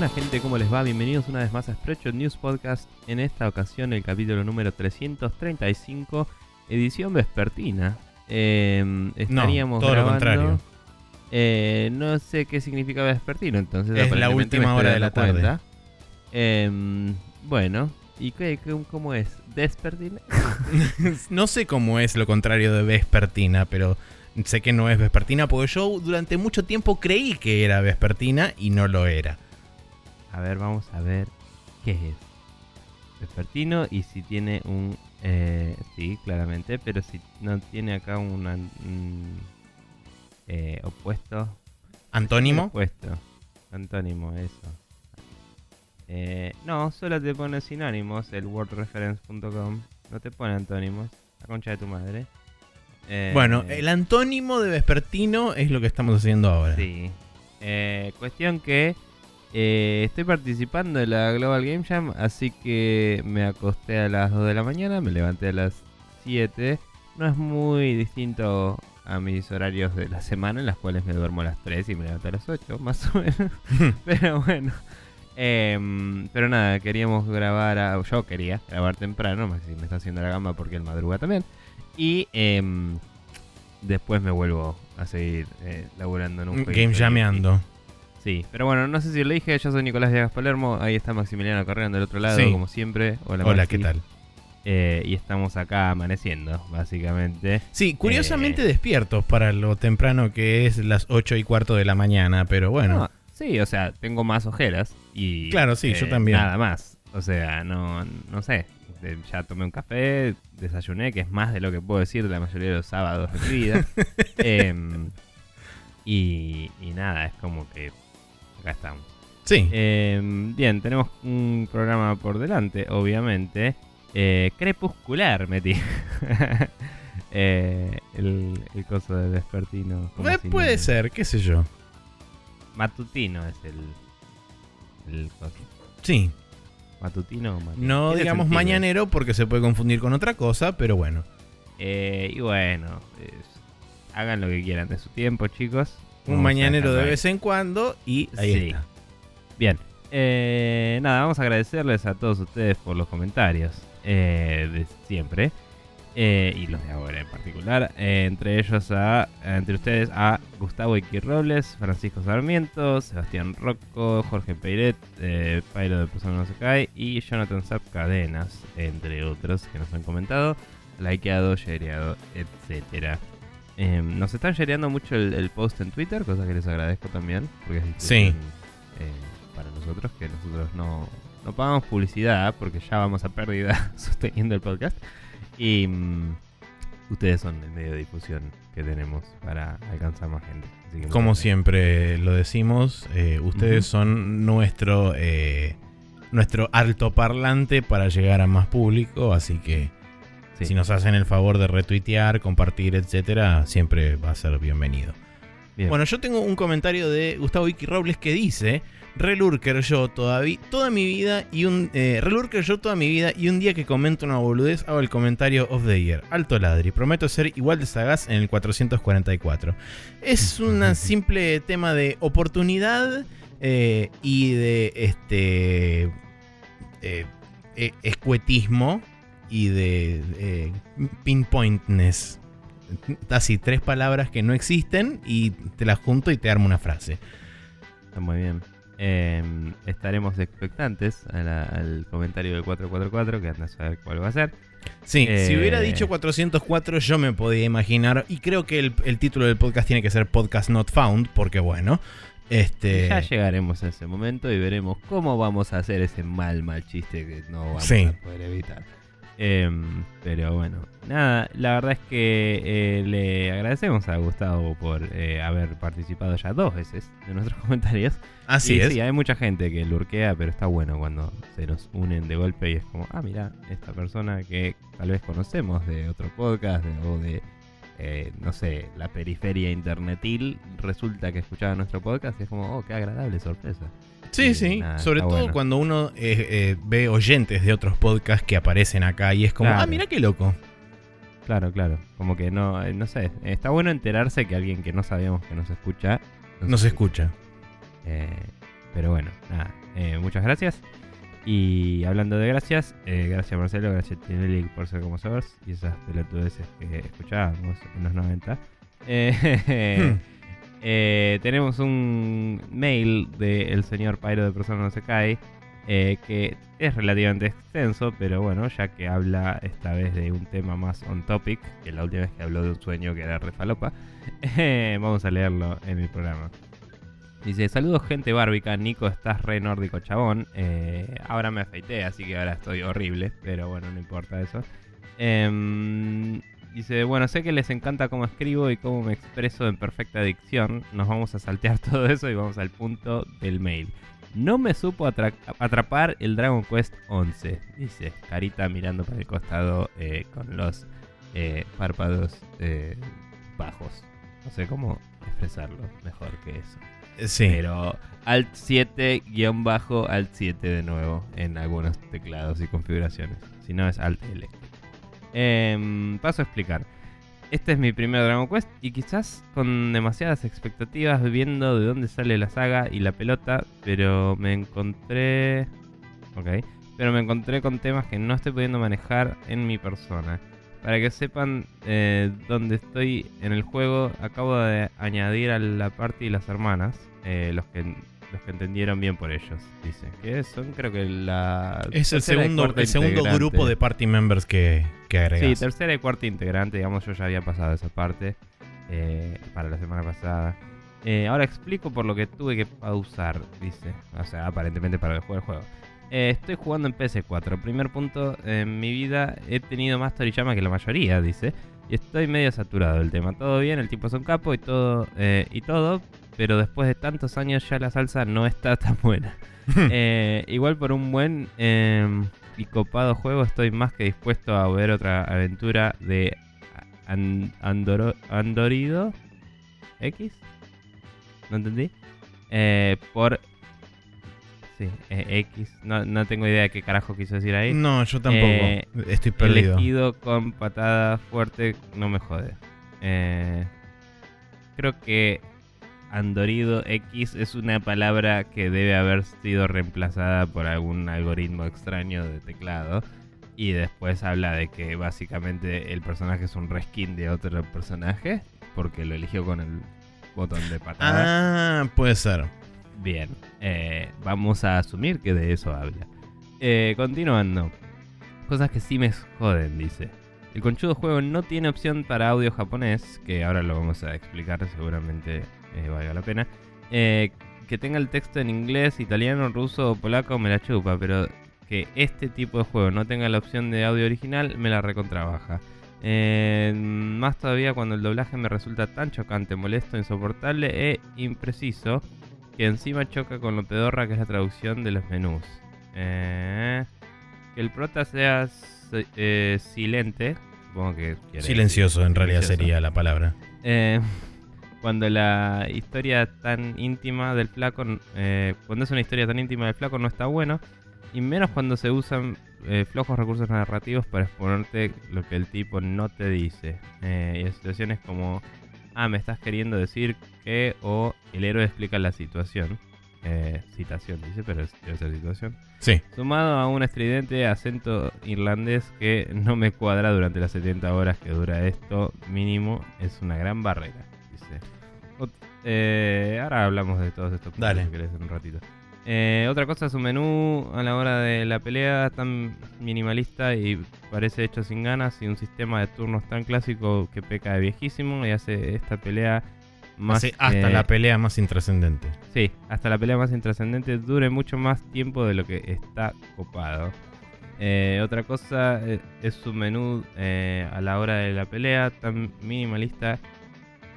Buenas, gente, ¿cómo les va? Bienvenidos una vez más a Spreadshot News Podcast. En esta ocasión el capítulo número 335, edición vespertina. Eh, estaríamos todo lo grabando- contrario. Eh, no sé qué significa vespertino, entonces. Es la última hora de la tarde. Eh, bueno, ¿y qué, qué- cómo es? ¿Despertina? No sé cómo es lo contrario de vespertina, pero sé que no es vespertina porque yo durante mucho tiempo creí que era vespertina y no lo era. A ver, vamos a ver qué es. Vespertino y si tiene un... eh, sí, claramente, pero si no tiene acá un eh, opuesto. ¿Antónimo? Opuesto. Antónimo, eso. Eh, no, solo te pone sinónimos el wordreference.com. No te pone antónimos. La concha de tu madre. Eh, Bueno, el antónimo de vespertino es lo que estamos haciendo ahora. Sí. Eh, cuestión que eh, estoy participando en la Global Game Jam, así que me acosté a las 2 de la mañana, me levanté a las 7. No es muy distinto a mis horarios de la semana, en las cuales me duermo a las 3 y me levanto a las 8, más o menos. pero bueno. Em, pero nada, queríamos grabar, a- yo quería grabar temprano, Maxi me está haciendo la gamba porque él madruga también. Y em, después me vuelvo a seguir eh, laburando en un jueguito Game de llameando. Sí, pero bueno, no sé si lo dije, yo soy Nicolás Viegas Palermo, ahí está Maximiliano corriendo del otro lado, Sí. como siempre. Hola, Hola, Maxi. ¿qué tal? Eh, y estamos acá amaneciendo, básicamente. Sí, curiosamente Eh. despiertos para lo temprano que es las 8 y cuarto de la mañana, pero bueno. No, sí, o sea, tengo más ojeras y... eh, Claro, sí, yo también. Nada más, o sea, no, no sé. Eh, Ya tomé un café, desayuné, que es más de lo que puedo decir de la mayoría de los sábados de mi vida. Em, y, y nada, es como que acá estamos. Sí, Eh, bien, tenemos un programa por delante, obviamente. Eh, crepuscular, metí. Eh, el, el coso de vespertino. Eh, si puede no- ser, qué sé yo. Matutino es el, el coso. Sí, ¿Matutino o matutino? no digamos mañanero porque se puede confundir con otra cosa, pero bueno. Eh, y bueno, hagan lo que quieran de su tiempo, chicos. Un Vamos mañanero de vez en cuando y ahí Sí. está. Bien. Eh, nada, vamos a agradecerles a todos ustedes por los comentarios eh, de siempre. eh, y los de ahora en particular. eh, entre ellos a. Entre ustedes a Gustavo Iki Robles, Francisco Sarmiento, Sebastián Rocco, Jorge Peiret, eh, Pairo de Persona No Se Cae y Jonathan Zap Cadenas, entre otros que nos han comentado. Likeado, shareado, etcétera. Eh, nos están shareando mucho el, el post en Twitter, cosa que les agradezco también, porque es Sí. difusión, eh, para nosotros, que nosotros no, no pagamos publicidad, porque ya vamos a pérdida sosteniendo el podcast. Y mm, ustedes son el medio de difusión que tenemos para alcanzar más gente. Así que muchas Como siempre lo decimos, eh, ustedes Ujú. son nuestro eh, nuestro altoparlante para llegar a más público, así que Sí. si nos hacen el favor de retuitear, compartir, etcétera, siempre va a ser bienvenido. Bien. Bueno, yo tengo un comentario de Gustavo Vicky Robles que dice: Relurker yo todavía toda mi vida y un eh, Relurker yo toda mi vida y un día que comento una boludez hago el comentario of the year. Alto ladri, prometo ser igual de sagaz en el 444. Es un simple tema de oportunidad eh, y de este eh, eh, escuetismo y de eh, pinpointness. Así, tres palabras que no existen y te las junto y te armo una frase. Está muy bien. Eh, estaremos expectantes a la- al comentario del 444, que anda a saber cuál va a ser. Sí, si Eh. hubiera dicho 404 yo me podía imaginar, y creo que el, el título del podcast tiene que ser Podcast Not Found, porque bueno, este... Ya llegaremos a ese momento y veremos cómo vamos a hacer ese mal, mal chiste que no vamos Sí. a poder evitar. Em, pero bueno, nada, la verdad es que eh, le agradecemos a Gustavo por eh, haber participado ya dos veces de nuestros comentarios. Así Y es. Sí, hay mucha gente que lurquea, pero está bueno cuando se nos unen de golpe y es como, ah, mira, esta persona que tal vez conocemos de otro podcast de- o de, eh, no sé, la periferia internetil, resulta que escuchaba nuestro podcast y es como, oh, qué agradable sorpresa. Sí, sí. nada, Sobre todo bueno. cuando uno eh, eh, ve oyentes de otros podcasts que aparecen acá y es como, Claro. ah, mira qué loco. Claro, claro. Como que no, eh, no sé, está bueno enterarse que alguien que no sabíamos que nos escucha Nos escucha. Eh, pero bueno, nada. eh, muchas gracias. Y hablando de gracias, eh, gracias Marcelo, gracias Tinelli por ser como sabes y esas pelotudeces que escuchábamos en los 90. Eh, eh, tenemos un mail del señor Pyro de Persona No Se Cae, eh, que es relativamente extenso, pero bueno, ya que habla esta vez de un tema más on topic, que la última vez que habló de un sueño que era refalopa, vamos a leerlo en el programa. Dice, saludos gente bárbica, Nico, estás re nórdico chabón. Eh, ahora me afeité, así que ahora estoy horrible, pero bueno, no importa eso. Em, dice, bueno, sé que les encanta cómo escribo y cómo me expreso en perfecta dicción. Nos vamos a saltear todo eso y vamos al punto del mail. No me supo atra- atrapar el Dragon Quest 11, dice, carita mirando para el costado eh, con los eh, párpados eh, bajos. No sé cómo expresarlo mejor que eso. Sí. Pero Alt 7 guion bajo Alt 7 de nuevo en algunos teclados y configuraciones. Si no es Alt L. Em, paso a explicar. Este es mi primer Dragon Quest y quizás con demasiadas expectativas viendo de dónde sale la saga y la pelota, pero me encontré... Ok. Pero me encontré con temas que no estoy pudiendo manejar en mi persona. Para que sepan eh, dónde estoy en el juego, acabo de añadir a la party las hermanas, eh, los que los que entendieron bien por ellos, dice. Que son creo que la... Es el segundo, el segundo grupo de party members que, que Sí, agregas. tercera y cuarta integrante, digamos, yo ya había pasado esa parte eh, para la semana pasada. Eh, ahora explico por lo que tuve que pausar, dice. O sea, aparentemente para el juego el juego. Eh, estoy jugando en PS4. Primer punto, en mi vida he tenido más Toriyama que la mayoría, dice. Y estoy medio saturado del tema. Todo bien, el tipo es un capo y todo, eh, y todo. Pero después de tantos años ya la salsa no está tan buena. Eh, igual por un buen eh, y copado juego estoy más que dispuesto a ver otra aventura de An- Andoro- Andorido X. ¿No entendí? Eh, por... Sí, eh, X. No, no tengo idea de qué carajo quiso decir ahí. No, yo tampoco. Eh, Estoy perdido. Elegido con patada fuerte, no me jode. Eh, creo que Andorido X es una palabra que debe haber sido reemplazada por algún algoritmo extraño de teclado. Y después habla de que básicamente el personaje es un reskin de otro personaje. Porque lo eligió con el botón de patada. Ah, puede ser. Bien, eh, vamos a asumir que de eso habla. Eh, continuando. Cosas que sí me joden, dice. El conchudo juego no tiene opción para audio japonés, que ahora lo vamos a explicar, seguramente eh, valga la pena. Eh, que tenga el texto en inglés, italiano, ruso o polaco me la chupa, pero que este tipo de juego no tenga la opción de audio original me la recontrabaja. Eh, más todavía cuando el doblaje me resulta tan chocante, molesto, insoportable e impreciso que encima choca con lo pedorra que es la traducción de los menús. Eh, que el prota sea eh, silente, supongo que Silencioso en realidad silencioso. sería la palabra. Eh, cuando la historia tan íntima del flaco, eh, cuando es una historia tan íntima del flaco no está bueno, y menos cuando se usan eh, flojos recursos narrativos para exponerte lo que el tipo no te dice. Eh, y en situaciones como, ah, me estás queriendo decir que, o el héroe explica la situación. Eh, citación dice, pero es debe ser situación. Sí. Sumado a un estridente acento irlandés que no me cuadra durante las 70 horas que dura esto, mínimo, es una gran barrera. Dice. Ot- eh, ahora hablamos de todos estos puntos Dale. si querés en un ratito. Eh, otra cosa, su menú a la hora de la pelea tan minimalista y parece hecho sin ganas y un sistema de turnos tan clásico que peca de viejísimo y hace esta pelea más... Hace hasta eh, la pelea más intrascendente. Sí, hasta la pelea más intrascendente dure mucho más tiempo de lo que está copado. Eh, otra cosa eh, es su menú a la hora de la pelea, tan minimalista.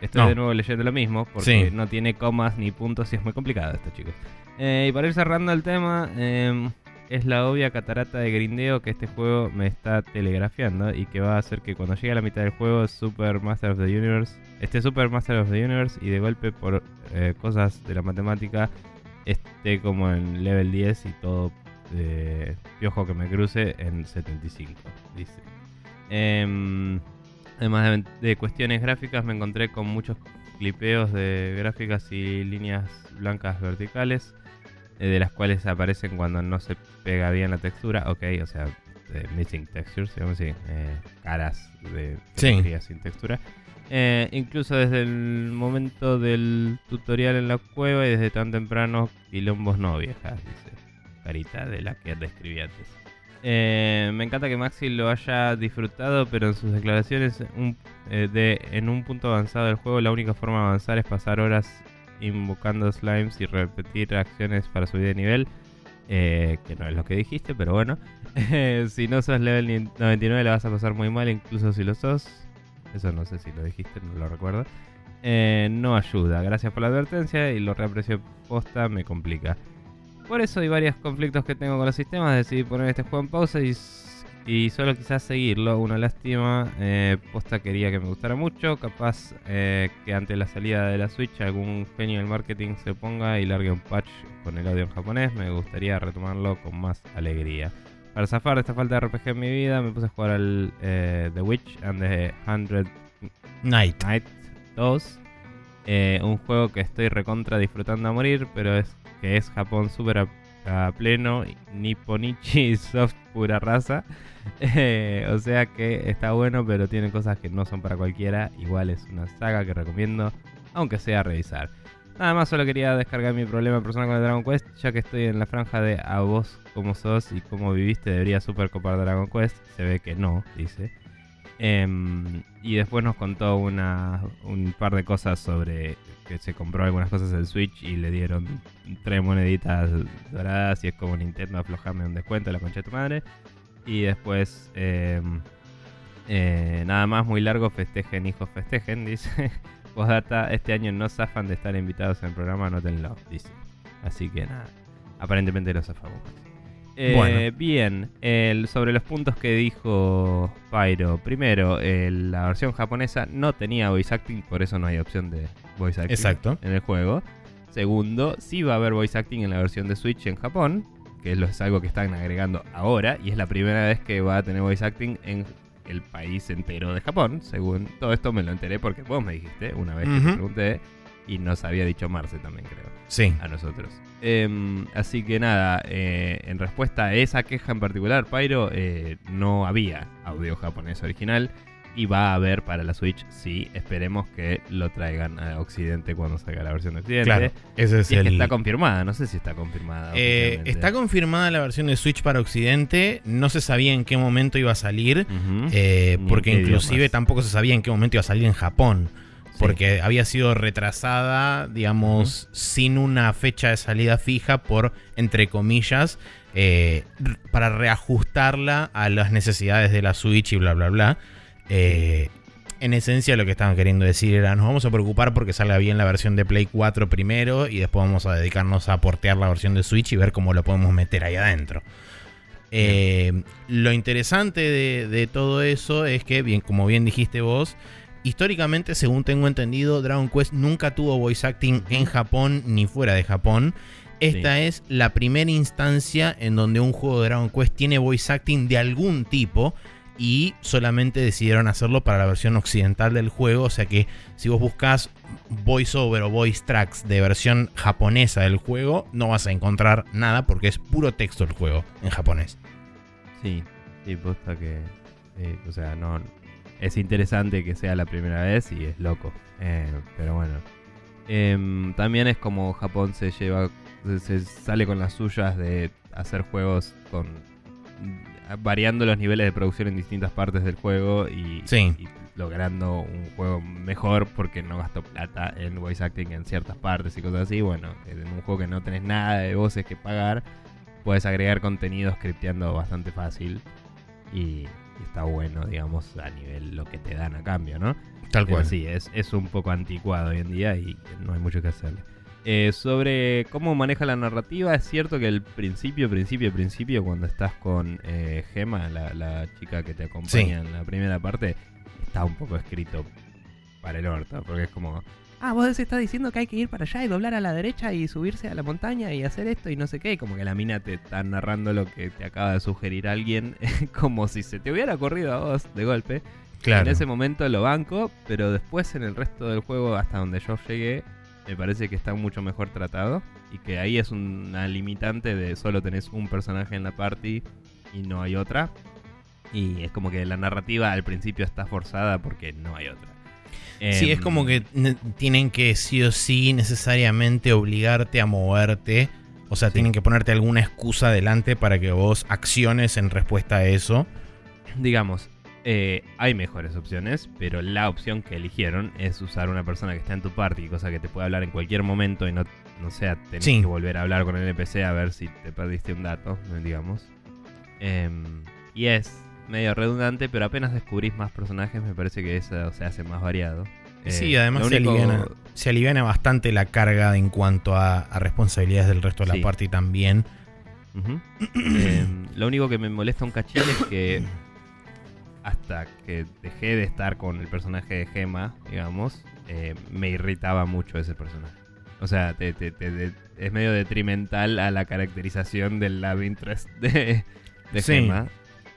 Estoy No. de nuevo leyendo lo mismo, porque Sí. no tiene comas ni puntos y es muy complicado esto, chicos. Eh, y para ir cerrando el tema, eh, es la obvia catarata de grindeo que este juego me está telegrafiando y que va a hacer que cuando llegue a la mitad del juego Super Master of the Universe, esté Super Master of the Universe y de golpe por eh, cosas de la matemática esté como en level 10 y todo eh, piojo que me cruce en 75, dice. Em, además de, de cuestiones gráficas me encontré con muchos clipeos de gráficas y líneas blancas verticales. Eh, de las cuales aparecen cuando no se pega bien la textura. Ok, o sea, eh, missing textures, digamos así, eh, caras de Sí. geometría sin textura. Eh, incluso desde el momento del tutorial en la cueva y desde tan temprano, quilombos no viejas, dice Carita de la que describí antes. Eh, me encanta que Maxi lo haya disfrutado, pero en sus declaraciones un- de en un punto avanzado del juego la única forma de avanzar es pasar horas invocando slimes y repetir acciones para subir de nivel. eh, que no es lo que dijiste, pero bueno. si no sos level ni- 99 la vas a pasar muy mal, incluso si lo sos. Eso no sé si lo dijiste, no lo recuerdo. Eh, no ayuda. Gracias por la advertencia y lo reaprecio posta, me complica. Por eso hay varios conflictos que tengo con los sistemas. Decidí poner este juego en pausa y, y solo quizás seguirlo. Una lástima. eh, posta quería que me gustara mucho. Capaz eh, que ante la salida de la Switch algún genio del marketing se ponga y largue un patch con el audio en japonés. Me gustaría retomarlo con más alegría. Para zafar de esta falta de RPG en mi vida, me puse a jugar al eh, The Witch and the Hundred Night. Night 2. eh, un juego que estoy recontra disfrutando a morir, pero es que es Japón súper a, a pleno. Nipponichi soft pura raza. Eh, o sea que está bueno, pero tiene cosas que no son para cualquiera. Igual es una saga que recomiendo, aunque sea revisar. Nada más, solo quería descargar mi problema personal con el Dragon Quest, ya que estoy en la franja de a vos cómo sos y cómo viviste, debería super copar Dragon Quest. Se ve que no, dice. Em, y después nos contó una, un par de cosas sobre que se compró algunas cosas en Switch y le dieron tres moneditas doradas y es como Nintendo aflojarme un descuento, la concha de tu madre. Y después, em, eh, nada más, muy largo, festejen, hijos, festejen, dice. Postdata, este año no zafan de estar invitados en el programa, anótenlo, dice. Así que nada, aparentemente lo zafamos. Eh, Bueno. Bien, el- sobre los puntos que dijo Pyro. Primero, el- la versión japonesa no tenía voice acting, por eso no hay opción de voice acting Exacto. en el juego. Segundo, sí va a haber voice acting en la versión de Switch en Japón, que es, algo que están agregando ahora, y es la primera vez que va a tener voice acting en el país entero de Japón. Según todo esto me lo enteré porque vos me dijiste una vez que te pregunté, y nos había dicho Marce también, creo Sí. a nosotros. Em, así que nada, eh, en respuesta a esa queja en particular, Pyro, eh, no había audio japonés original y va a haber para la Switch, sí, esperemos que lo traigan a Occidente cuando salga la versión de Occidente. Claro. Ese es que el. está confirmada, no sé si está confirmada. Eh, está confirmada la versión de Switch para Occidente. No se sabía en qué momento iba a salir. Eh, porque inclusive idiomas. tampoco se sabía en qué momento iba a salir en Japón. Sí. Porque había sido retrasada, digamos, sin una fecha de salida fija por, entre comillas, eh, para reajustarla a las necesidades de la Switch y bla, bla, bla. Eh, en esencia lo que estaban queriendo decir era, nos vamos a preocupar porque salga bien la versión de Play 4 primero y después vamos a dedicarnos a portear la versión de Switch y ver cómo lo podemos meter ahí adentro. Eh, lo interesante de, de todo eso es que, bien, como bien dijiste vos, históricamente, según tengo entendido, Dragon Quest nunca tuvo voice acting en Japón ni fuera de Japón. Esta es la primera instancia en donde un juego de Dragon Quest tiene voice acting de algún tipo y solamente decidieron hacerlo para la versión occidental del juego. O sea que si vos buscas voice over o voice tracks de versión japonesa del juego, no vas a encontrar nada porque es puro texto el juego en japonés. Sí, sí, posta que. eh, o sea, no. Es interesante que sea la primera vez y es loco. eh, pero bueno. Em, también es como Japón se lleva. Se sale con las suyas de hacer juegos con. Variando los niveles de producción en distintas partes del juego y, Sí. y logrando un juego mejor porque no gastó plata en voice acting en ciertas partes y cosas así. Bueno, en un juego que no tenés nada de voces que pagar, puedes agregar contenido scripteando bastante fácil y, y está bueno, digamos, a nivel lo que te dan a cambio, ¿no? Tal Pero cual. sí, es, es un poco anticuado hoy en día y no hay mucho que hacerle. Eh, sobre cómo maneja la narrativa, es cierto que el principio, principio, principio, cuando estás con eh, Gema, la, la chica que te acompaña en la primera parte, está un poco escrito para el orto, porque es como, ah, vos estás diciendo que hay que ir para allá y doblar a la derecha y subirse a la montaña y hacer esto y no sé qué, y como que la mina te está narrando lo que te acaba de sugerir alguien, como si se te hubiera ocurrido a vos de golpe. Claro. En ese momento lo banco, pero después en el resto del juego, hasta donde yo llegué, me parece que está mucho mejor tratado y que ahí es una limitante de solo tenés un personaje en la party y no hay otra. Y es como que la narrativa al principio está forzada porque no hay otra. Sí, es como Em, que tienen que sí o sí necesariamente obligarte a moverte. O sea, Sí. tienen que ponerte alguna excusa adelante para que vos acciones en respuesta a eso. digamos, eh, hay mejores opciones, pero la opción que eligieron es usar una persona que está en tu party, cosa que te puede hablar en cualquier momento y no, no sea tenés Sí. que volver a hablar con el NPC a ver si te perdiste un dato, digamos. Em, y es medio redundante, pero apenas descubrís más personajes, me parece que eso se hace más variado. Eh, sí, además lo se, aliviana, se aliviana bastante la carga en cuanto a, a responsabilidades del resto de la Sí. party también. Em, lo único que me molesta un cachín es que hasta que dejé de estar con el personaje de Gema, digamos, eh, me irritaba mucho ese personaje. O sea, te- te- te- es medio detrimental a la caracterización del love interest de, de Sí. Gema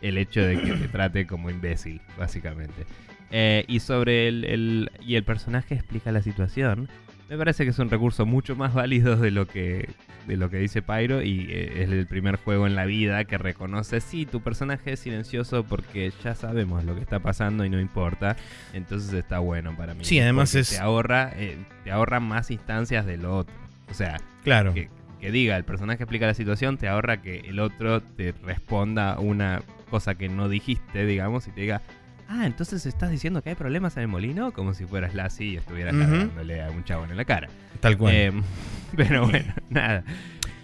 el hecho de que te trate como imbécil, básicamente. Eh, y sobre el, el- y el personaje explica la situación. Me parece que es un recurso mucho más válido de lo que de lo que dice Pyro y eh, es el primer juego en la vida que reconoce sí tu personaje es silencioso porque ya sabemos lo que está pasando y no importa. Entonces está bueno para mí. Sí, además es- te ahorra eh, te ahorra más instancias de lo otro. O sea Claro. que, que diga el personaje explica la situación te ahorra que el otro te responda una cosa que no dijiste digamos y te diga ah entonces estás diciendo que hay problemas en el molino como si fueras Lassie y estuvieras Ujú. dándole a un chabón en la cara Tal cual. Em, pero bueno, nada.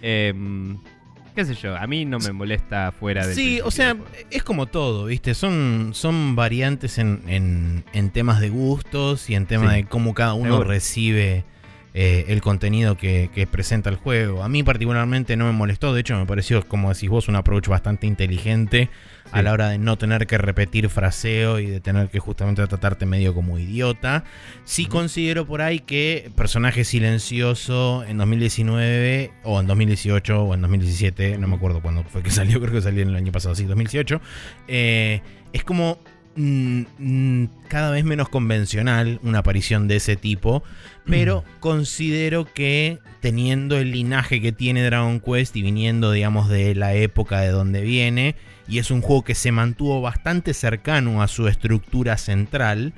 Em, qué sé yo, a mí no me molesta fuera de. Sí, o sea, es como todo, ¿viste? Son, son variantes en, en- en temas de gustos y en temas Sí. de cómo cada uno Seguro. recibe eh, el contenido que, que presenta el juego. A mí particularmente no me molestó, de hecho me pareció, como decís vos, un approach bastante inteligente a la hora de no tener que repetir fraseo y de tener que justamente tratarte medio como idiota. Sí considero por ahí que personaje silencioso en 2019 o en 2018 o en 2017, no me acuerdo cuándo fue que salió, creo que salió en el año pasado, sí, 2018, eh, es como mm, mm, cada vez menos convencional una aparición de ese tipo, pero considero que teniendo el linaje que tiene Dragon Quest y viniendo, digamos, de la época de donde viene, y es un juego que se mantuvo bastante cercano a su estructura central,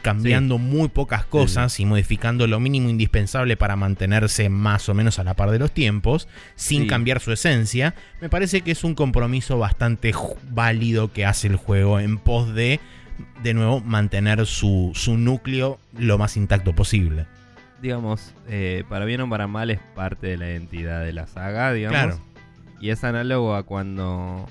cambiando muy pocas cosas y modificando lo mínimo indispensable para mantenerse más o menos a la par de los tiempos, sin Sí. cambiar su esencia, me parece que es un compromiso bastante válido que hace el juego en pos de, de nuevo, mantener su, su núcleo lo más intacto posible. Digamos, eh, para bien o para mal es parte de la identidad de la saga, digamos. Claro. Y es análogo a cuando.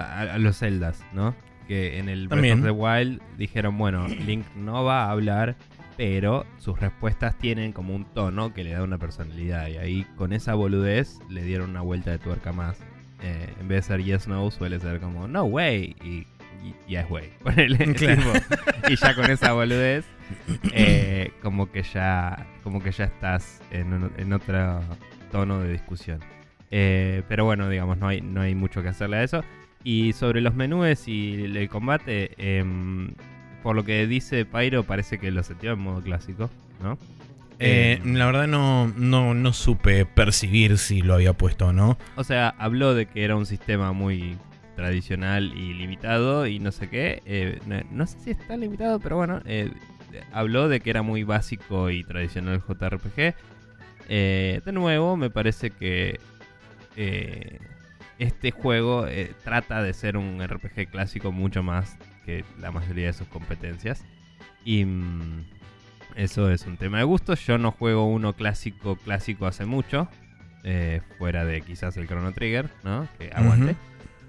A, a los Zeldas, ¿no? Que en el Breath of the Wild dijeron, bueno, Link no va a hablar, pero sus respuestas tienen como un tono que le da una personalidad. Y ahí con esa boludez le dieron una vuelta de tuerca más. Eh, en vez de ser yes, no, suele ser como no way y, y yes way. Ponele, Claro. tipo, y ya con esa boludez, eh, como que ya, como que ya estás en, un- en otro tono de discusión. Eh, pero bueno, digamos, no hay, no hay mucho que hacerle a eso. Y sobre los menús y el, combate, em, por lo que dice Pyro, parece que lo setió en modo clásico, ¿no? Eh, Em, la verdad no, no, no supe percibir si lo había puesto o no. O sea, habló de que era un sistema muy tradicional y limitado y no sé qué. eh, no, no sé si está limitado, pero bueno, eh, habló de que era muy básico y tradicional el JRPG. De nuevo, me parece que este juego eh, trata de ser un RPG clásico mucho más que la mayoría de sus competencias. Y mm, eso es un tema de gusto. Yo no juego uno clásico, clásico hace mucho. eh, fuera de quizás el Chrono Trigger, ¿no? Que aguante.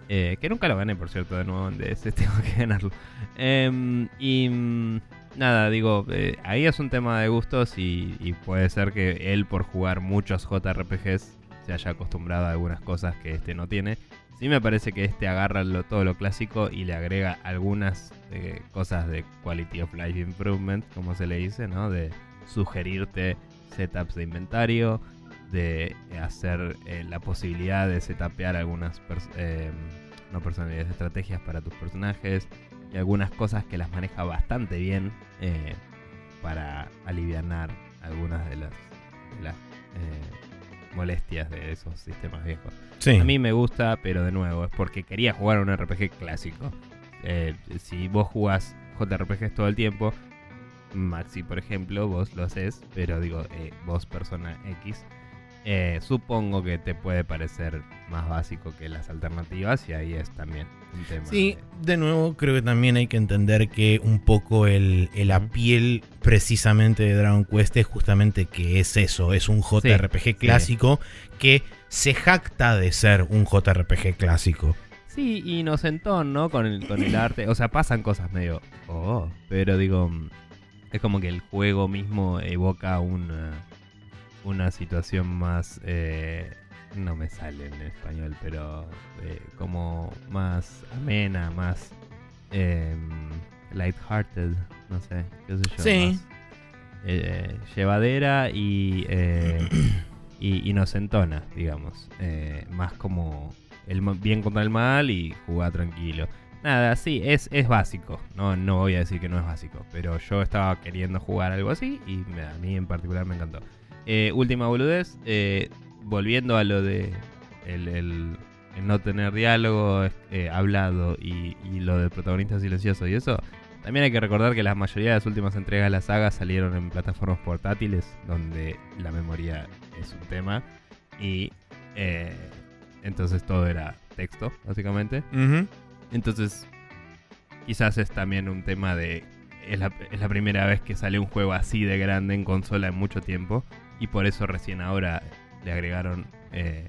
Eh, que nunca lo gané, por cierto, de nuevo en DS, tengo que ganarlo. Em, y mm, nada, digo, ahí es un tema de gustos y, y puede ser que él por jugar muchos JRPGs se haya acostumbrado a algunas cosas que este no tiene. Sí me parece que este agarra todo lo clásico y le agrega algunas eh, cosas de Quality of Life Improvement, como se le dice, ¿no? De sugerirte setups de inventario, de hacer eh, la posibilidad de setapear algunas pers- eh, no personalidades, estrategias para tus personajes y algunas cosas que las maneja bastante bien eh, para aliviar algunas de las, molestias de esos sistemas viejos. Sí. A mí me gusta, pero de nuevo, es porque quería jugar un RPG clásico. Eh, si vos jugás JRPGs todo el tiempo, Maxi, por ejemplo, vos lo haces, pero digo, eh, vos, persona X, eh, supongo que te puede parecer más básico que las alternativas y ahí es también un tema. Sí, de- de nuevo creo que también hay que entender que un poco el, el precisamente de Dragon Quest es justamente que es eso, es un JRPG clásico que se jacta de ser un JRPG clásico. Sí, inocentón, ¿no? Con el, con el arte. O sea, pasan cosas medio. Oh, pero digo. Es como que el juego mismo evoca una, una situación más. eh, no me sale en español, pero. eh, como más amena, más. Eh, lighthearted, no sé, qué sé yo. Sí. más, eh, llevadera y. eh, y inocentona, digamos. Eh, más como el bien contra el mal y jugar tranquilo. Nada, sí, es, es básico. No, no voy a decir que no es básico. Pero yo estaba queriendo jugar algo así y me- a mí en particular me encantó. Eh, última boludez, eh, volviendo a lo de el, el- el no tener diálogo eh, hablado y, y lo del protagonista silencioso y eso. También hay que recordar que la mayoría de las últimas entregas de la saga salieron en plataformas portátiles donde la memoria es un tema y eh, entonces todo era texto, básicamente. Entonces, quizás es también un tema de. Es la, es la primera vez que sale un juego así de grande en consola en mucho tiempo. Y por eso recién ahora le agregaron eh,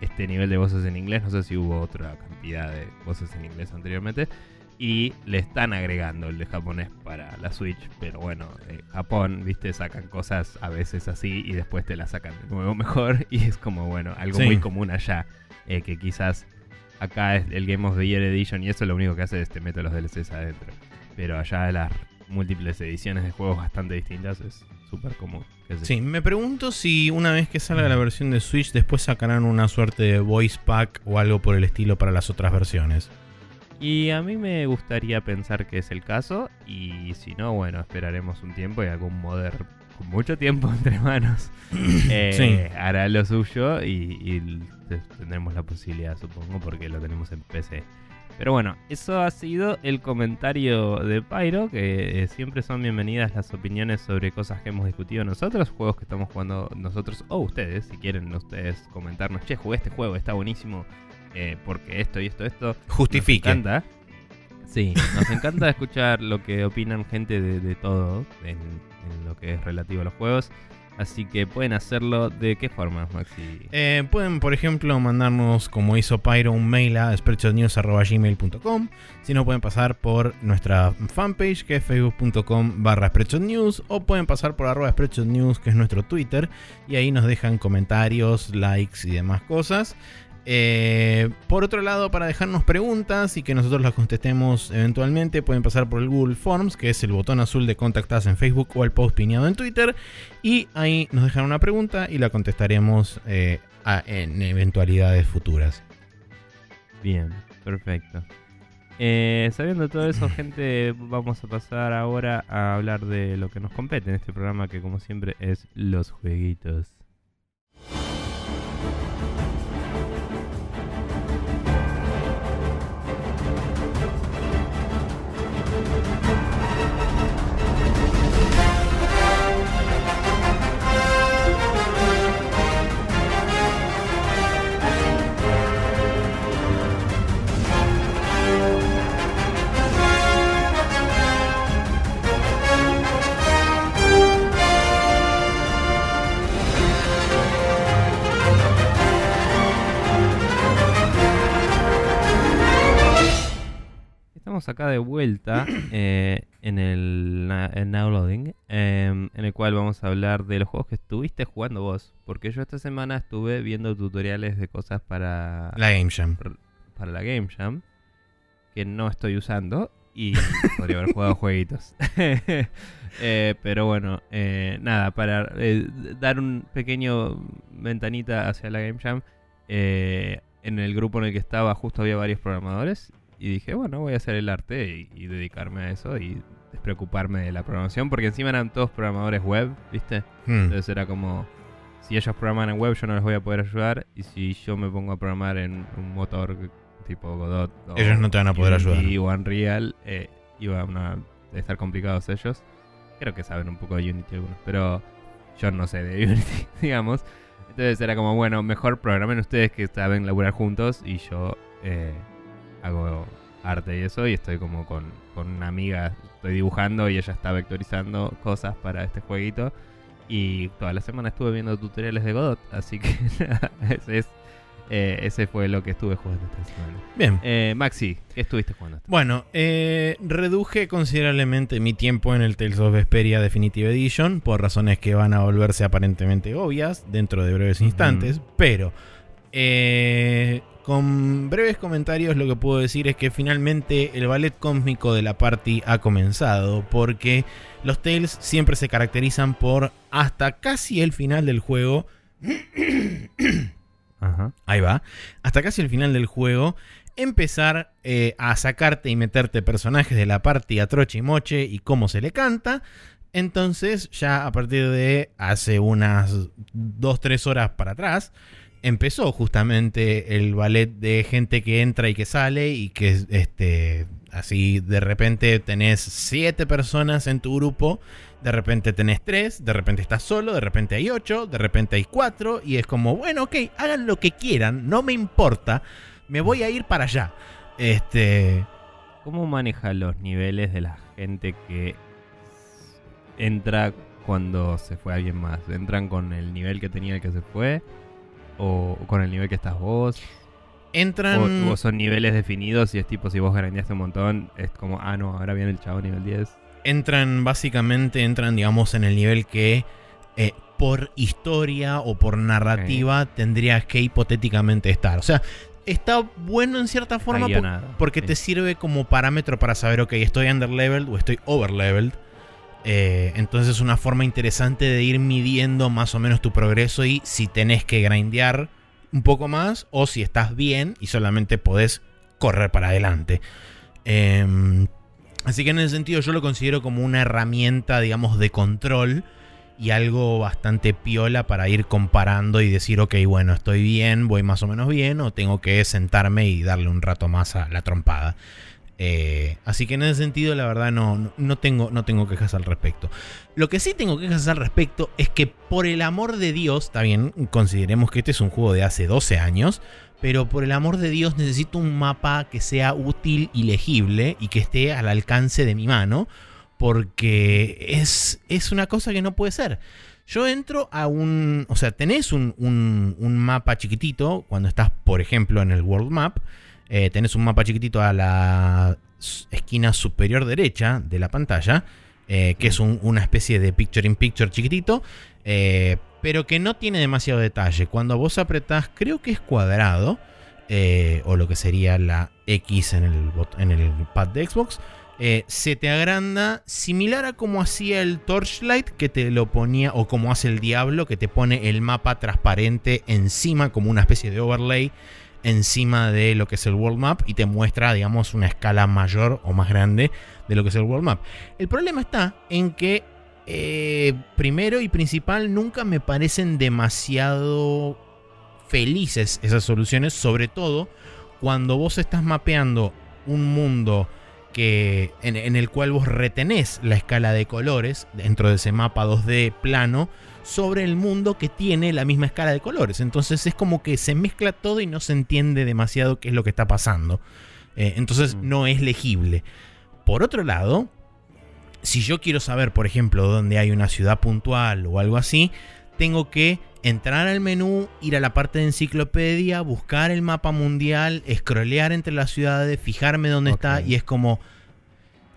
este nivel de voces en inglés. No sé si hubo otra cantidad de voces en inglés anteriormente. Y le están agregando el de japonés para la Switch. Pero bueno, eh, Japón, viste, sacan cosas a veces así y después te las sacan de nuevo mejor. Y es como, bueno, algo Sí. muy común allá. eh, que quizás acá es el Game of the Year Edition y eso lo único que hace es te mete los DLCs adentro. Pero allá las múltiples ediciones de juegos bastante distintas es súper común. Sí, me pregunto si una vez que salga la versión de Switch después sacarán una suerte de voice pack o algo por el estilo para las otras versiones. Y a mí me gustaría pensar que es el caso y si no, bueno, esperaremos un tiempo y algún modder con mucho tiempo entre manos eh, Sí. hará lo suyo y, y te- tendremos la posibilidad, supongo, porque lo tenemos en PC. Pero bueno, eso ha sido el comentario de Pyro, que eh, siempre son bienvenidas las opiniones sobre cosas que hemos discutido nosotros, juegos que estamos jugando nosotros o ustedes, si quieren ustedes comentarnos, che, jugué este juego, está buenísimo, eh, porque esto y esto, esto. Justifique. Nos encanta. Sí, nos encanta escuchar lo que opinan gente de, de todo en, en lo que es relativo a los juegos. Así que pueden hacerlo de qué forma, Maxi. Eh, pueden, por ejemplo, mandarnos, como hizo Pyro, un mail a spreadshotnews.gmail.com. Si no, pueden pasar por nuestra fanpage, que es facebook.com barra spreadshotnews. O pueden pasar por arroba spreadshotnews, que es nuestro Twitter. Y ahí nos dejan comentarios, likes y demás cosas. Eh, por otro lado, para dejarnos preguntas y que nosotros las contestemos eventualmente, pueden pasar por el Google Forms, que es el botón azul de contactas en Facebook o el post piñado en Twitter. Y ahí nos dejan una pregunta y la contestaremos eh, a- en eventualidades futuras. Bien, perfecto. Eh, sabiendo todo eso, gente, vamos a pasar ahora a hablar de lo que nos compete en este programa, que como siempre es los jueguitos. Acá de vuelta eh, en el en Now Loading, em, en el cual vamos a hablar de los juegos que estuviste jugando vos. Porque yo esta semana estuve viendo tutoriales de cosas para La Game Jam. para la Game Jam que no estoy usando y podría haber jugado jueguitos. Eh, pero bueno, eh, nada, para dar un pequeño ventanita hacia la Game Jam, en el grupo en el que estaba justo había varios programadores y dije, bueno, voy a hacer el arte y, y dedicarme a eso y preocuparme de la programación, porque encima eran todos programadores web, ¿viste? Hmm. Entonces era como, si ellos programan en web, yo no les voy a poder ayudar, y si yo me pongo a programar en un motor tipo Godot, o Ellos no te van a poder Unity ayudar. Unreal, eh, iban a estar complicados ellos. Creo que saben un poco de Unity algunos, pero yo no sé de Unity, digamos. Entonces era como, bueno, mejor programen ustedes que saben laburar juntos y yo eh, hago arte y eso y estoy como con, con una amiga, estoy dibujando y ella está vectorizando cosas para este jueguito. Y toda la semana estuve viendo tutoriales de Godot, así que ese, es, eh, ese fue lo que estuve jugando esta semana. Bien. Eh, Maxi, ¿qué estuviste jugando? Bueno, eh, reduje considerablemente mi tiempo en el Tales of Vesperia Definitive Edition por razones que van a volverse aparentemente obvias dentro de breves instantes, pero eh, con breves comentarios lo que puedo decir es que finalmente el ballet cósmico de la party ha comenzado porque los Tales siempre se caracterizan por hasta casi el final del juego Ajá. Ahí va. Hasta casi el final del juego. Empezar eh, a sacarte y meterte personajes de la party a troche y moche y cómo se le canta. Entonces, ya a partir de hace unas 2-3 horas para atrás, empezó justamente el ballet de gente que entra y que sale y que este, así de repente tenés 7 personas en tu grupo de repente tenés tres, de repente estás solo, de repente hay ocho, de repente hay cuatro, y es como, bueno, ok, hagan lo que quieran, no me importa, me voy a ir para allá. Este. ¿Cómo maneja los niveles de la gente que entra cuando se fue alguien más? ¿Entran con el nivel que tenía el que se fue? ¿O con el nivel que estás vos? Entran. ¿O, o son niveles definidos y es tipo si vos grandeaste un montón, es como, ah, no, ahora viene el chavo nivel 10? entran básicamente, entran digamos en el nivel que eh, por historia o por narrativa tendrías que hipotéticamente estar. O sea, está bueno en cierta forma por- porque sí. te sirve como parámetro para saber, ok, estoy underleveled o estoy overleveled. Eh, entonces es una forma interesante de ir midiendo más o menos tu progreso y si tenés que grindear un poco más o si estás bien y solamente podés correr para adelante. Em, Así que en ese sentido yo lo considero como una herramienta, digamos, de control y algo bastante piola para ir comparando y decir, ok, bueno, estoy bien, voy más o menos bien, o tengo que sentarme y darle un rato más a la trompada. Eh, así que en ese sentido, la verdad, no, no- tengo, no tengo quejas al respecto. Lo que sí tengo quejas al respecto es que, por el amor de Dios, está bien, consideremos que este es un juego de hace 12 años, pero por el amor de Dios necesito un mapa que sea útil y legible y que esté al alcance de mi mano, porque es, es una cosa que no puede ser. Yo entro a un... O sea, tenés un- un mapa chiquitito cuando estás, por ejemplo, en el World Map. Eh, tenés un mapa chiquitito a la esquina superior derecha de la pantalla, eh, que es un- una especie de picture in picture chiquitito, eh, pero que no tiene demasiado detalle. Cuando vos apretás, creo que es cuadrado, eh, o lo que sería la X en el, bot- en el pad de Xbox, eh, se te agranda similar a como hacía el Torchlight que te lo ponía, o como hace el Diablo que te pone el mapa transparente encima, como una especie de overlay encima de lo que es el World Map y te muestra, digamos, una escala mayor o más grande de lo que es el World Map. El problema está en que, eh, primero y principal, nunca me parecen demasiado felices esas soluciones, sobre todo cuando vos estás mapeando un mundo que, en, en el cual vos retenés la escala de colores dentro de ese mapa 2D plano sobre el mundo que tiene la misma escala de colores. Entonces es como que se mezcla todo y no se entiende demasiado qué es lo que está pasando. Eh, entonces Mm. no es legible. Por otro lado, si yo quiero saber, por ejemplo, dónde hay una ciudad puntual o algo así, tengo que entrar al menú, ir a la parte de enciclopedia, buscar el mapa mundial, scrollear entre las ciudades, fijarme dónde está y es como...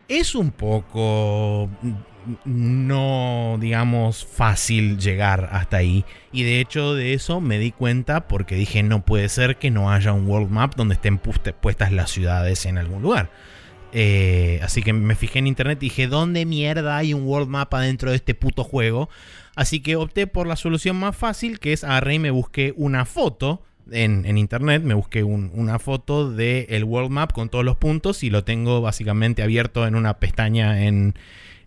Es un poco no, digamos, fácil llegar hasta ahí. Y de hecho de eso me di cuenta porque dije, no puede ser que no haya un world map donde estén puestas las ciudades en algún lugar. Eh, así que me fijé en internet y dije, ¿dónde mierda hay un world map dentro de este puto juego? Así que opté por la solución más fácil, que es agarré y me busqué una foto en, en internet, me busqué un- una foto del el World Map con todos los puntos y lo tengo básicamente abierto en una pestaña en,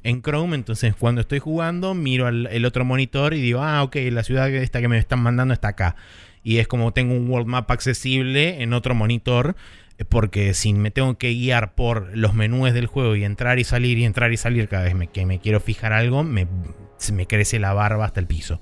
en Chrome. Entonces, cuando estoy jugando, miro al, el otro monitor y digo, ah, ok, la ciudad esta que me están mandando está acá. Y es como tengo un World Map accesible en otro monitor. eh, Porque si me tengo que guiar por los menús del juego y entrar y salir y entrar y salir cada vez me- que me quiero fijar algo, me, me crece la barba hasta el piso.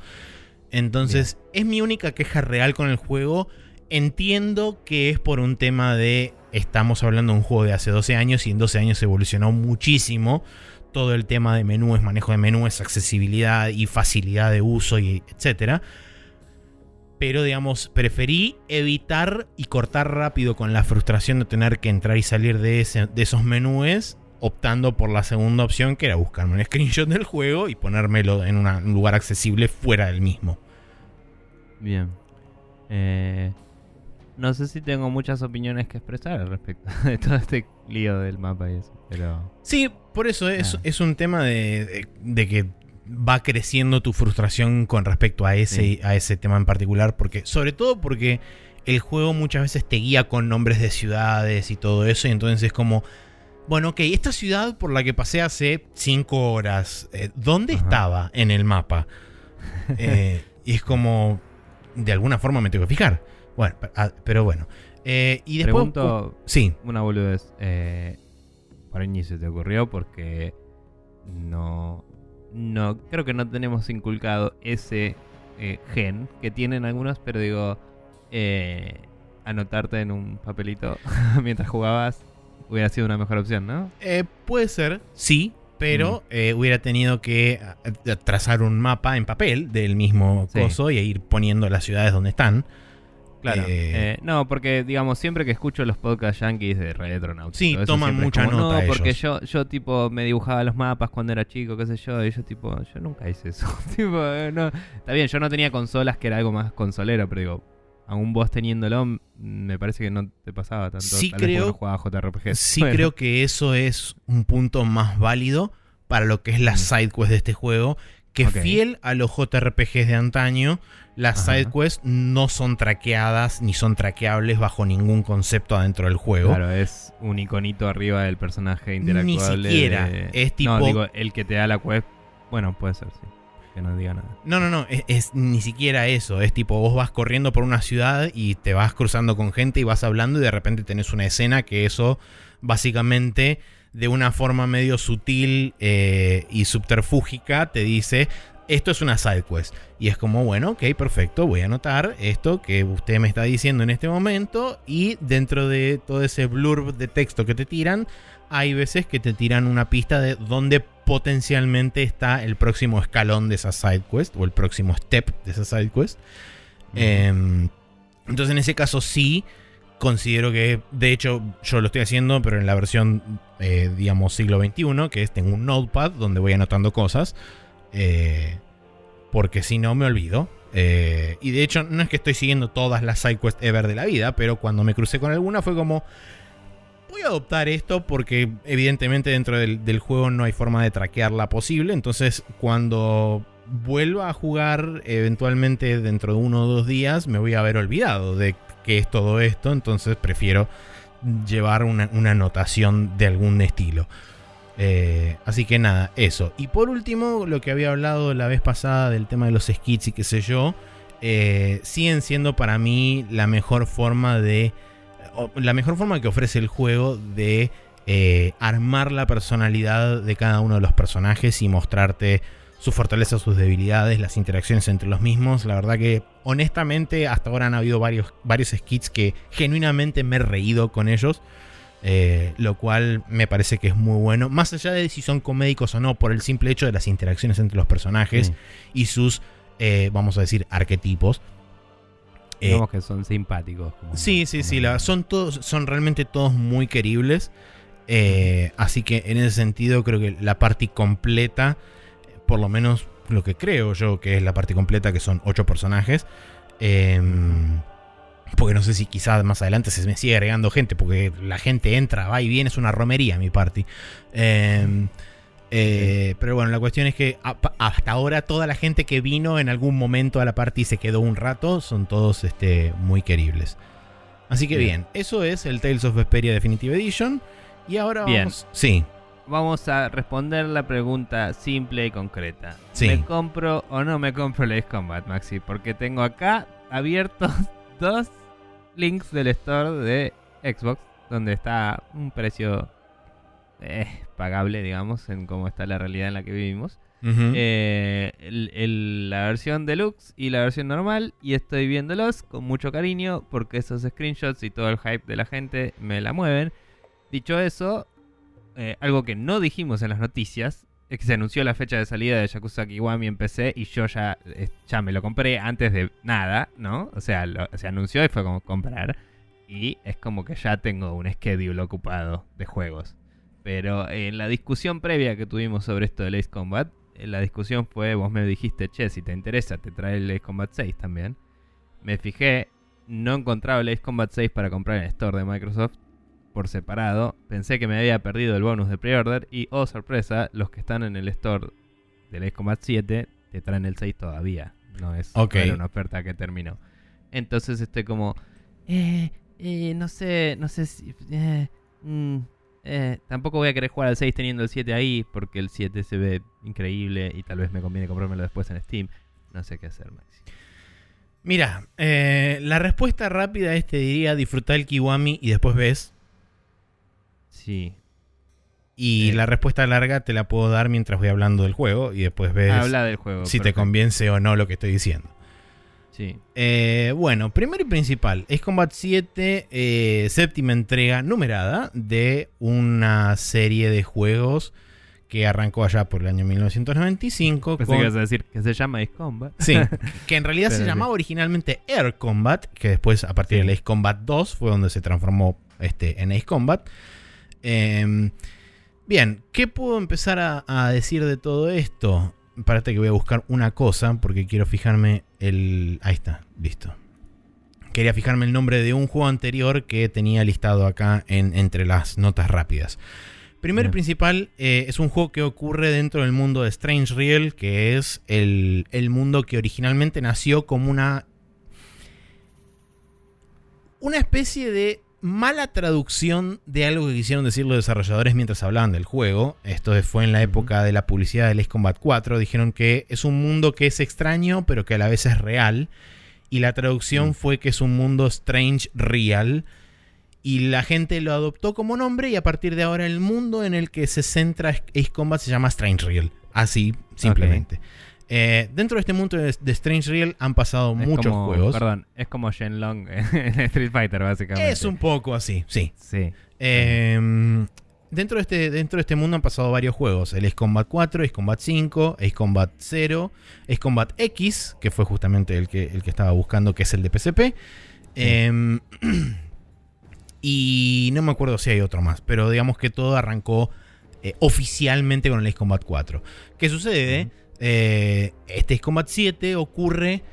Entonces, es mi única queja real con el juego. Entiendo que es por un tema de. Estamos hablando de un juego de hace 12 años y en 12 años evolucionó muchísimo. Todo el tema de menús, manejo de menús, accesibilidad y facilidad de uso, y etcétera. Pero, digamos, preferí evitar y cortar rápido con la frustración de tener que entrar y salir de, ese- de esos menús, optando por la segunda opción, que era buscarme un screenshot del juego y ponérmelo en una- un lugar accesible fuera del mismo. Bien. Eh, no sé si tengo muchas opiniones que expresar al respecto de todo este lío del mapa y eso, pero... Sí, por eso es, Ah. es un tema de, de- de que va creciendo tu frustración con respecto a ese, Sí. a ese tema en particular, porque sobre todo porque el juego muchas veces te guía con nombres de ciudades y todo eso, y entonces es como, bueno, ok, esta ciudad por la que pasé hace 5 horas, eh, ¿dónde Ajá. estaba en el mapa? Eh, y es como, de alguna forma me tengo que fijar. Bueno, ah, pero bueno. Eh, y después... Pregunto sí, una boludez. Por ahí ni se te ocurrió porque no... No, creo que no tenemos inculcado ese eh, gen que tienen algunos, pero digo, eh, anotarte en un papelito mientras jugabas hubiera sido una mejor opción, ¿no? Eh, puede ser, sí, pero eh, hubiera tenido que trazar un mapa en papel del mismo Sí. coso y ir poniendo las ciudades donde están. Claro. Eh, Eh, no, porque, digamos, siempre que escucho los podcasts yankees de Retronauts. Sí, eso, toman mucha como, nota No, porque ellos". yo, yo, tipo, me dibujaba los mapas cuando era chico, qué sé yo. Y yo, tipo, yo nunca hice eso. tipo, eh, no. Está bien, yo no tenía consolas que era algo más consolero, pero digo, aún vos teniéndolo, me parece que no te pasaba tanto. Sí Tal creo- no JRPG. Sí Bueno, creo que eso es un punto más válido para lo que es la Mm. side quest de este juego, que fiel a los JRPGs de antaño, las Ajá. side quests no son traqueadas ni son traqueables bajo ningún concepto adentro del juego. Claro, es un iconito arriba del personaje Ni interactuable. siquiera, de- es tipo- No, digo, el que te da la quest. Bueno, puede ser, sí. Que no diga nada. No, no, no, es, es ni siquiera eso. Es tipo, vos vas corriendo por una ciudad y te vas cruzando con gente y vas hablando y de repente tenés una escena que eso básicamente de una forma medio sutil eh, y subterfúgica te dice, esto es una side quest. Y es como, bueno, ok, perfecto, voy a anotar esto que usted me está diciendo en este momento y dentro de todo ese blurb de texto que te tiran, hay veces que te tiran una pista de dónde potencialmente está el próximo escalón de esa side quest o el próximo step de esa side quest. Em, entonces en ese caso sí considero que, de hecho yo lo estoy haciendo, pero en la versión, eh, digamos, siglo XXI, que es tengo un notepad donde voy anotando cosas, eh, porque si no me olvido. Eh, y de hecho no es que estoy siguiendo todas las side quests ever de la vida, pero cuando me crucé con alguna fue como, voy a adoptar esto porque evidentemente dentro del, del juego no hay forma de traquearla posible. Entonces cuando vuelva a jugar eventualmente dentro de uno o dos días me voy a haber olvidado de qué es todo esto. Entonces prefiero llevar una, una de algún estilo. Eh, así que nada, eso. Y por último, lo que había hablado la vez pasada del tema de los skits y qué sé yo, eh, siguen siendo para mí la mejor forma de la mejor forma que ofrece el juego de eh, armar la personalidad de cada uno de los personajes y mostrarte sus fortalezas, sus debilidades, las interacciones entre los mismos. La verdad que honestamente hasta ahora han habido varios, varios skits que genuinamente me he reído con ellos. eh, lo cual me parece que es muy bueno. Más allá de si son comédicos o no, por el simple hecho de las interacciones entre los personajes y sus, eh, vamos a decir, arquetipos. Eh, Digamos que son simpáticos. como- Sí, sí, como- sí. la- son todos, son realmente todos muy queribles. Así que en ese sentido creo que la parte completa, por lo menos lo que creo yo que es la parte completa, que son ocho personajes. em, porque no sé si quizás más adelante se me sigue agregando gente, porque la gente entra, va y viene, es una romería mi party. Em, Eh, pero bueno, la cuestión es que hasta ahora toda la gente que vino en algún momento a la party y se quedó un rato son todos este, muy queribles. Así que bien. eso es el Tales of Vesperia Definitive Edition. Y ahora bien. vamos. Sí. Vamos a responder la pregunta simple y concreta. ¿Me compro o no me compro el Ace Combat, Maxi? Porque tengo acá abiertos dos links del store de Xbox, donde está un precio eh, pagable, digamos, en cómo está la realidad en la que vivimos. Eh, la versión deluxe y la versión normal. Y estoy viéndolos con mucho cariño porque esos screenshots y todo el hype de la gente me la mueven. Dicho eso, eh, algo que no dijimos en las noticias es que se anunció la fecha de salida de Yakuza Kiwami en PC y yo ya, ya me lo compré antes de nada, ¿no? O sea, se anunció y fue como comprar. Y es como que ya tengo un schedule ocupado de juegos. Pero en la discusión previa que tuvimos sobre esto del Ace Combat, eh, la discusión fue, vos me dijiste, che, si te interesa, te trae el Ace Combat 6 también. Me fijé, no encontraba el Ace Combat 6 para comprar en el store de Microsoft por separado. Pensé que me había perdido el bonus de pre-order y, oh sorpresa, los que están en el store del Combat 7 te traen el 6 todavía. No es una oferta que terminó. Entonces estoy como, eh, eh, no sé, no sé si... Eh, mm, eh, tampoco voy a querer jugar al 6 teniendo el 7 ahí, porque el 7 se ve increíble y tal vez me conviene comprármelo después en Steam. No sé qué hacer, Maxi. Mira, la respuesta rápida es te diría disfrutar el Kiwami y después ves. Sí. Y eh. la respuesta larga te la puedo dar mientras voy hablando del juego y después ves Habla del juego, si te convence o no lo que estoy diciendo. Sí. Eh, bueno, primero y principal, es Combat 7, eh, séptima entrega numerada de una serie de juegos que arrancó allá por el año 1995. Pensé que ibas a decir que se llama Ace Combat. Sí, que en realidad se llamaba originalmente Air Combat, que después a partir del Ace Combat 2 fue donde se transformó este, en Ace Combat. Em, bien, ¿qué puedo empezar a decir de todo esto? Parate que voy a buscar una cosa porque quiero fijarme el... Ahí está, listo. Quería fijarme el nombre de un juego anterior que tenía listado acá en, entre las notas rápidas. Primero y principal, eh, es un juego que ocurre dentro del mundo de Strange Real, que es el, el mundo que originalmente nació como una... Una especie de mala traducción de algo que quisieron decir los desarrolladores mientras hablaban del juego. Esto fue en la época de la publicidad de Ace Combat 4. Dijeron que es un mundo que es extraño, pero que a la vez es real. Y la traducción mm. fue que es un mundo strange real. Y la gente lo adoptó como nombre y a partir de ahora el mundo en el que se centra Ace Combat se llama Strange Real. Así, simplemente. Eh, dentro de este mundo de, Strange Real han pasado muchos juegos. Perdón, es como Shenlong en Street Fighter, básicamente. Es un poco así, sí. Sí. Em, dentro, de este, dentro de este mundo han pasado varios juegos. El Ace Combat 4, Ace Combat 5, Ace Combat 0, Ace Combat X, que fue justamente el que, el que estaba buscando, que es el de PSP. Em, y no me acuerdo si hay otro más, pero digamos que todo arrancó eh, oficialmente con el Ace Combat 4. ¿Qué sucede? Eh, este Combat 7 ocurre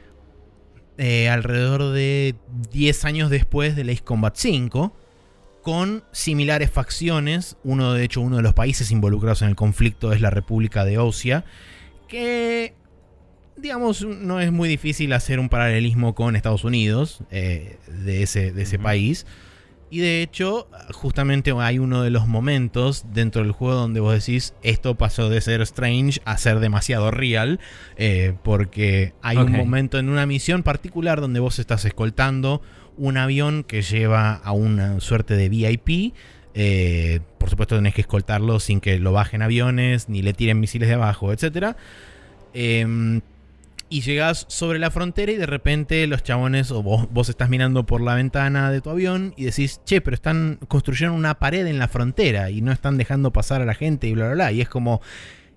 eh, alrededor de 10 años después del Ace Combat 5, con similares facciones. Uno, de hecho, uno de los países involucrados en el conflicto es la República de Osia, que, digamos, no es muy difícil hacer un paralelismo con Estados Unidos eh, de ese, de ese país. Y de hecho, justamente hay uno de los momentos dentro del juego donde vos decís, esto pasó de ser strange a ser demasiado real, eh, porque hay un momento en una misión particular donde vos estás escoltando un avión que lleva a una suerte de VIP. Eh, por supuesto tenés que escoltarlo sin que lo bajen aviones, ni le tiren misiles de abajo, etc y llegas sobre la frontera y de repente los chabones o vos, vos estás mirando por la ventana de tu avión y decís, che, pero están construyendo una pared en la frontera y no están dejando pasar a la gente y bla, bla, bla. Y es como,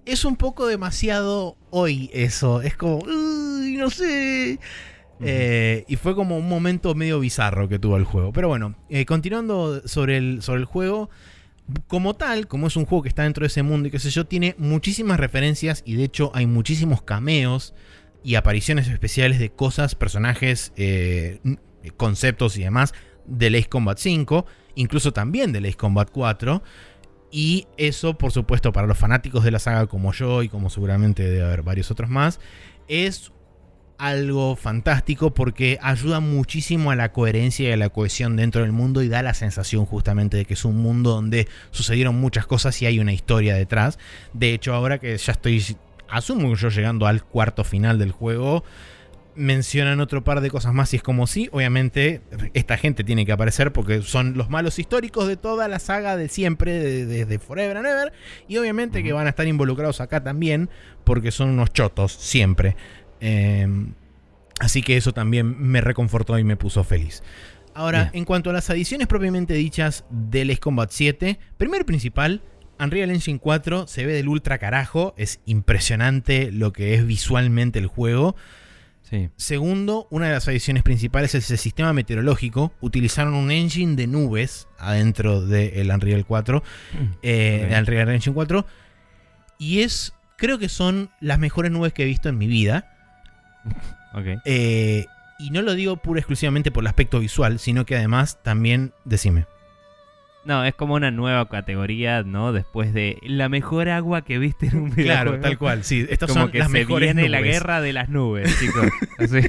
es un poco demasiado hoy eso. Es como, Uy, no sé. Eh, y fue como un momento medio bizarro que tuvo el juego. Pero bueno, eh, continuando sobre el, sobre el juego como tal, como es un juego que está dentro de ese mundo y qué sé yo, tiene muchísimas referencias y de hecho hay muchísimos cameos y apariciones especiales de cosas, personajes, eh, conceptos y demás del Ace Combat 5, incluso también del Ace Combat 4. Y eso, por supuesto, para los fanáticos de la saga como yo y como seguramente debe haber varios otros más, es algo fantástico porque ayuda muchísimo a la coherencia y a la cohesión dentro del mundo y da la sensación justamente de que es un mundo donde sucedieron muchas cosas y hay una historia detrás. De hecho, ahora que ya estoy, asumo que yo llegando al cuarto final del juego, mencionan otro par de cosas más y es como si, obviamente, esta gente tiene que aparecer porque son los malos históricos de toda la saga de siempre, desde Forever and Ever, y obviamente que van a estar involucrados acá también porque son unos chotos siempre. Em, así que eso también me reconfortó y me puso feliz. Ahora, en cuanto a las adiciones propiamente dichas del Ace Combat 7, primero y principal, Unreal Engine 4 se ve del ultra carajo, es impresionante lo que es visualmente el juego. Segundo, una de las adiciones principales es el sistema meteorológico. Utilizaron un engine de nubes adentro del Unreal 4, eh, Unreal Engine 4. Y es, creo que son las mejores nubes que he visto en mi vida. Eh, y no lo digo pura exclusivamente por el aspecto visual, sino que además también, decime. No, es como una nueva categoría, ¿no? Después de la mejor agua que viste en un videojuego. Claro, tal cual, sí. Estas como son que las se mejores viene la guerra de las nubes, chicos. Así.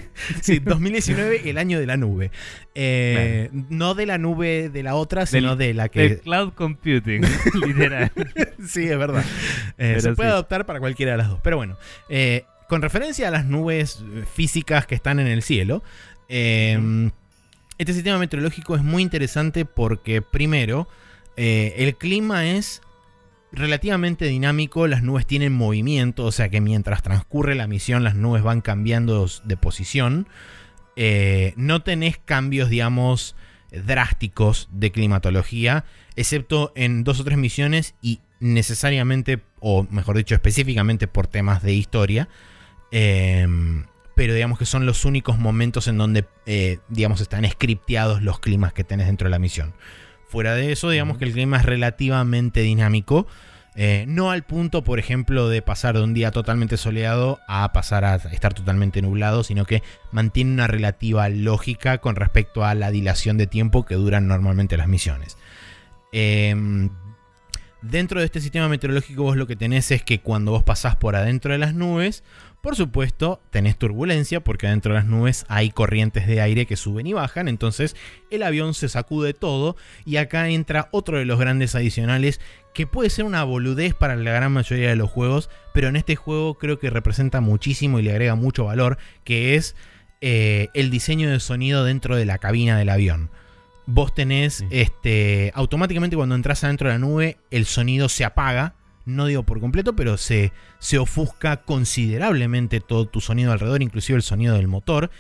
Sí, 2019, el año de la nube. Eh, No de la nube de la otra, sino de la De que... cloud computing, literal. sí, es verdad. Eh, se puede sí. adoptar para cualquiera de las dos. Pero bueno, eh, con referencia a las nubes físicas que están en el cielo, eh, este sistema meteorológico es muy interesante porque, primero, eh, el clima es relativamente dinámico, las nubes tienen movimiento, o sea que mientras transcurre la misión las nubes van cambiando de posición. Eh, no tenés cambios, digamos, drásticos de climatología, excepto en dos o tres misiones y necesariamente, o mejor dicho, específicamente por temas de historia. Em, pero digamos que son los únicos momentos en donde, eh, digamos, están scripteados los climas que tenés dentro de la misión. Fuera de eso, digamos que el clima es relativamente dinámico. eh, no al punto, por ejemplo, de pasar de un día totalmente soleado a pasar a estar totalmente nublado, sino que mantiene una relativa lógica con respecto a la dilación de tiempo que duran normalmente las misiones. Em, dentro de este sistema meteorológico vos lo que tenés es que cuando vos pasás por adentro de las nubes, por supuesto, tenés turbulencia porque adentro de las nubes hay corrientes de aire que suben y bajan, entonces el avión se sacude todo y acá entra otro de los grandes adicionales que puede ser una boludez para la gran mayoría de los juegos, pero en este juego creo que representa muchísimo y le agrega mucho valor, que es eh, el diseño de sonido dentro de la cabina del avión. Vos tenés, Sí. este, automáticamente cuando entras adentro de la nube, el sonido se apaga, no digo por completo, pero se, se ofusca considerablemente todo tu sonido alrededor, inclusive el sonido del motor.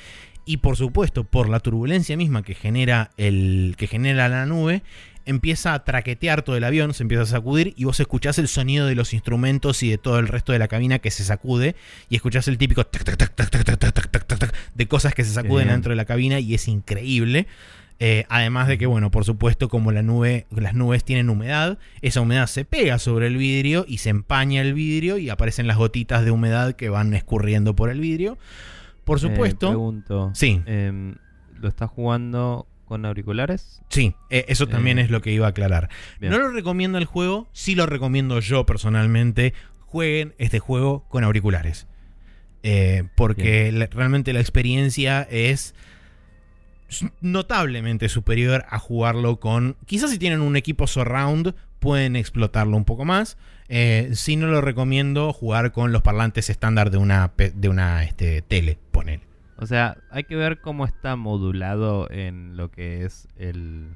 Y por supuesto, por la turbulencia misma que genera, el, que genera la nube, empieza a traquetear todo el avión, se empieza a sacudir y vos escuchás el sonido de los instrumentos y de todo el resto de la cabina que se sacude y escuchás el típico tac, tac, tac, tac, tac, tac, tac, tac, de cosas que se sacuden dentro de la cabina y es increíble. Eh, además de que, bueno, por supuesto, como la nube, las nubes tienen humedad, esa humedad se pega sobre el vidrio y se empaña el vidrio y aparecen las gotitas de humedad que van escurriendo por el vidrio. Por Eh, supuesto, pregunto, sí, em, ¿lo estás jugando con auriculares? sí, eh, eso también es lo que iba a aclarar. Bien. No lo recomiendo el juego, sí lo recomiendo yo personalmente. Jueguen este juego con auriculares. Porque la- realmente la experiencia es notablemente superior a jugarlo con... Quizás si tienen un equipo surround pueden explotarlo un poco más. Eh, si no lo recomiendo jugar con los parlantes estándar de una, de una este, tele, ponele. O sea, hay que ver cómo está modulado en lo que es el,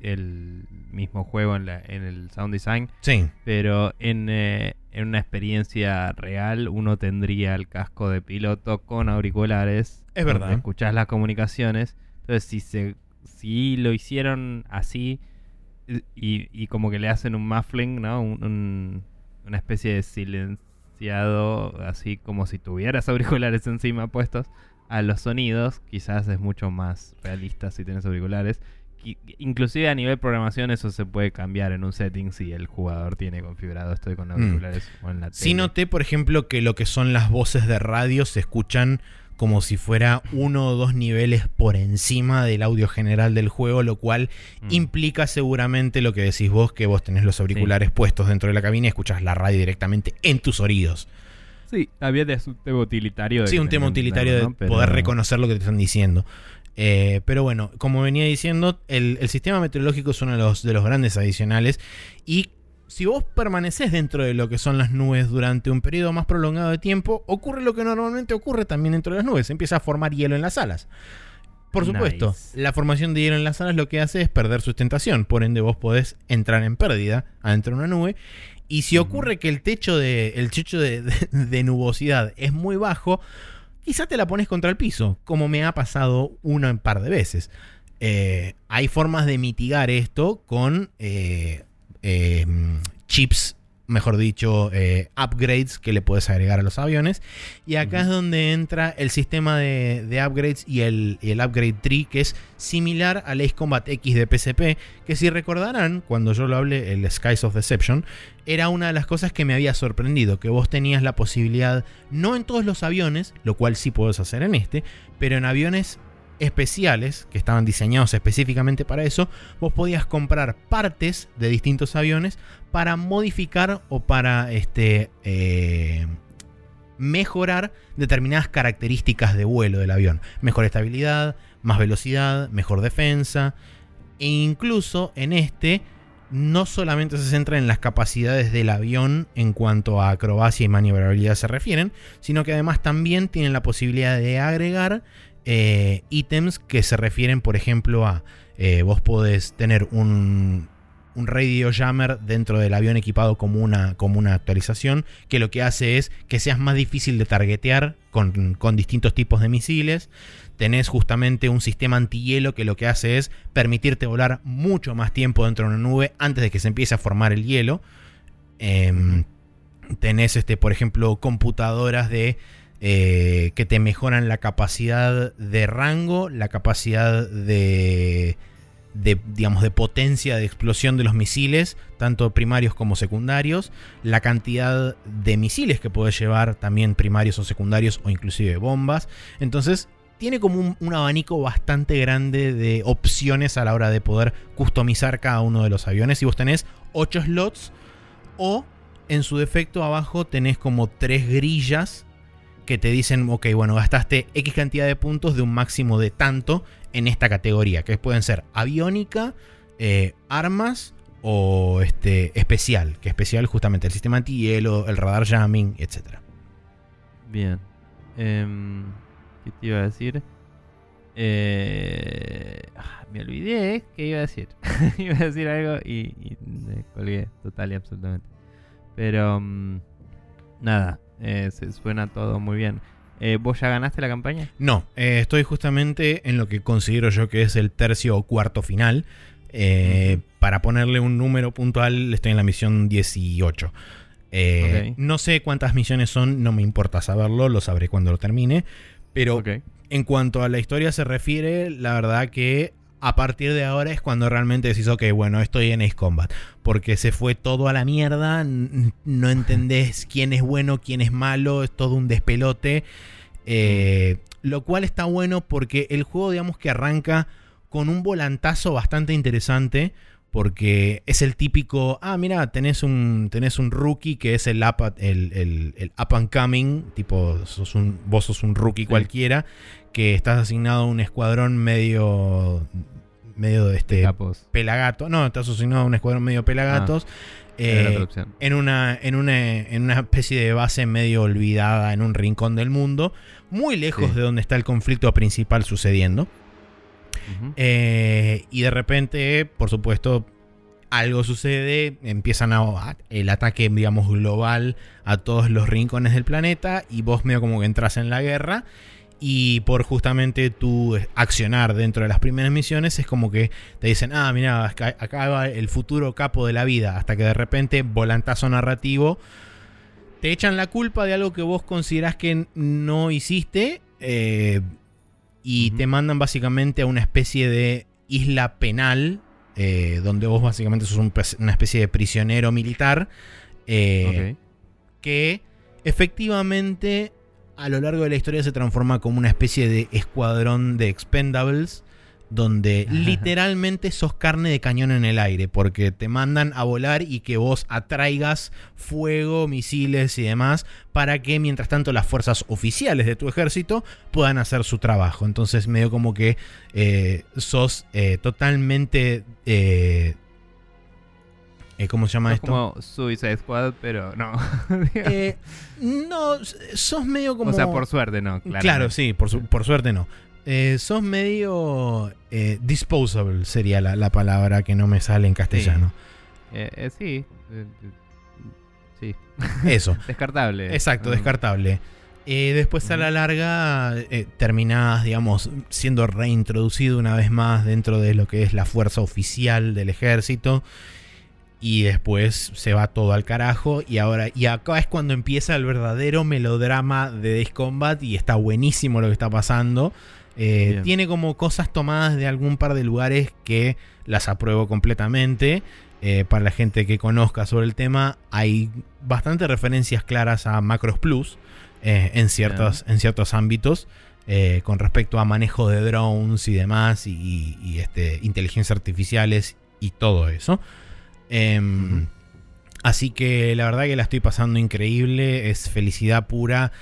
el mismo juego en, la- en el sound design. Sí, Pero en, eh, en una experiencia real uno tendría el casco de piloto con auriculares. Es verdad. Escuchás las comunicaciones. Entonces si, se, si lo hicieron así y, y como que le hacen un muffling, ¿no? Un- un- una especie de silenciado, así como si tuvieras auriculares encima puestos a los sonidos, quizás es mucho más realista si tienes auriculares. Inclusive a nivel programación eso se puede cambiar en un setting si el jugador tiene configurado esto con auriculares o en la tele. Sí noté, por ejemplo, que lo que son las voces de radio se escuchan como si fuera uno o dos niveles por encima del audio general del juego, lo cual Mm. implica seguramente lo que decís vos, que vos tenés los auriculares puestos dentro de la cabina y escuchas la radio directamente en tus oídos. Sí, había de un tema utilitario. de Sí, un tema utilitario de poder reconocer lo que te están diciendo. Eh, pero bueno, como venía diciendo, el, el sistema meteorológico es uno de los, de los grandes adicionales. Y si vos permaneces dentro de lo que son las nubes durante un periodo más prolongado de tiempo, ocurre lo que normalmente ocurre también dentro de las nubes. Empieza a formar hielo en las alas. Por supuesto, Nice. la formación de hielo en las alas lo que hace es perder sustentación. Por ende, vos podés entrar en pérdida adentro de una nube. Y si ocurre que el techo de, el techo de, de- de nubosidad es muy bajo, quizá te la pones contra el piso, como me ha pasado una un par de veces. Eh, hay formas de mitigar esto con eh, eh, chips, mejor dicho, eh, upgrades que le puedes agregar a los aviones. Y acá es donde entra el sistema de, de upgrades y el, y el upgrade tree, que es similar al Ace Combat X de PSP, que si recordarán, cuando yo lo hablé, el Skies of Deception, era una de las cosas que me había sorprendido, que vos tenías la posibilidad, no en todos los aviones, lo cual sí puedes hacer en este, pero en aviones especiales que estaban diseñados específicamente para eso, vos podías comprar partes de distintos aviones para modificar o para este eh, mejorar determinadas características de vuelo del avión. Mejor estabilidad, más velocidad, mejor defensa. E incluso en este no solamente se centra en las capacidades del avión en cuanto a acrobacia y maniobrabilidad se refieren, sino que además también tienen la posibilidad de agregar eh, ítems que se refieren, por ejemplo, a eh, vos podés tener un, radio jammer dentro del avión equipado como una, como una actualización, que lo que hace es que seas más difícil de targetear con, con distintos tipos de misiles. Tenés justamente un sistema antihielo que lo que hace es permitirte volar mucho más tiempo dentro de una nube antes de que se empiece a formar el hielo. Em, tenés, este, por ejemplo, computadoras de eh, que te mejoran la capacidad de rango, la capacidad de, digamos, de potencia de explosión de los misiles, tanto primarios como secundarios, la cantidad de misiles que puedes llevar, también primarios o secundarios, o inclusive bombas. Entonces, tiene como un, abanico bastante grande de opciones a la hora de poder customizar cada uno de los aviones. Y vos tenés 8 slots o en su defecto abajo tenés como 3 grillas que te dicen, ok, bueno, gastaste X cantidad de puntos de un máximo de tanto en esta categoría, que pueden ser aviónica, eh, armas o este, especial, que especial justamente el sistema antihielo, el radar jamming, etc. Bien. Em, ¿Qué te iba a decir? Eh, ah, me olvidé qué iba a decir. iba a decir algo y, y me colgué total y absolutamente. Pero mm, nada, eh, se suena todo muy bien. Eh, ¿Vos ya ganaste la campaña? No, eh, estoy justamente en lo que considero yo que es el tercio o cuarto final. Eh. Para ponerle un número puntual, estoy en la misión 18. Eh, Ok. No sé cuántas misiones son, no me importa saberlo, lo sabré cuando lo termine. Pero en cuanto a la historia se refiere, la verdad que a partir de ahora es cuando realmente decís, ok, bueno, estoy en Ace Combat. Porque se fue todo a la mierda, no entendés quién es bueno, quién es malo, es todo un despelote. Eh, lo cual está bueno porque el juego, digamos que arranca con un volantazo bastante interesante. Porque es el típico, ah, mira, tenés un, tenés un rookie que es el up, el, el- el up and coming, tipo, sos un, vos sos un rookie cualquiera, que estás asignado a un escuadrón medio, medio de este, Capos. pelagato, no, estás asignado a un escuadrón medio pelagatos, la eh, en una, en, una, en una especie de base medio olvidada en un rincón del mundo, muy lejos Sí. de donde está el conflicto principal sucediendo. Eh, y de repente, por supuesto, algo sucede, empiezan a, el ataque, digamos, global a todos los rincones del planeta y vos medio como que entras en la guerra y por justamente tu accionar dentro de las primeras misiones es como que te dicen, ah, mira, acá va el futuro capo de la vida, hasta que de repente, volantazo narrativo, te echan la culpa de algo que vos considerás que no hiciste eh, y te mandan básicamente a una especie de isla penal, eh, donde vos básicamente sos un una especie de prisionero militar, eh, Ok. que efectivamente a lo largo de la historia se transforma como una especie de escuadrón de expendables donde literalmente sos carne de cañón en el aire, porque te mandan a volar y que vos atraigas fuego, misiles y demás, para que mientras tanto las fuerzas oficiales de tu ejército puedan hacer su trabajo. Entonces medio como que eh, sos eh, totalmente... Eh, ¿Cómo se llama Es esto? como Suicide Squad, pero no. Eh, no, sos medio como... O sea, por suerte no. Claro, sí, por, su- por suerte no. Eh, sos medio eh, disposable, sería la, la palabra que no me sale en castellano. Eh, sí. eh, eh, sí. Eso, Descartable. exacto, Mm. descartable. Después a la larga terminás, digamos, siendo reintroducido una vez más dentro de lo que es la fuerza oficial del ejército. Y después se va todo al carajo. Y ahora, y acá es cuando empieza el verdadero melodrama de Days Combat. Y está buenísimo lo que está pasando. Eh, tiene como cosas tomadas de algún par de lugares que las apruebo completamente. Eh, para la gente que conozca sobre el tema, hay bastantes referencias claras a Macros Plus eh, en, ciertos, en ciertos ámbitos. eh, con respecto a manejo de drones y demás, y, y- y, este, inteligencias artificiales y todo eso. Em. Así que la verdad que la estoy pasando increíble, es felicidad pura,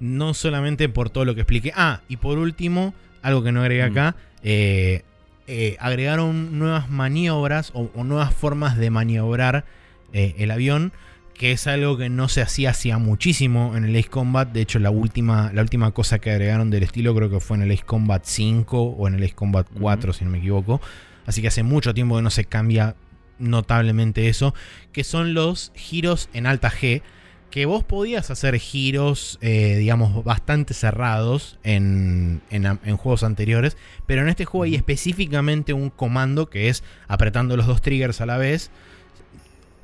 no solamente por todo lo que expliqué. Ah, y por último, algo que no agregué Mm. acá, eh, eh, agregaron nuevas maniobras o, o nuevas formas de maniobrar eh, el avión, que es algo que no se hacía hacía muchísimo en el Ace Combat. De hecho, la última, la última cosa que agregaron del estilo creo que fue en el Ace Combat 5 o en el Ace Combat 4, si no me equivoco. Así que hace mucho tiempo que no se cambia notablemente eso, que son los giros en alta G, que vos podías hacer giros, eh, digamos, bastante cerrados en, en- en juegos anteriores, pero en este juego hay específicamente un comando que es apretando los dos triggers a la vez,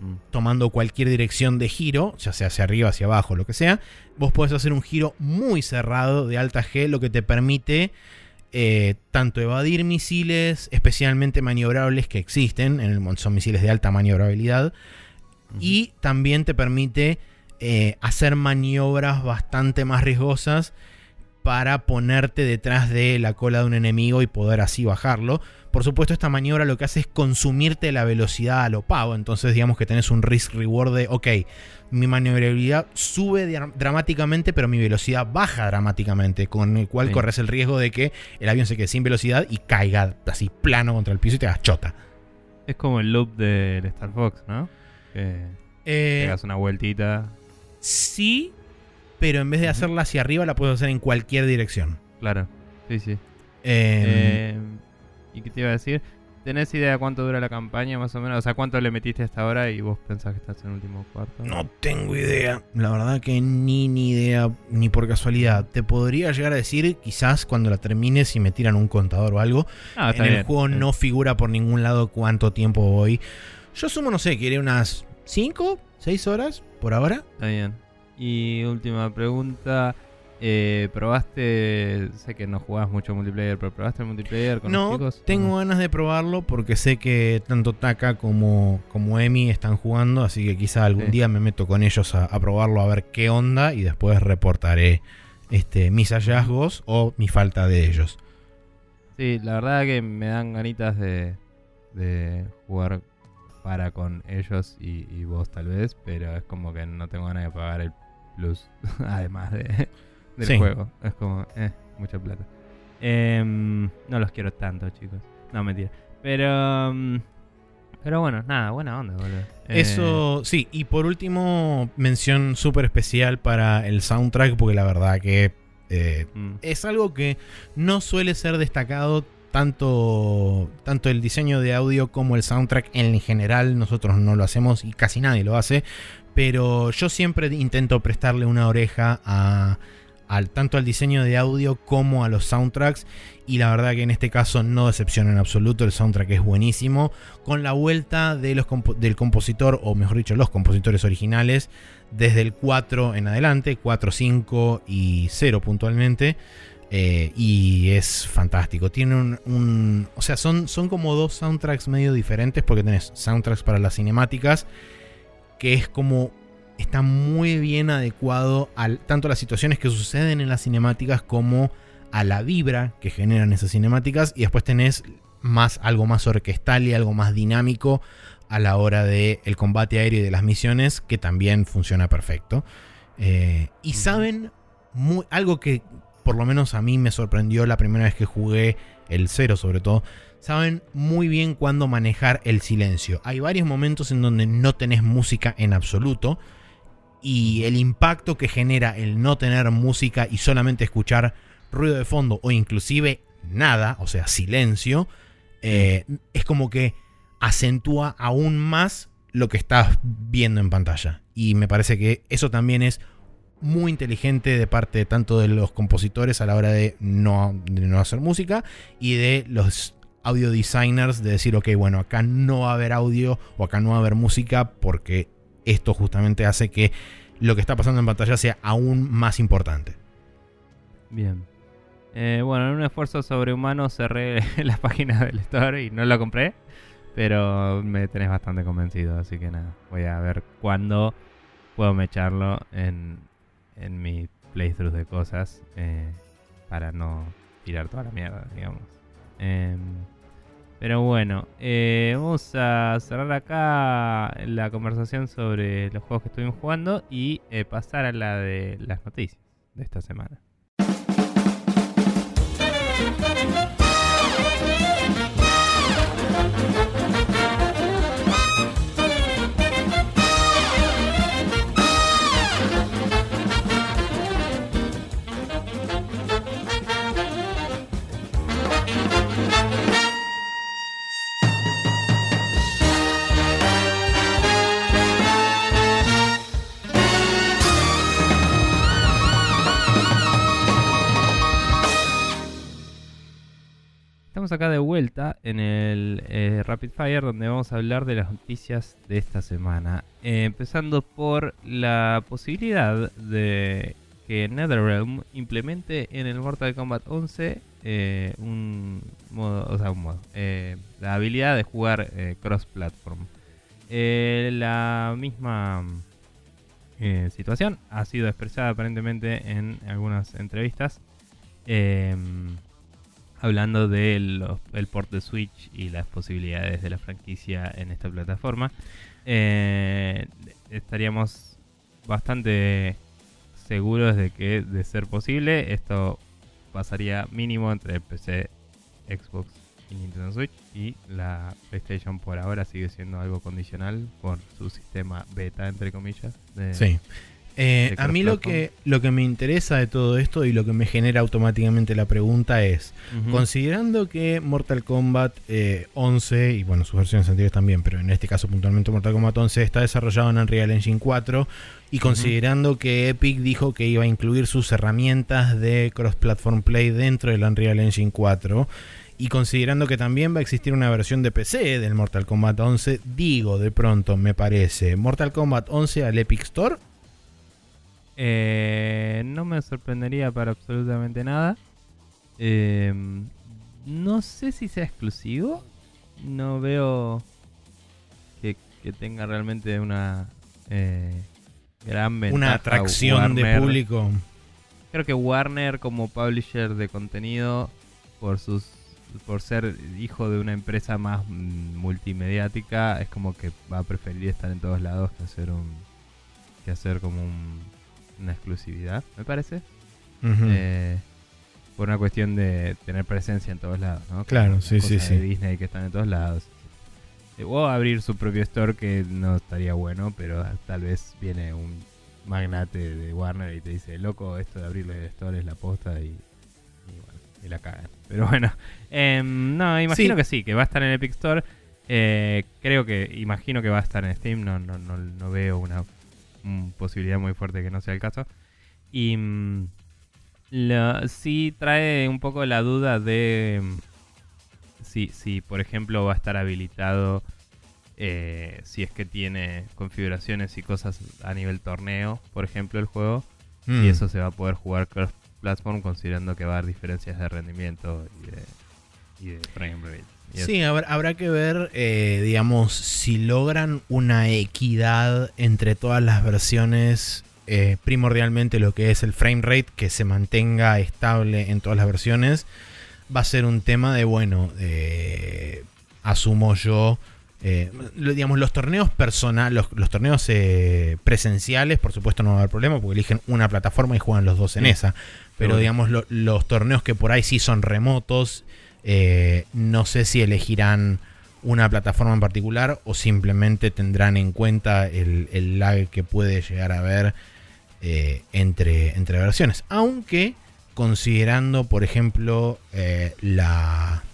Mm. tomando cualquier dirección de giro, ya sea hacia arriba, hacia abajo, lo que sea, vos podés hacer un giro muy cerrado de alta G, lo que te permite eh, tanto evadir misiles especialmente maniobrables que existen, en el, son misiles de alta maniobrabilidad, y también te permite eh, hacer maniobras bastante más riesgosas para ponerte detrás de la cola de un enemigo y poder así bajarlo. Por supuesto, esta maniobra lo que hace es consumirte la velocidad a lo pavo. Entonces, digamos que tenés un risk reward de, ok, mi maniobrabilidad sube dra- dramáticamente, pero mi velocidad baja dramáticamente, con el cual Sí. corres el riesgo de que el avión se quede sin velocidad y caiga así plano contra el piso y te hagas chota. Es como el loop del Star Fox, ¿no? Que Eh, pegas una vueltita. Sí, pero en vez de hacerla hacia arriba, la puedes hacer en cualquier dirección. Claro. Sí, sí. Em, Eh, ¿Y qué te iba a decir? ¿Tenés idea cuánto dura la campaña más o menos? O sea, ¿cuánto le metiste hasta ahora y vos pensás que estás en el último cuarto? No tengo idea. La verdad que ni, ni idea, ni por casualidad. Te podría llegar a decir, quizás cuando la termines, si me tiran un contador o algo. Ah, en el bien. juego no figura por ningún lado cuánto tiempo voy. Yo sumo, no sé, que iré unas 5, 6 horas por ahora. Está bien. Y última pregunta. Eh, ¿Probaste? Sé que no jugás mucho multiplayer, pero ¿probaste el multiplayer con No, los chicos? tengo ganas de probarlo porque sé que tanto Taka como, como Emi están jugando, así que quizá algún Sí. día me meto con ellos a, a probarlo a ver qué onda y después reportaré este, mis hallazgos o mi falta de ellos. Sí, la verdad que me dan ganitas de, de jugar para con ellos y, y vos tal vez, pero es como que no tengo ganas de pagar el plus además de, del Sí. juego. Es como, eh, mucha plata. Em, no los quiero tanto, chicos. No, mentira. Pero, mm, pero bueno, nada, buena onda, boludo. Eh, Eso, sí, y por último, mención súper especial para el soundtrack, porque la verdad que eh, mm, es algo que no suele ser destacado tanto, tanto el diseño de audio como el soundtrack en general. Nosotros no lo hacemos y casi nadie lo hace. Pero yo siempre intento prestarle una oreja al, tanto al diseño de audio como a los soundtracks. Y la verdad que en este caso no decepciona en absoluto. El soundtrack es buenísimo. Con la vuelta de los del compositor, o mejor dicho, los compositores originales, desde el 4 en adelante, 4, 5 y 0 puntualmente. Eh, y es fantástico. Tiene un. un- o sea, son, son como dos soundtracks medio diferentes. Porque tenés soundtracks para las cinemáticas. Que es como está muy bien adecuado al, tanto a las situaciones que suceden en las cinemáticas como a la vibra que generan esas cinemáticas. Y después tenés más, algo más orquestal y algo más dinámico a la hora del el combate aéreo y de las misiones, que también funciona perfecto. Eh, y saben muy- algo que por lo menos a mí me sorprendió la primera vez que jugué el cero sobre todo. Saben muy bien cuándo manejar el silencio. Hay varios momentos en donde no tenés música en absoluto. Y el impacto que genera el no tener música y solamente escuchar ruido de fondo o inclusive nada, o sea, silencio, eh, es como que acentúa aún más lo que estás viendo en pantalla. Y me parece que eso también es muy inteligente de parte tanto de los compositores a la hora de no, no hacer música y de los audio designers de decir, ok, bueno, acá no va a haber audio o acá no va a haber música porque esto justamente hace que lo que está pasando en pantalla sea aún más importante. Bien. Eh, bueno, en un esfuerzo sobrehumano cerré la página del store y no la compré. Pero me tenés bastante convencido, así que nada. Voy a ver cuándo puedo mecharlo en, en mis playthroughs de cosas. eh, para no tirar toda la mierda, digamos. Em, pero bueno, eh, vamos a cerrar acá la conversación sobre los juegos que estuvimos jugando y eh, pasar a la de las noticias de esta semana. De vuelta en el eh, Rapid Fire donde vamos a hablar de las noticias de esta semana. Eh, empezando por la posibilidad de que NetherRealm implemente en el Mortal Kombat 11 eh, un modo, o sea, un modo, la habilidad de jugar cross-platform. La misma situación ha sido expresada aparentemente en algunas entrevistas. Em, hablando del el port de Switch y las posibilidades de la franquicia en esta plataforma. Eh, estaríamos bastante seguros de que, de ser posible, esto pasaría mínimo entre PC, Xbox y Nintendo Switch. Y la PlayStation por ahora sigue siendo algo condicional por su sistema beta, entre comillas. de- Sí. Eh, a mí lo que, lo que me interesa de todo esto y lo que me genera automáticamente la pregunta es, considerando que Mortal Kombat eh, 11, y bueno, sus versiones anteriores también, pero en este caso puntualmente Mortal Kombat 11 está desarrollado en Unreal Engine 4, y considerando que Epic dijo que iba a incluir sus herramientas de cross-platform play dentro del Unreal Engine 4, y considerando que también va a existir una versión de PC del Mortal Kombat 11, digo de pronto, me parece, Mortal Kombat 11 al Epic Store. Eh, no me sorprendería para absolutamente nada. Eh, no sé si sea exclusivo. No veo que, que tenga realmente una eh, gran ventaja. una atracción de público. Creo que Warner como publisher de contenido por sus por ser hijo de una empresa más mm, multimediática es como que va a preferir estar en todos lados que hacer un que hacer como un- una exclusividad, me parece. Eh, por una cuestión de tener presencia en todos lados, ¿no? Claro, Como sí, sí, de Disney que están en todos lados. Eh, O abrir su propio store que no estaría bueno, pero tal vez viene un magnate de Warner y te dice, loco, esto de abrirle el store es la posta y, y bueno, y la cagan. Pero bueno, em, no, imagino Sí. que sí, que va a estar en Epic Store. Eh, creo que, imagino que va a estar en Steam, no, no, no, no veo una posibilidad muy fuerte que no sea el caso. Y mm, sí trae un poco la duda de mm, si, si por ejemplo, va a estar habilitado eh, si es que tiene configuraciones y cosas a nivel torneo, por ejemplo, el juego. Mm. Y eso se va a poder jugar cross-platform considerando que va a haber diferencias de rendimiento y de, y de frame rate. Sí, habrá, habrá que ver, eh, digamos, si logran una equidad entre todas las versiones, eh, primordialmente lo que es el frame rate, que se mantenga estable en todas las versiones, va a ser un tema de, bueno, eh, asumo yo, eh, digamos, los torneos personal, los, los torneos presenciales, por supuesto no va a haber problema, porque eligen una plataforma y juegan los dos en Sí, esa, pero digamos, lo- los torneos que por ahí sí son remotos, eh, no sé si elegirán una plataforma en particular o simplemente tendrán en cuenta el, el lag que puede llegar a haber eh, entre, entre versiones. Aunque considerando, por ejemplo, eh, la,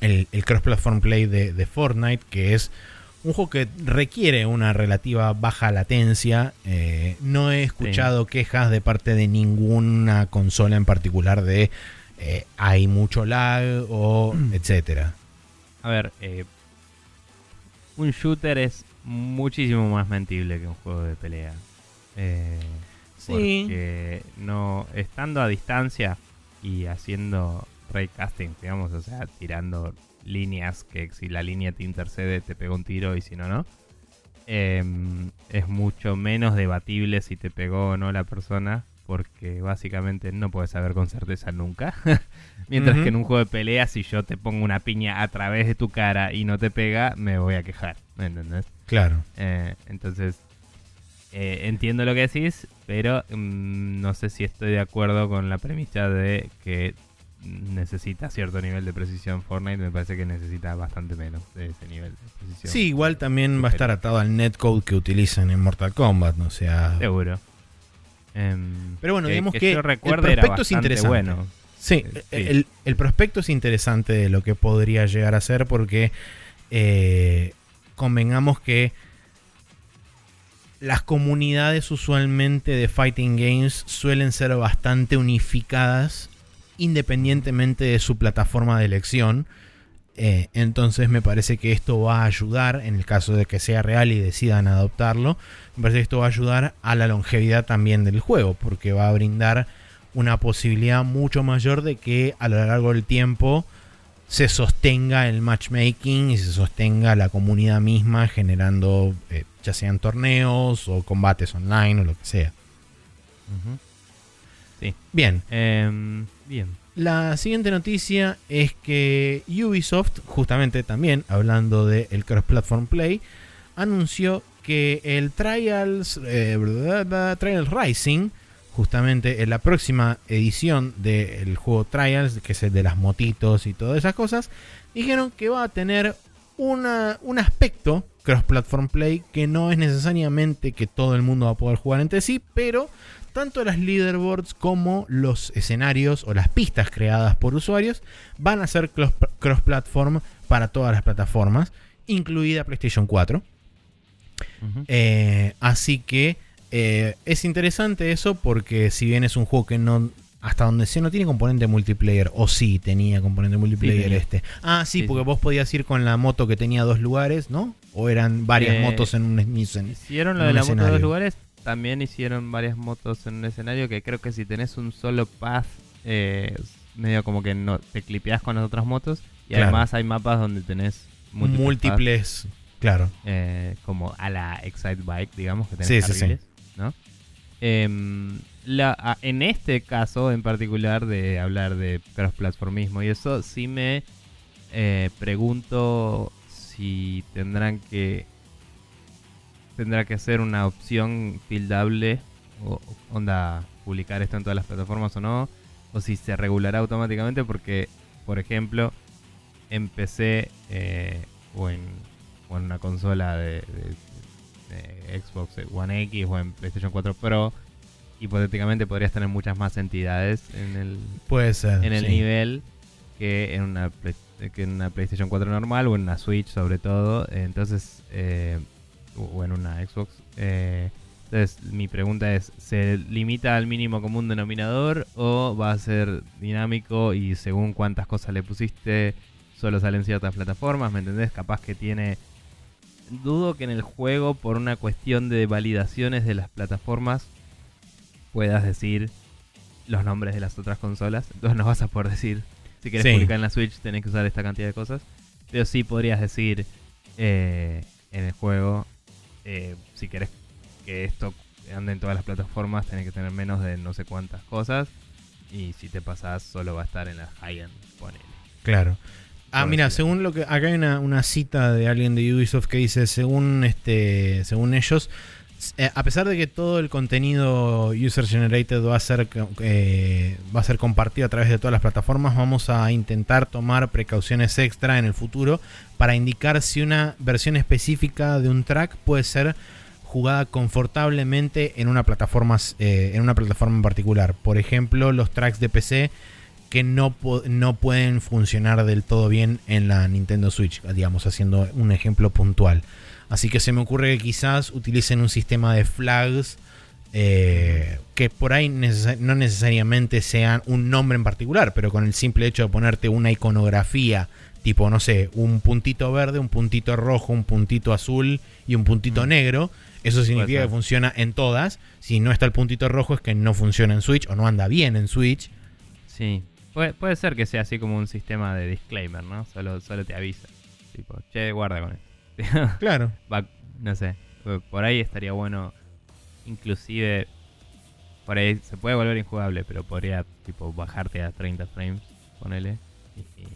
el, el cross-platform play de, de Fortnite, que es un juego que requiere una relativa baja latencia, eh, no he escuchado quejas de parte de ninguna consola en particular de eh, hay mucho lag o etcétera. A ver, eh, un shooter es muchísimo más mentible que un juego de pelea. Eh, Sí. Porque no, estando a distancia y haciendo raycasting, digamos, o sea, tirando líneas que si la línea te intercede te pega un tiro y si no, no. em, es mucho menos debatible si te pegó o no la persona. Porque básicamente no puedes saber con certeza nunca. Mientras que en un juego de pelea, si yo te pongo una piña a través de tu cara y no te pega, me voy a quejar. ¿Me entendés? Claro. Eh, entonces, eh, entiendo lo que decís, pero mm, no sé si estoy de acuerdo con la premisa de que necesita cierto nivel de precisión Fortnite. Me parece que necesita bastante menos de ese nivel de precisión. Sí, igual también va a estar atado al netcode que utilizan en Mortal Kombat, o sea... Seguro. Em, Pero bueno, digamos que el prospecto es interesante. bueno. Sí, Sí. El, el prospecto es interesante de lo que podría llegar a ser porque eh, convengamos que las comunidades usualmente de fighting games suelen ser bastante unificadas independientemente de su plataforma de elección. Eh, entonces me parece que esto va a ayudar, en el caso de que sea real y decidan adoptarlo, me parece que esto va a ayudar a la longevidad también del juego, porque va a brindar una posibilidad mucho mayor de que a lo largo del tiempo se sostenga el matchmaking y se sostenga la comunidad misma generando eh, ya sean torneos o combates online o lo que sea. Ujú. Bien, Em, bien. La siguiente noticia es que Ubisoft, justamente también hablando del cross-platform play, anunció que el Trials, eh, Trials Rising, justamente en la próxima edición del juego Trials, que es el de las motitos y todas esas cosas, dijeron que va a tener una- un aspecto cross-platform play que no es necesariamente que todo el mundo va a poder jugar entre sí, pero tanto las leaderboards como los escenarios o las pistas creadas por usuarios van a ser cross-platform para todas las plataformas, incluida PlayStation 4. Ujú. Eh, así que eh, es interesante eso porque si bien es un juego que no... Hasta donde sé no tiene componente multiplayer. O sí tenía componente multiplayer este. Ah, sí, Sí, porque sí. vos podías ir con la moto que tenía dos lugares, ¿no? O eran varias Eh, motos en un mismo... Hicieron lo de la moto de dos lugares. También hicieron varias motos en un escenario que creo que si tenés un solo path, eh, medio como que no te clipeás con las otras motos. Y Claro. además hay mapas donde tenés múltiples, múltiples. Claro. eh, como a la Excite Bike, digamos, que tenés Sí, sí, sí. carriles, ¿no? Em, la, en este caso en particular de hablar de cross-platformismo y eso, sí me eh, pregunto si tendrán que tendrá que ser una opción tildable o onda publicar esto en todas las plataformas o no o si se regulará automáticamente porque por ejemplo en PC eh, o, en, o en una consola de, de- de Xbox One X o en PlayStation 4 Pro hipotéticamente podrías tener muchas más entidades en el Puede ser. en el sí. nivel que en una que en una PlayStation 4 normal o en una Switch sobre todo entonces eh, o en una Xbox eh, entonces mi pregunta es ¿se limita al mínimo común denominador o va a ser dinámico y según cuántas cosas le pusiste solo salen ciertas plataformas? ¿me entendés? capaz que tiene dudo que en el juego por una cuestión de validaciones de las plataformas puedas decir los nombres de las otras consolas entonces no vas a poder decir Si querés Sí. publicar en la Switch tenés que usar esta cantidad de cosas. Pero sí podrías decir eh, en el juego, eh, si querés que esto ande en todas las plataformas, tenés que tener menos de no sé cuántas cosas. Y si te pasás, solo va a estar en la high-end, ponele. Claro. Ah, Por mira, según lo que acá hay una, una cita de alguien de Ubisoft que dice, según este, según ellos, eh, a pesar de que todo el contenido user generated va a ser eh, va a ser compartido a través de todas las plataformas, vamos a intentar tomar precauciones extra en el futuro para indicar si una versión específica de un track puede ser jugada confortablemente en una plataforma eh, en una plataforma en particular. Por ejemplo, los tracks de PC que no, no pueden funcionar del todo bien en la Nintendo Switch, digamos, haciendo un ejemplo puntual. Así que se me ocurre que quizás utilicen un sistema de flags eh, que por ahí no necesariamente sean un nombre en particular, pero con el simple hecho de ponerte una iconografía, tipo, no sé, un puntito verde, un puntito rojo, un puntito azul y un puntito Mm. negro, eso significa que funciona en todas. Si no está el puntito rojo es que no funciona en Switch o no anda bien en Switch. Sí. Puede, puede ser que sea así como un sistema de disclaimer, ¿no? Solo, solo te avisa. Tipo, che, guarda con esto. Claro. Va- no sé. Por ahí estaría bueno. Inclusive. Por ahí se puede volver injugable, pero podría tipo bajarte a 30 frames, ponele. y-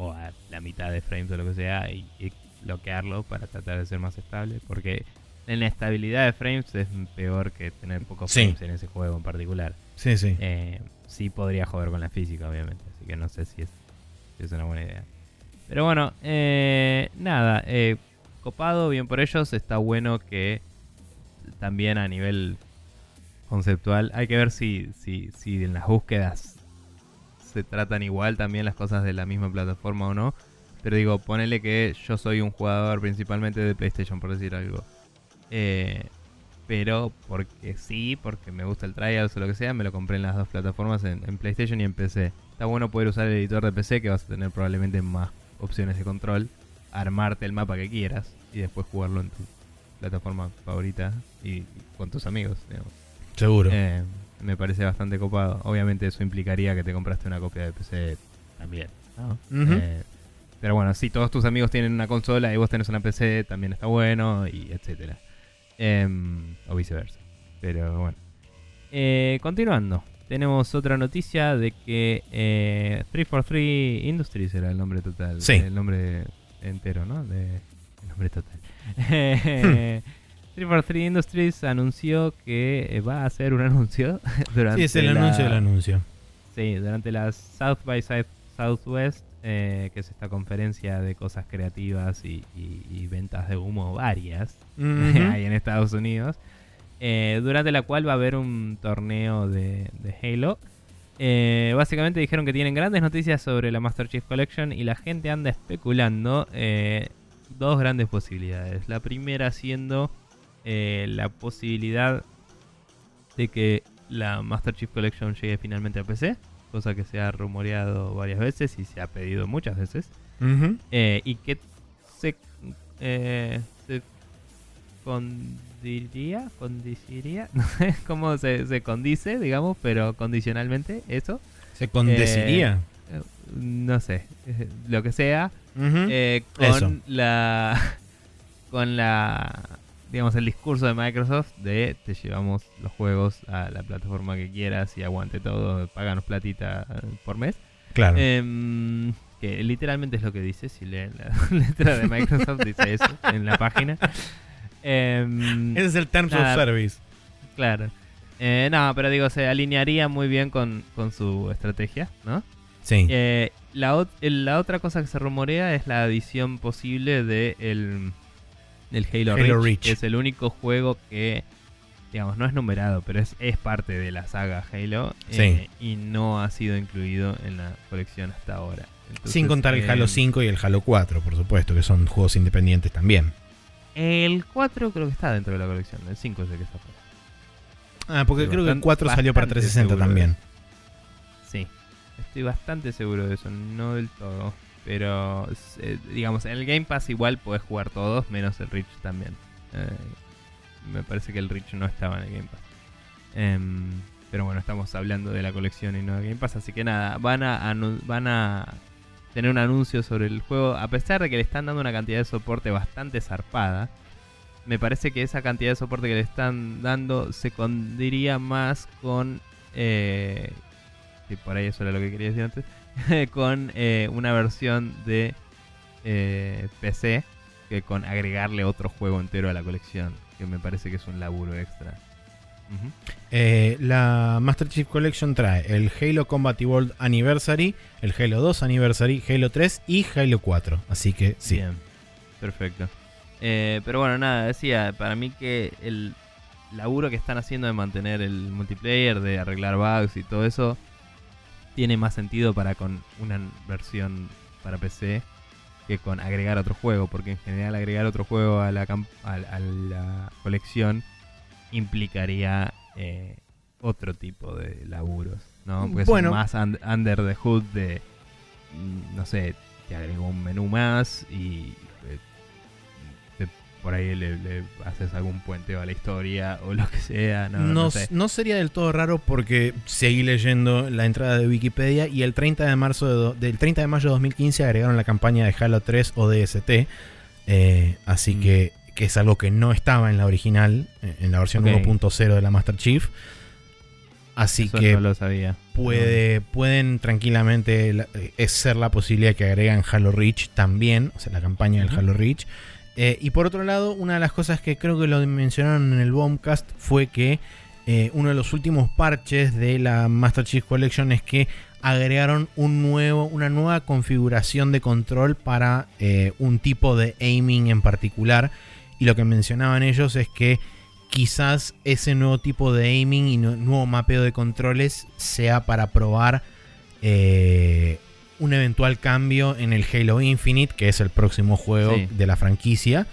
o a la mitad de frames o lo que sea. Y, y bloquearlo para tratar de ser más estable. Porque la estabilidad de frames es peor que tener pocos Sí. frames en ese juego en particular. Sí, sí. Eh, sí podría joder con la física, obviamente. Así que no sé si es, si es una buena idea. Pero bueno, eh, nada. eh, copado, bien por ellos. Está bueno que también a nivel conceptual hay que ver si, si, si en las búsquedas se tratan igual también las cosas de la misma plataforma o no. Pero digo, ponele que yo soy un jugador principalmente de PlayStation, por decir algo. Eh, pero porque sí, porque me gusta el Trials o lo que sea, me lo compré en las dos plataformas, en, en PlayStation y en PC. Está bueno poder usar el editor de PC, que vas a tener probablemente más opciones de control, armarte el mapa que quieras y después jugarlo en tu plataforma favorita y, con tus amigos. digamos. Seguro. Eh, me parece bastante copado. Obviamente eso implicaría que te compraste una copia de PC también. Eh, pero bueno, si todos tus amigos tienen una consola y vos tenés una PC, también está bueno, y etcétera. Em, o viceversa. Pero bueno. Eh, continuando. Tenemos otra noticia de que eh, 343 Industries era el nombre total. Sí. El nombre entero, ¿no? De, el nombre total. Eh, 343 Industries anunció que eh, va a hacer un anuncio durante sí, es el la- anuncio del anuncio. Sí, durante la South by South- Southwest, eh, que es esta conferencia de cosas creativas y, y- y ventas de humo varias ahí en Estados Unidos, eh, durante la cual va a haber un torneo de, de Halo. Eh, básicamente dijeron que tienen grandes noticias sobre la Master Chief Collection y la gente anda especulando eh, dos grandes posibilidades. La primera siendo eh, la posibilidad de que la Master Chief Collection llegue finalmente a PC, cosa que se ha rumoreado varias veces y se ha pedido muchas veces, y que se, se condiría, condiciría, no sé cómo se, se condice, digamos, pero condicionalmente eso, Se condeciría. eh, no sé, lo que sea, eh, Eso. con la con la digamos el discurso de Microsoft de te llevamos los juegos a la plataforma que quieras y aguante todo, paganos platita eh, por mes. claro. Em, que literalmente es lo que dice, si leen la letra de Microsoft dice eso en la página. Em, Ese es el Terms nada. of Service. claro. Eh, no, pero digo, se alinearía muy bien con, con su estrategia, ¿no? Sí. Eh, la, la otra cosa que se rumorea es la adición posible de el, del Halo, Halo Reach, Reach. que Es el único juego que, digamos, no es numerado, pero es, es parte de la saga Halo. eh, y no ha sido incluido en la colección hasta ahora. Entonces, Sin contar el Halo 5 y el Halo 4, por supuesto, que son juegos independientes también. El 4 creo que está dentro de la colección. El 5 es el que está fuera. Ah, porque Estoy creo que el bastan- 4 salió para bastante 360 seguro de también. Sí, estoy bastante seguro de eso, no del todo. Pero, eh, digamos, en el Game Pass igual podés jugar todos, menos el Reach también. Eh, me parece que el Reach no estaba en el Game Pass. Em, Pero bueno, estamos hablando de la colección y no de Game Pass, así que nada, van a, van a tener un anuncio sobre el juego, a pesar de que le están dando una cantidad de soporte bastante zarpada. Me parece que esa cantidad de soporte que le están dando se condiría más con... Eh, sí, por ahí eso era lo que quería decir antes. con eh, una versión de eh, PC que con agregarle otro juego entero a la colección. Que me parece que es un laburo extra. Ujú. Eh, la Master Chief Collection trae el Halo Combat Evolved Anniversary, el Halo 2 Anniversary, Halo 3 y Halo 4. Así que sí. Bien, perfecto. Eh, pero bueno, nada, decía, para mí que el laburo que están haciendo de mantener el multiplayer, de arreglar bugs y todo eso, tiene más sentido para con una versión para PC que con agregar otro juego, porque en general agregar otro juego a la, a la colección implicaría eh, otro tipo de laburos, ¿no? Porque Bueno. son más un- under the hood de, mm, no sé, te agregó un menú más y eh, te- por ahí le, le haces algún puenteo a la historia o lo que sea, no, no, No, sé. no sería del todo raro porque seguí leyendo la entrada de Wikipedia y el 30 de marzo de do- del 30 de mayo de 2015 agregaron la campaña de Halo 3 o DST. eh, así Mm. que, que es algo que no estaba en la original, eh, en la versión Ok. 1.0 de la Master Chief. Así Eso que no lo sabía. puede, pueden tranquilamente la- eh, es ser la posibilidad que agregan Halo Reach también, o sea, la campaña del. Halo Reach. Eh, y por otro lado, una de las cosas que creo que lo mencionaron en el Bombcast fue que eh, uno de los últimos parches de la Master Chief Collection es que agregaron un nuevo, una nueva configuración de control para eh, un tipo de aiming en particular. Y lo que mencionaban ellos es que quizás ese nuevo tipo de aiming y nu- nuevo mapeo de controles sea para probar eh, un eventual cambio en el Halo Infinite, que es el próximo juego Sí. de la franquicia,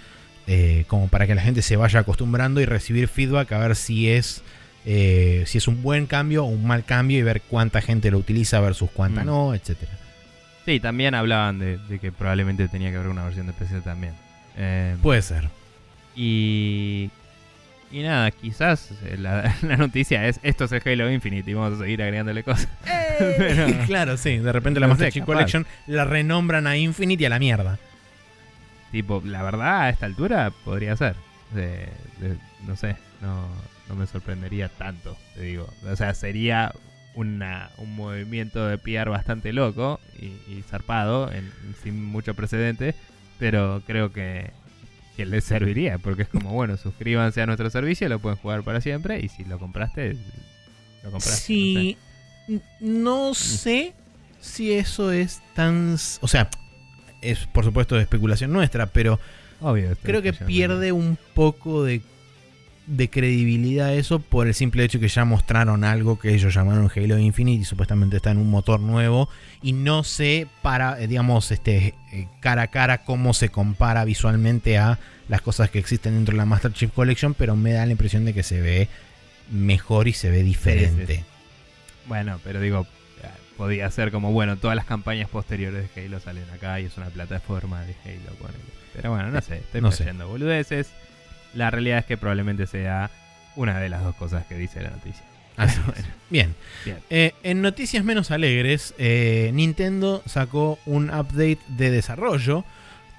eh, como para que la gente se vaya acostumbrando y recibir feedback a ver si es eh, si es un buen cambio o un mal cambio y ver cuánta gente lo utiliza versus cuánta Mm. no, etcétera. Sí, también hablaban de, de que probablemente tenía que haber una versión de PC también. Eh, Puede ser. Y, y nada, quizás eh, la, la noticia es esto es el Halo Infinite y vamos a seguir agregándole cosas. Pero- claro, sí. De repente la No Master sé, Chief. Collection la renombran a Infinite y a la mierda. Tipo, la verdad, a esta altura podría ser. De- de- no sé, no, no me sorprendería tanto, te digo. O sea, sería una, un movimiento de PR bastante loco y, y zarpado, en- sin mucho precedente, pero creo que, que les serviría, porque es como, bueno, suscríbanse a nuestro servicio, lo pueden jugar para siempre, y si lo compraste, lo compraste. no sé. Sí, no sé si eso es tan... O sea, es por supuesto de especulación nuestra, pero Obvio. creo que pierde un poco de, de credibilidad eso por el simple hecho que ya mostraron algo que ellos llamaron Halo Infinite y supuestamente está en un motor nuevo y no sé para, eh, digamos, este eh, cara a cara cómo se compara visualmente a las cosas que existen dentro de la Master Chief Collection, pero me da la impresión de que se ve mejor y se ve diferente. sí. Bueno, pero digo, eh, podía ser como, bueno, todas las campañas posteriores de Halo salen acá y es una plataforma de Halo. ponele. Pero bueno, no sé, estoy No sé. boludeces. La realidad es que probablemente sea una de las dos cosas que dice la noticia. Así bueno, Bien. Bien. Eh, en noticias menos alegres, eh, Nintendo sacó un update de desarrollo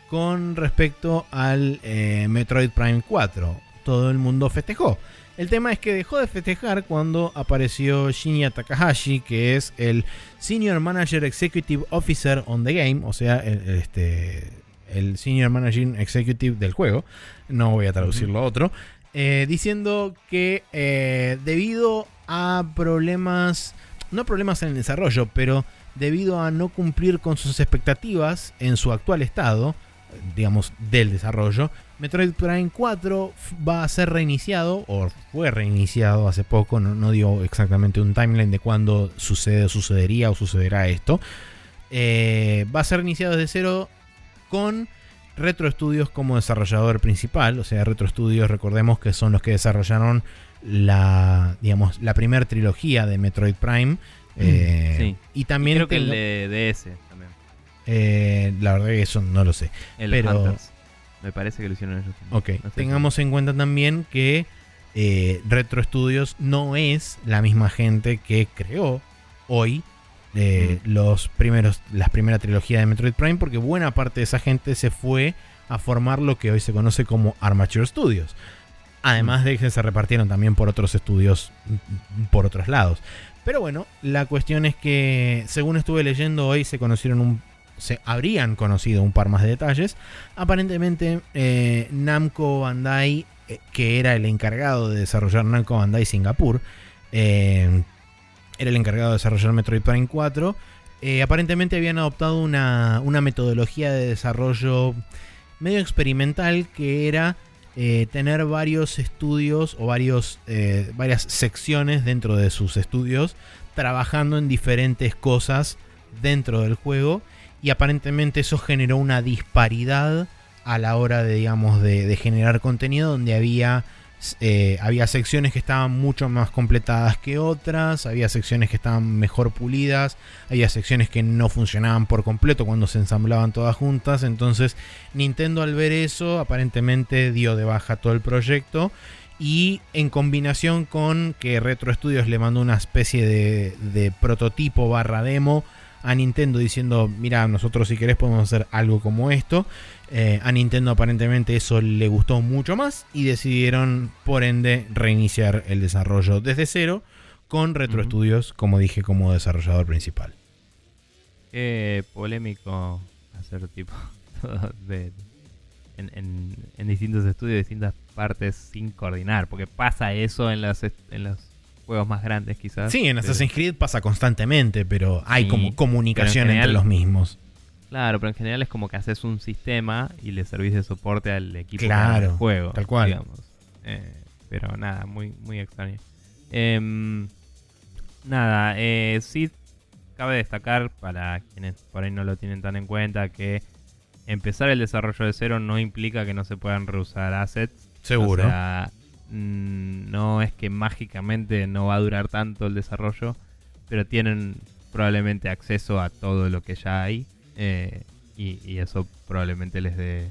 con respecto al eh, Metroid Prime 4. Todo el mundo festejó. El tema es que dejó de festejar cuando apareció Shinya Takahashi, que es el Senior Manager Executive Officer on the Game, o sea, el, este, el Senior Managing Executive del juego. No voy a traducirlo a otro. eh, diciendo que eh, debido a problemas, no problemas en el desarrollo, pero debido a no cumplir con sus expectativas en su actual estado, digamos, del desarrollo, Metroid Prime 4 f- va a ser reiniciado, o fue reiniciado hace poco, no, no digo exactamente un timeline de cuándo sucede, sucedería o sucederá esto. Eh, va a ser reiniciado desde cero con Retro Studios como desarrollador principal. O sea, Retro Studios, recordemos que son los que desarrollaron la, digamos, la primera trilogía de Metroid Prime. Eh, sí. Y y también creo que el de DS también. eh, la verdad que eso no lo sé. El Pero- Hunters. Me parece que lo hicieron ellos. también. Ok, No tengamos en cuenta también que eh, Retro Studios no es la misma gente que creó hoy eh, los primeros, las primera trilogía de Metroid Prime, porque buena parte de esa gente se fue a formar lo que hoy se conoce como Armature Studios. Además de que se repartieron también por otros estudios mm, por otros lados. Pero bueno, la cuestión es que, según estuve leyendo hoy, se conocieron un. Se habrían conocido un par más de detalles. Aparentemente, eh, Namco Bandai, eh, que era el encargado de desarrollar Namco Bandai Singapur, eh, era el encargado de desarrollar Metroid Prime 4. aparentemente habían adoptado una, una metodología de desarrollo medio experimental que era eh, tener varios estudios o varios, eh, varias secciones dentro de sus estudios trabajando en diferentes cosas dentro del juego y aparentemente eso generó una disparidad a la hora de digamos de generar contenido donde había eh, había secciones que estaban mucho más completadas que otras, había secciones que estaban mejor pulidas, había secciones que no funcionaban por completo cuando se ensamblaban todas juntas, entonces Nintendo al ver eso aparentemente dio de baja todo el proyecto y en combinación con que Retro Studios le mandó una especie de, de prototipo barra demo a Nintendo diciendo, mira, nosotros si querés podemos hacer algo como esto. Eh, a Nintendo aparentemente eso le gustó mucho más y decidieron por ende reiniciar el desarrollo desde cero con Retro Studios, como dije, como desarrollador principal. Qué polémico hacer tipo en, distintos estudios, distintas partes sin coordinar, porque pasa eso en las en los juegos más grandes quizás. Sí, en Assassin's Creed pasa constantemente, pero hay como comunicación entre los mismos. Claro, pero en general es como que haces un sistema y le servís de soporte al equipo claro, del juego. Tal cual. Digamos. Eh, pero nada, muy, muy extraño. Em, nada, eh, sí cabe destacar para quienes por ahí no lo tienen tan en cuenta que empezar el desarrollo de cero no implica que no se puedan reusar assets. Seguro. O sea, mm, no es que mágicamente no va a durar tanto el desarrollo, pero tienen probablemente acceso a todo lo que ya hay. Eh, y, eso probablemente les dé,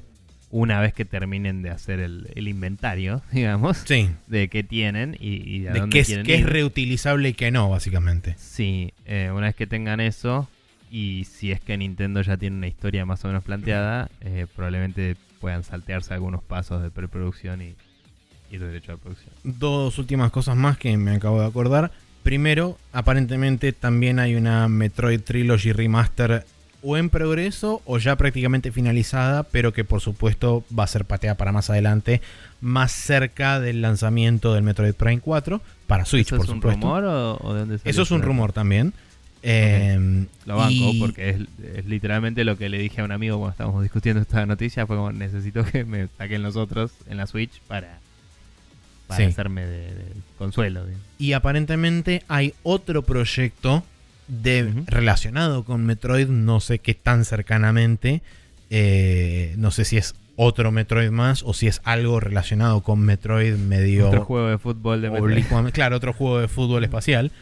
una vez que terminen de hacer el, inventario, digamos, de qué tienen y, de, dónde qué, es, es reutilizable y qué no, básicamente. Sí, eh, una vez que tengan eso, y si es que Nintendo ya tiene una historia más o menos planteada, eh, probablemente puedan saltearse algunos pasos de preproducción y ir derecho a producción. Dos últimas cosas más que me acabo de acordar. Primero, aparentemente también hay una Metroid Trilogy Remaster o en progreso o ya prácticamente finalizada, pero que por supuesto va a ser pateada para más adelante, más cerca del lanzamiento del Metroid Prime 4 para Switch, ¿Eso es un rumor o, de dónde Eso es un rumor también. Em, lo banco porque es, literalmente lo que le dije a un amigo cuando estábamos discutiendo esta noticia. Fue como necesito que me saquen los otros en la Switch para, para hacerme de, consuelo. Y aparentemente hay otro proyecto de, relacionado con Metroid, no sé qué tan cercanamente, eh, no sé si es otro Metroid más o si es algo relacionado con Metroid medio... Otro juego de fútbol de Metroid. Claro, otro juego de fútbol espacial.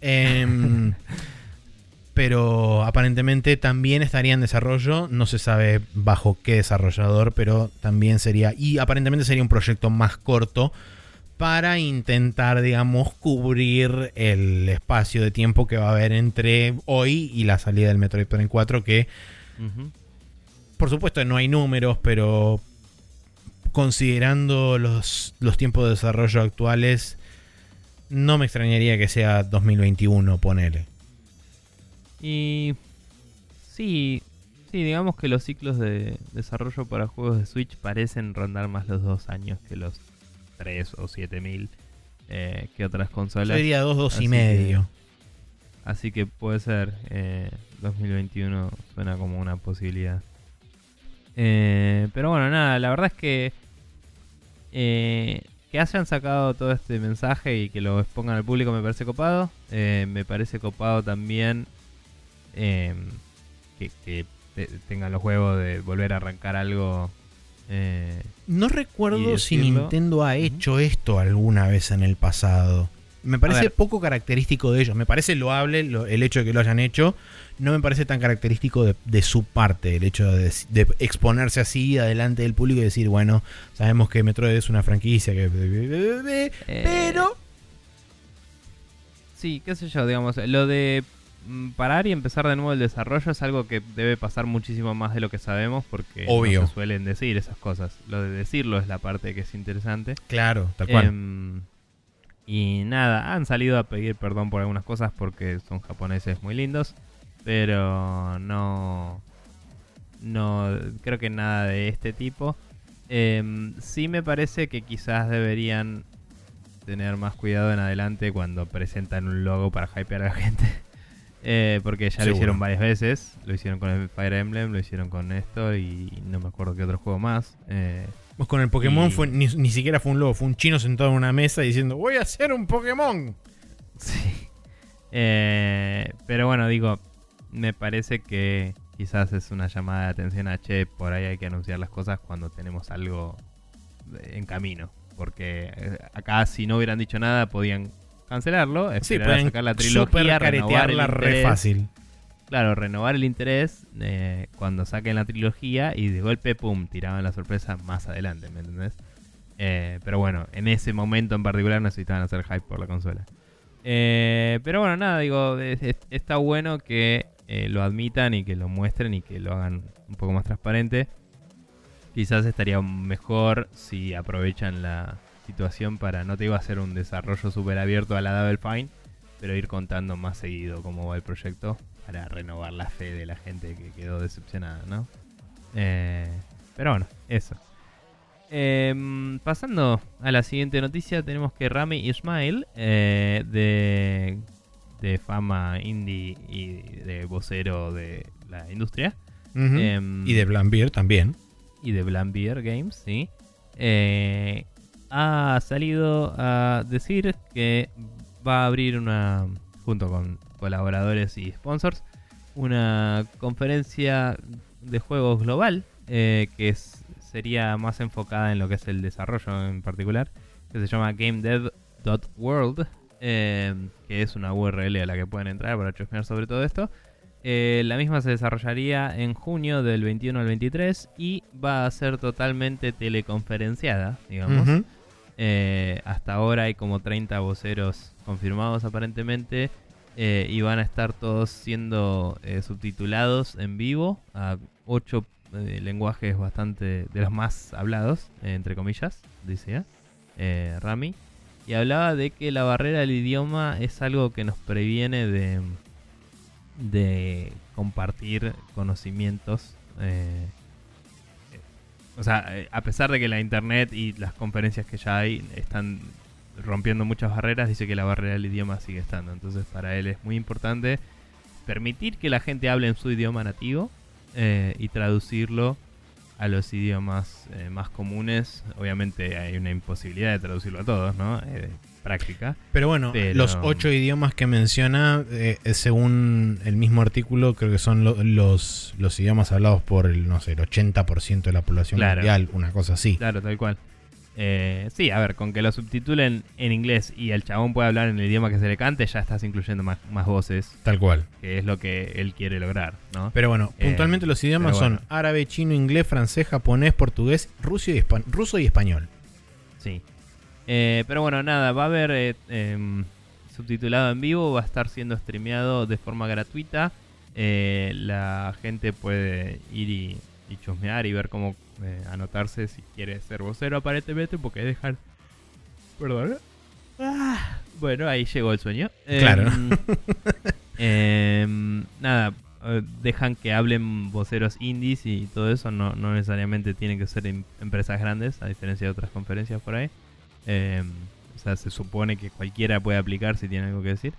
Em, pero aparentemente también estaría en desarrollo, no se sabe bajo qué desarrollador, pero también sería, y aparentemente sería un proyecto más corto para intentar, digamos, cubrir el espacio de tiempo que va a haber entre hoy y la salida del Metroid Prime 4, que por supuesto no hay números, pero considerando los, los tiempos de desarrollo actuales, no me extrañaría que sea 2021, ponele. Y sí, sí, digamos que los ciclos de desarrollo para juegos de Switch parecen rondar más los dos años que los 3 o 7000 eh, que otras consolas. Yo diría 2, 2 y medio. así que puede ser. Eh, 2021 suena como una posibilidad. Eh, pero bueno, nada, la verdad es que eh, que hayan sacado todo este mensaje y que lo expongan al público me parece copado. Eh, me parece copado también que, que, tengan los juegos de volver a arrancar algo no recuerdo si Nintendo ha hecho esto alguna vez en el pasado. Me parece poco característico de ellos. Me parece loable lo- el hecho de que lo hayan hecho. No me parece tan característico de, de su parte el hecho de, de exponerse así delante del público y decir, bueno, sabemos que Metroid es una franquicia que... Eh, Pero... Sí, qué sé yo, digamos, lo de parar y empezar de nuevo el desarrollo es algo que debe pasar muchísimo más de lo que sabemos porque Obvio. no se suelen decir esas cosas. Lo de decirlo es la parte que es interesante. Claro, tal cual. Em, y nada, han salido a pedir perdón por algunas cosas porque son japoneses muy lindos, pero no, no creo que nada de este tipo. Em, sí me parece que quizás deberían tener más cuidado en adelante cuando presentan un logo para hypear a la gente. Eh, porque ya lo hicieron varias veces. Lo hicieron con el Fire Emblem, lo hicieron con esto y no me acuerdo qué otro juego más. Eh, Pues con el Pokémon y- fue, ni, ni siquiera fue un lobo, fue un chino sentado en una mesa diciendo, voy a hacer un Pokémon. Sí. Eh, pero bueno, digo, me parece que quizás es una llamada de atención a che, por ahí hay que anunciar las cosas cuando tenemos algo en camino. Porque eh, acá si no hubieran dicho nada podían cancelarlo, Sí, a sacar la trilogía, renovar el re fácil. Claro, renovar el interés eh, cuando saquen la trilogía y de golpe, pum, tiraban la sorpresa más adelante, ¿me entendés? Eh, pero bueno, en ese momento en particular necesitaban hacer hype por la consola. Eh, pero bueno, nada, digo, es- es- está bueno que eh, lo admitan y que lo muestren y que lo hagan un poco más transparente. Quizás estaría mejor si aprovechan la situación para, no te iba a hacer un desarrollo súper abierto a la Double Fine, pero ir contando más seguido cómo va el proyecto para renovar la fe de la gente que quedó decepcionada, ¿no? Eh, pero bueno, eso. Em, pasando a la siguiente noticia, tenemos que Rami Ismail, eh, de, de fama indie y de vocero de la industria, em, y de Blambeer también. y de Blambeer Games, sí. Eh, ha salido a decir que va a abrir una, junto con colaboradores y sponsors, una conferencia de juegos global eh, que es- sería más enfocada en lo que es el desarrollo en particular, que se llama GameDev.world, eh, que es una URL a la que pueden entrar para chusmear sobre todo esto. Eh, la misma se desarrollaría en junio del 21 al 23 y va a ser totalmente teleconferenciada, digamos. Ujú. Eh, hasta ahora hay como 30 voceros confirmados aparentemente eh, y van a estar todos siendo eh, subtitulados en vivo a 8 lenguajes bastante de los más hablados, entre comillas, decía Rami. Y hablaba de que la barrera del idioma es algo que nos previene de, de compartir conocimientos. O sea, eh, a pesar de que la internet y las conferencias que ya hay están rompiendo muchas barreras, dice que la barrera del idioma sigue estando. Entonces para él es muy importante permitir que la gente hable en su idioma nativo eh, y traducirlo a los idiomas eh, más comunes. Obviamente hay una imposibilidad de traducirlo a todos, ¿no? Eh, práctica. Pero bueno, Pero- los ocho idiomas que menciona, eh, según el mismo artículo, creo que son lo- los, los idiomas hablados por el, no sé, el 80% de la población Claro. mundial, una cosa así. Claro, tal cual. Eh, sí, a ver, con que lo subtitulen en inglés y el chabón pueda hablar en el idioma que se le cante, ya estás incluyendo más, más voces, Tal cual. que es lo que él quiere lograr, ¿no? Pero bueno, Eh, puntualmente los idiomas bueno. son árabe, chino, inglés, francés, japonés, portugués, ruso y, ruso y español. Sí. Eh, pero bueno, nada, va a haber eh, em, subtitulado en vivo, va a estar siendo streameado de forma gratuita. Eh, la gente puede ir y, y chusmear y ver cómo eh, anotarse si quiere ser vocero aparentemente, porque dejan... Perdón. Ah, bueno, ahí llegó el sueño. Claro. Em, em, nada, eh, dejan que hablen voceros indies y todo eso. No, no necesariamente tienen que ser em- empresas grandes, a diferencia de otras conferencias por ahí. Em, o sea, se supone que cualquiera puede aplicar si tiene algo que decir.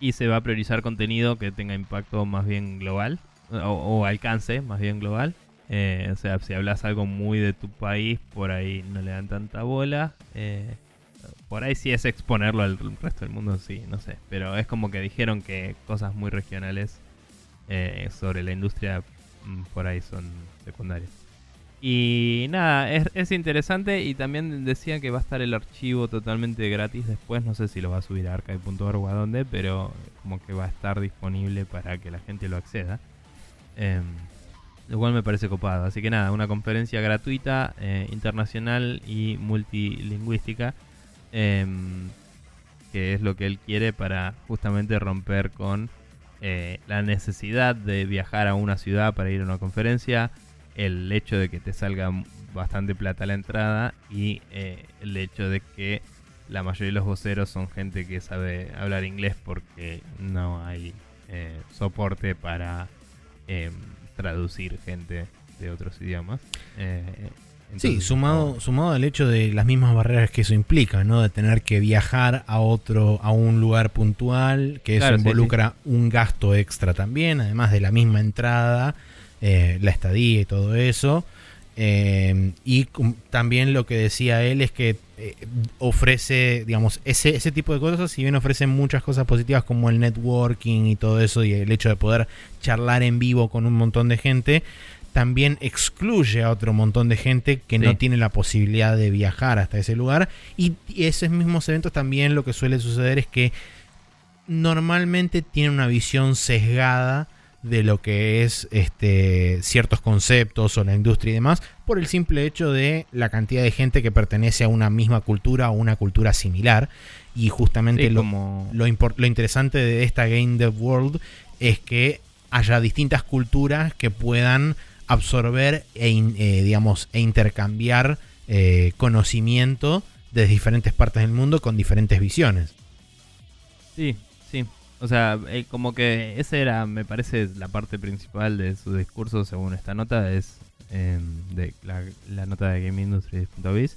Y se va a priorizar contenido que tenga impacto más bien global, o, alcance más bien global. Eh, o sea, si hablas algo muy de tu país, por ahí no le dan tanta bola. Eh, por ahí sí es exponerlo al resto del mundo, sí, no sé. Pero es como que dijeron que cosas muy regionales eh, sobre la industria mm, por ahí son secundarias. Y nada, es, es interesante y también decía que va a estar el archivo totalmente gratis después, no sé si lo va a subir a archive.org o a dónde, pero como que va a estar disponible para que la gente lo acceda. Em, lo cual me parece copado. Así que nada, una conferencia gratuita, eh, internacional y multilingüística, em, que es lo que él quiere para justamente romper con eh, la necesidad de viajar a una ciudad para ir a una conferencia, el hecho de que te salga bastante plata la entrada y eh, el hecho de que la mayoría de los voceros son gente que sabe hablar inglés porque no hay eh, soporte para em, traducir gente de otros idiomas. Eh, Sí, sumado, sumado al hecho de las mismas barreras que eso implica, ¿no? De tener que viajar a otro, a un lugar puntual, que eso sí, involucra un gasto extra también, además de la misma entrada, eh, la estadía y todo eso. Eh, y también lo que decía él es que eh, ofrece, digamos, ese, ese tipo de cosas, si bien ofrece muchas cosas positivas como el networking y todo eso, y el hecho de poder charlar en vivo con un montón de gente, también excluye a otro montón de gente que no tiene la posibilidad de viajar hasta ese lugar. Y, y esos mismos eventos también lo que suele suceder es que normalmente tienen una visión sesgada de lo que es este, ciertos conceptos o la industria y demás, por el simple hecho de la cantidad de gente que pertenece a una misma cultura o una cultura similar. Y justamente Sí, lo, como- lo, interesante de esta Game Dev World es que haya distintas culturas que puedan absorber e, eh, digamos, e intercambiar eh, conocimiento de diferentes partes del mundo con diferentes visiones. Sí. O sea, eh, como que esa era, me parece, la parte principal de su discurso según esta nota, es em, de la, la nota de GameIndustry.biz,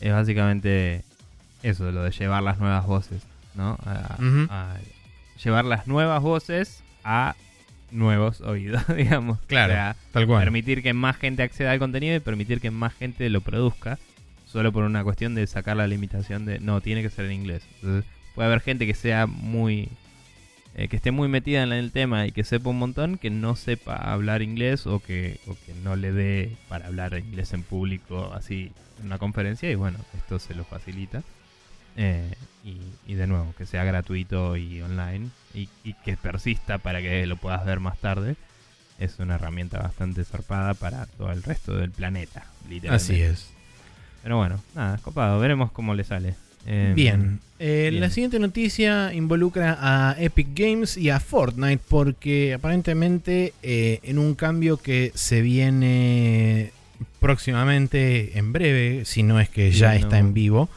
es básicamente eso, lo de llevar las nuevas voces, ¿no? A- Ujú. a llevar las nuevas voces a nuevos oídos, digamos. Claro, O sea, Tal cual. permitir que más gente acceda al contenido y permitir que más gente lo produzca, solo por una cuestión de sacar la limitación de no, tiene que ser en inglés. Entonces, puede haber gente que sea muy. Eh, que esté muy metida en el tema y que sepa un montón, que no sepa hablar inglés o que, o que no le dé para hablar inglés en público así en una conferencia y bueno, esto se lo facilita. Eh, y, y de nuevo, que sea gratuito y online y, y que persista para que lo puedas ver más tarde es una herramienta bastante zarpada para todo el resto del planeta, literalmente. Así es. Pero bueno, nada, copado, veremos cómo le sale. Eh, Bien. Eh, bien. La siguiente noticia involucra a Epic Games y a Fortnite porque aparentemente eh, en un cambio que se viene próximamente, en breve, si no es que ya está en vivo,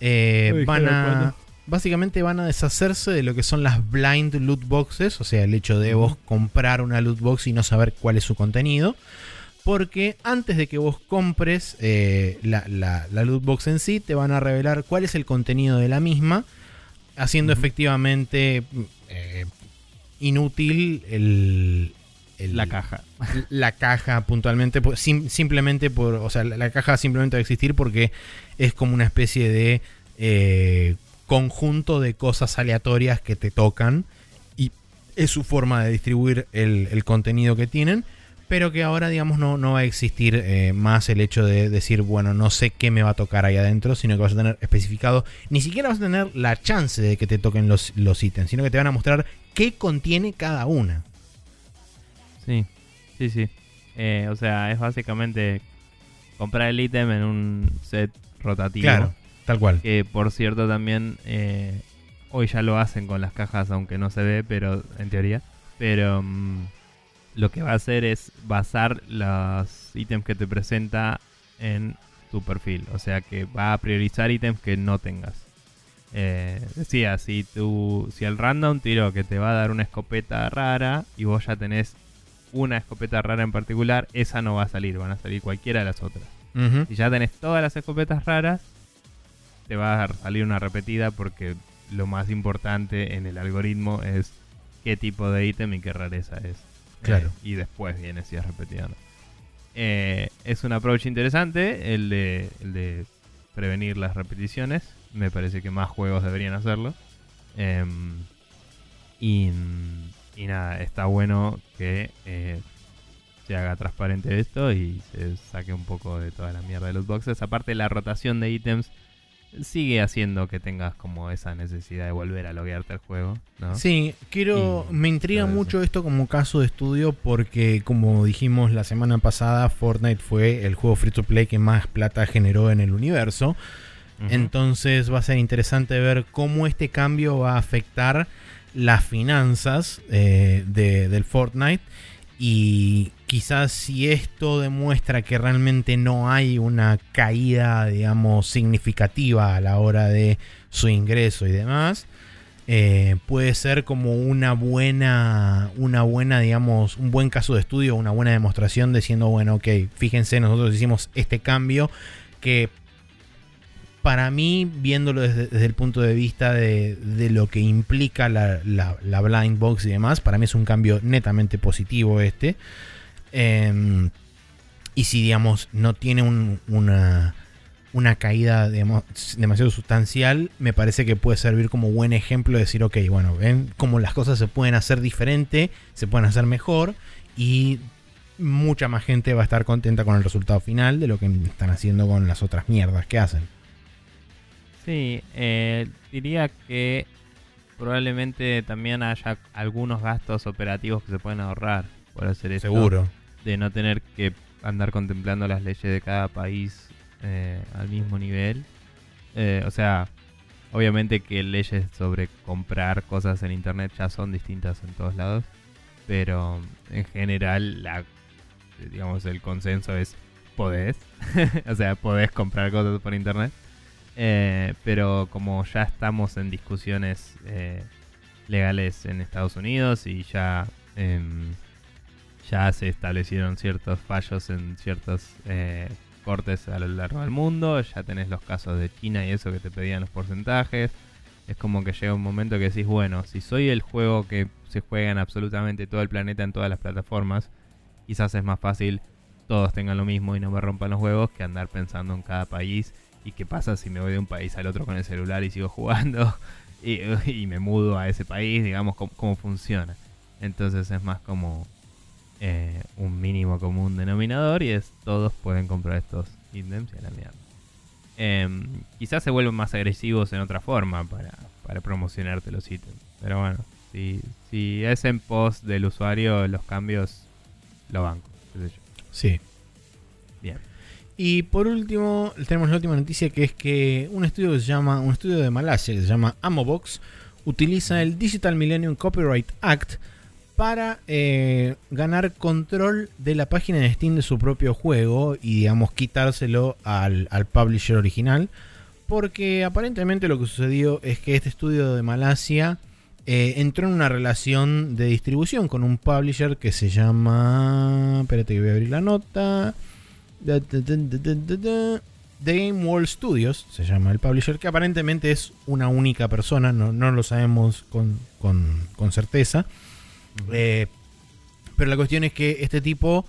eh, van a... Básicamente van a deshacerse de lo que son las blind loot boxes, o sea, el hecho de vos comprar una loot box y no saber cuál es su contenido. Porque antes de que vos compres eh, la, la- la loot box en sí, te van a revelar cuál es el contenido de la misma, haciendo efectivamente eh, inútil el, el- La caja. la caja puntualmente, por- sim- simplemente por, o sea, la, la caja simplemente va a existir porque es como una especie de eh, conjunto de cosas aleatorias que te tocan y es su forma de distribuir el, el contenido que tienen, pero que ahora, digamos, no, no va a existir eh, más el hecho de decir, bueno, no sé qué me va a tocar ahí adentro, sino que vas a tener especificado, ni siquiera vas a tener la chance de que te toquen los, los ítems, sino que te van a mostrar qué contiene cada una. Sí, sí, sí. Eh, o sea, es básicamente comprar el ítem en un set rotativo. Claro, tal cual. Que por cierto también eh, hoy ya lo hacen con las cajas, aunque no se ve, pero en teoría. Pero mm, lo que va a hacer es basar los ítems que te presenta en tu perfil. O sea que va a priorizar ítems que no tengas. Eh, decía, si, tú, si el random tiró que te va a dar una escopeta rara y vos ya tenés una escopeta rara en particular, esa no va a salir, van a salir cualquiera de las otras. Si ya tenés todas las escopetas raras, te va a salir una repetida porque lo más importante en el algoritmo es qué tipo de ítem y qué rareza es. Y después viene si es repetida no. Eh, es un approach interesante el de, prevenir las repeticiones. Me parece que más juegos deberían hacerlo. Em, y, y nada, está bueno que eh, se haga transparente esto y se saque un poco de toda la mierda de los boxes. Aparte la rotación de ítems sigue haciendo que tengas como esa necesidad de volver a loguearte al juego, ¿no? Sí, quiero. Y me intriga mucho esto como caso de estudio porque, como dijimos la semana pasada, Fortnite fue el juego free to play que más plata generó en el universo. Entonces va a ser interesante ver cómo este cambio va a afectar las finanzas eh, de- del Fortnite. Y quizás si esto demuestra que realmente no hay una caída, digamos, significativa a la hora de su ingreso y demás, eh, puede ser como una buena, una buena, digamos, un buen caso de estudio, una buena demostración diciendo, bueno, ok, fíjense, nosotros hicimos este cambio que para mí, viéndolo desde, el punto de vista de, lo que implica la blind box y demás, para mí es un cambio netamente positivo este. Em, y si, digamos, no tiene un- una, una caída demasiado sustancial, me parece que puede servir como buen ejemplo de decir, ok, bueno, ven cómo las cosas se pueden hacer diferente, se pueden hacer mejor y mucha más gente va a estar contenta con el resultado final de lo que están haciendo con las otras mierdas que hacen. Sí, eh, diría que probablemente también haya algunos gastos operativos que se pueden ahorrar por hacer esto. Seguro. De no tener que andar contemplando las leyes de cada país eh, al mismo nivel. Eh, o sea, obviamente que leyes sobre comprar cosas en internet ya son distintas en todos lados. Pero en general, la, digamos, el consenso es podés. o sea, podés comprar cosas por internet. Eh, pero como ya estamos en discusiones eh, legales en Estados Unidos y ya, em, ya se establecieron ciertos fallos en ciertos eh, cortes a lo largo del mundo, ya tenés los casos de China y eso que te pedían los porcentajes. Es como que llega un momento que decís, bueno, si soy el juego que se juega en absolutamente todo el planeta en todas las plataformas, quizás es más fácil todos tengan lo mismo y no me rompan los huevos que andar pensando en cada país y qué pasa si me voy de un país al otro con el celular y sigo jugando y, y me mudo a ese país, digamos, cómo, cómo funciona. Entonces es más como eh, un mínimo común denominador y es todos pueden comprar estos ítems y a la mierda. Em, quizás se vuelven más agresivos en otra forma para, para promocionarte los ítems. Pero bueno, si, si es en pos del usuario, los cambios lo banco. qué sé yo. Sí. Bien. Y por último, tenemos la última noticia que es que un estudio que se llama, un estudio de Malasia que se llama Amobox, utiliza el Digital Millennium Copyright Act para eh, ganar control de la página de Steam de su propio juego y digamos quitárselo al, al publisher original. Porque aparentemente lo que sucedió es que este estudio de Malasia eh, entró en una relación de distribución con un publisher que se llama... Espérate que voy a abrir la nota. The Game World Studios se llama el publisher, que aparentemente es una única persona, no, no lo sabemos con- con certeza. Eh, pero la cuestión es que este tipo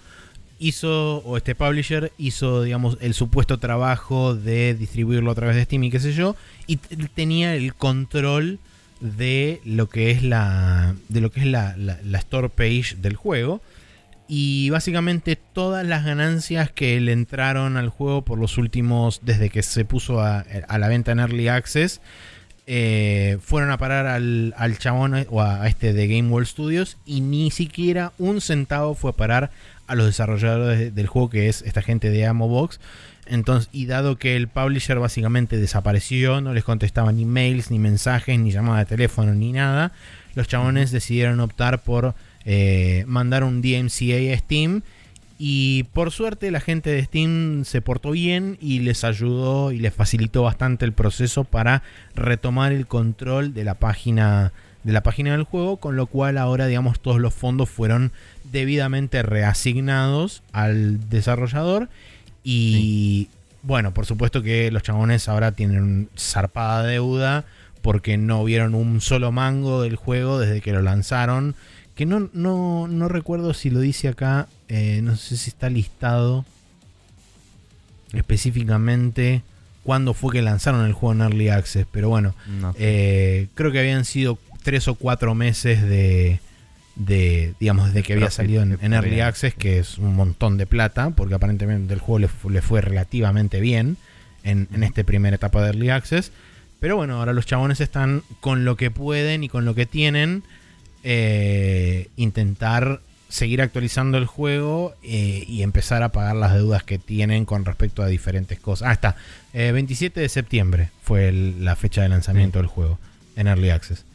hizo, o este publisher hizo, digamos, el supuesto trabajo de distribuirlo a través de Steam y qué sé yo, y tenía el control de lo que es la, de lo que es la, la- la store page del juego. Y básicamente todas las ganancias que le entraron al juego por los últimos, desde que se puso a, a la venta en Early Access, eh, fueron a parar al, al chabón eh, o a, a este de Game World Studios y ni siquiera un centavo fue a parar a los desarrolladores de- del juego que es esta gente de Amobox. Entonces, y dado que el publisher básicamente desapareció, no les contestaban ni mails, ni mensajes, ni llamada de teléfono, ni nada, los chabones decidieron optar por eh, mandar un DMCA a Steam. Y por suerte la gente de Steam se portó bien y les ayudó y les facilitó bastante el proceso para retomar el control de la página de la página del juego, con lo cual ahora digamos todos los fondos fueron debidamente reasignados al desarrollador y bueno, por supuesto que los chabones ahora tienen zarpada deuda porque no vieron un solo mango del juego desde que lo lanzaron. Que no, no, no recuerdo si lo dice acá, eh, no sé si está listado específicamente cuándo fue que lanzaron el juego en Early Access, pero bueno, No eh, creo que habían sido tres o cuatro meses de, de digamos, desde que había salido en, Early. Access, que es un montón de plata, porque aparentemente el juego le fue relativamente bien en, en esta primera etapa de Early Access. Pero bueno, ahora los chabones están con lo que pueden y con lo que tienen, eh, intentar seguir actualizando el juego eh, y empezar a pagar las deudas que tienen con respecto a diferentes cosas. Ah, está. Eh, 27 de septiembre fue el- la fecha de lanzamiento del juego en Early Access.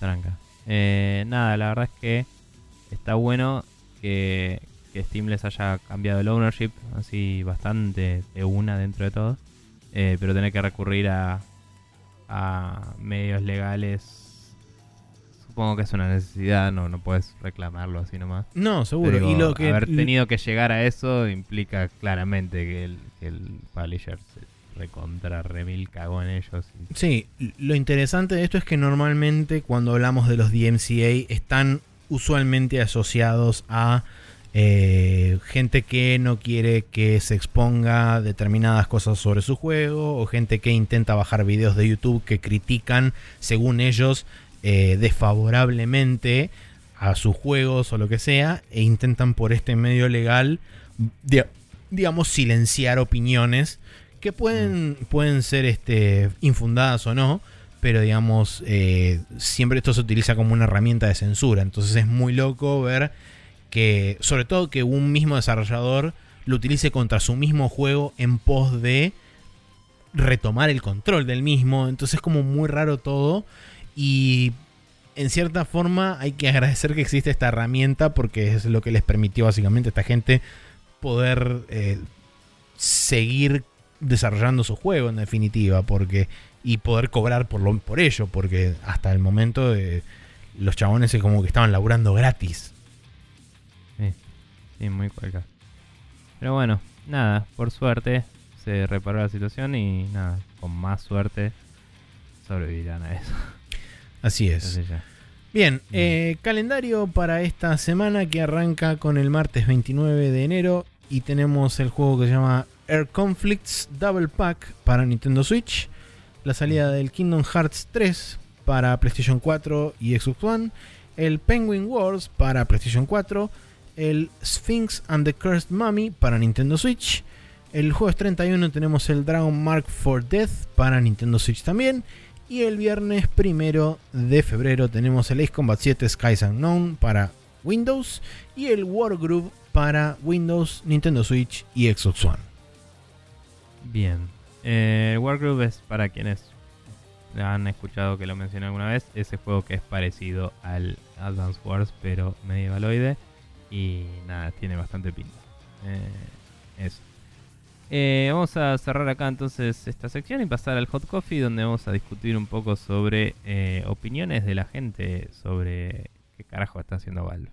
Tranca. Eh, nada, la verdad es que está bueno que, que Steam les haya cambiado el ownership así bastante de una dentro de todo. Eh, pero tener que recurrir a, a medios legales supongo que es una necesidad, no, no puedes reclamarlo así nomás. No, seguro. Y lo que haber tenido que llegar a eso implica claramente que el, que el publisher se recontra remil cagó en ellos. y- Sí, lo interesante de esto es que normalmente cuando hablamos de los DMCA están usualmente asociados a eh, gente que no quiere que se exponga determinadas cosas sobre su juego o gente que intenta bajar videos de YouTube que critican, según ellos, eh, desfavorablemente a sus juegos o lo que sea e intentan por este medio legal, di- digamos, silenciar opiniones que pueden, pueden ser este, infundadas o no, pero digamos, eh, siempre esto se utiliza como una herramienta de censura. Entonces es muy loco ver que, sobre todo que un mismo desarrollador lo utilice contra su mismo juego en pos de retomar el control del mismo. Entonces es como muy raro todo y en cierta forma hay que agradecer que existe esta herramienta porque es lo que les permitió básicamente a esta gente poder eh, seguir desarrollando su juego en definitiva porque y poder cobrar por lo por ello porque hasta el momento eh, los chabones es como que estaban laburando gratis Sí, sí, muy cualca. Pero bueno, nada, por suerte se reparó la situación y nada, con más suerte sobrevivirán a eso. Así es. Bien, eh, calendario para esta semana que arranca con el martes 29 de enero y tenemos el juego que se llama Air Conflicts Double Pack para Nintendo Switch, la salida del Kingdom Hearts 3 para PlayStation 4 y Xbox One, el Penguin Wars para PlayStation 4, el Sphinx and the Cursed Mummy para Nintendo Switch, el jueves 31 tenemos el Dragon Mark for Death para Nintendo Switch también. Y el viernes primero de febrero tenemos el Ace Combat 7 Skies Unknown para Windows y el Wargroove para Windows, Nintendo Switch y Xbox One. Bien. Eh, Wargroove es para quienes han escuchado que lo mencioné alguna vez. Ese juego que es parecido al Advance Wars, pero medievaloide. Y nada, tiene bastante pinta. Eh, eso. Eh, vamos a cerrar acá entonces esta sección y pasar al Hot Coffee, donde vamos a discutir un poco sobre eh, opiniones de la gente sobre qué carajo está haciendo Valve.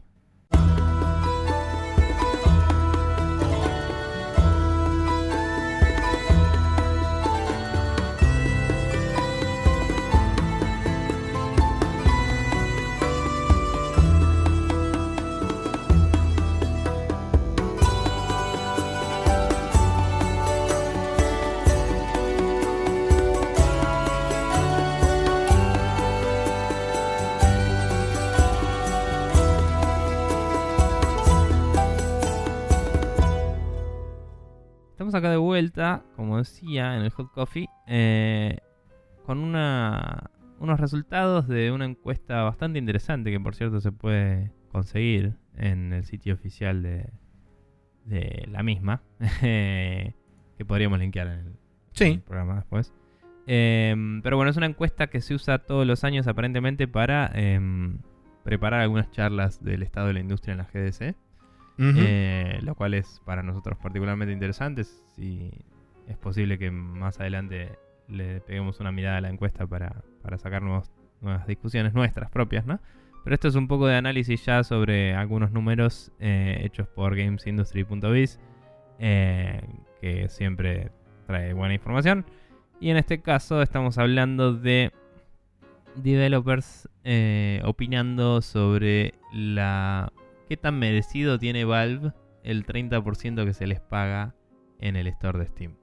Estamos acá de vuelta, como decía, en el Hot Coffee, eh, con una, unos resultados de una encuesta bastante interesante que por cierto se puede conseguir en el sitio oficial de, de la misma, eh, que podríamos linkear en el, en el Sí, programa después. Em, pero bueno, es una encuesta que se usa todos los años aparentemente para em, preparar algunas charlas del estado de la industria en la GDC. Eh, lo cual es para nosotros particularmente interesante. Si es posible que más adelante le peguemos una mirada a la encuesta para, para sacar nuevas discusiones nuestras propias, ¿no? Pero esto es un poco de análisis ya sobre algunos números eh, hechos por gamesindustry.biz, eh, que siempre trae buena información. Y en este caso estamos hablando de developers opinando sobre la qué tan merecido tiene Valve el 30% que se les paga en el store de Steam.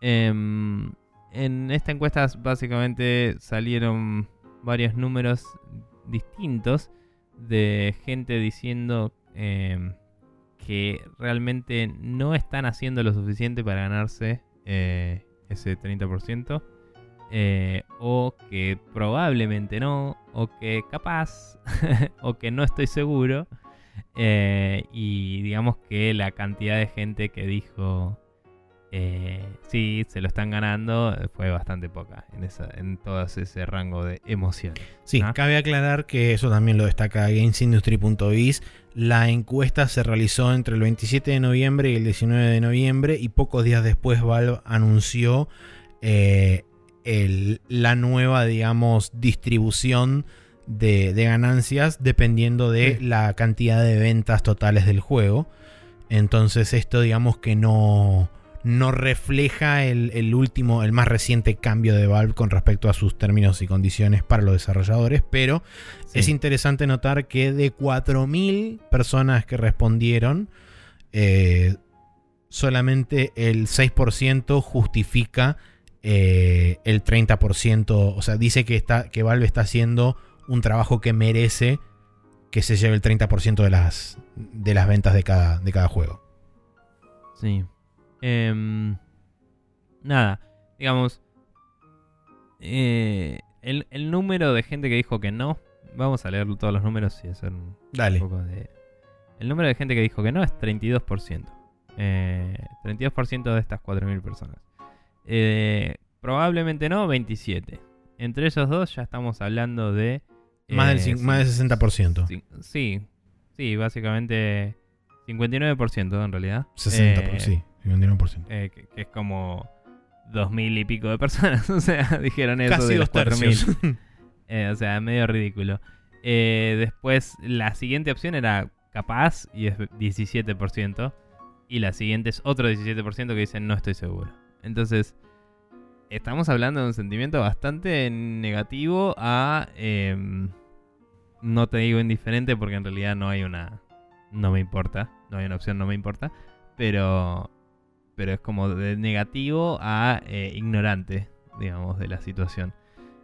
Em, en esta encuesta básicamente salieron varios números distintos, de gente diciendo em, que realmente no están haciendo lo suficiente para ganarse eh, ese 30%. eh, o que probablemente no, o que capaz, o que no estoy seguro. eh, y digamos que la cantidad de gente que dijo eh, sí, se lo están ganando eh, fue bastante poca en, esa, en todo ese rango de emociones. Sí, cabe aclarar que eso también lo destaca GamesIndustry.biz. La encuesta se realizó entre el 27 de noviembre y el 19 de noviembre y pocos días después Valve anunció eh, el- la nueva, digamos, distribución de, de ganancias dependiendo de Sí. la cantidad de ventas totales del juego. Entonces esto digamos que no, no refleja el, el último, el más reciente cambio de Valve con respecto a sus términos y condiciones para los desarrolladores, pero Sí. es interesante notar que de 4.000 personas que respondieron, eh, solamente el 6% justifica eh, el 30%, o sea, dice que, está, que Valve está haciendo un trabajo que merece que se lleve el 30% de las, de las ventas de cada, de cada juego. Sí. Em, nada, digamos. eh, el, el número de gente que dijo que no. Vamos a leer todos los números y hacer un Dale. poco de. El número de gente que dijo que no es 32%. Eh, 32% de estas 4.000 personas. Eh, probablemente no, 27. Entre esos dos ya estamos hablando de. Más del eh, más del 60%. Sí, sí, básicamente 59% en realidad. 60%, Eh, sí, 51%. eh, que, que es como dos mil y pico de personas. o sea, dijeron eso Casi de los 4.000. tercios. Eh, o sea, medio ridículo. Después, la siguiente opción era capaz y es 17%. Y la siguiente es otro 17% que dicen no estoy seguro. Entonces, estamos hablando de un sentimiento bastante negativo a... em, no te digo indiferente porque en realidad no hay una... No me importa. No hay una opción, no me importa. Pero... Pero es como de negativo a eh, ignorante, digamos, de la situación.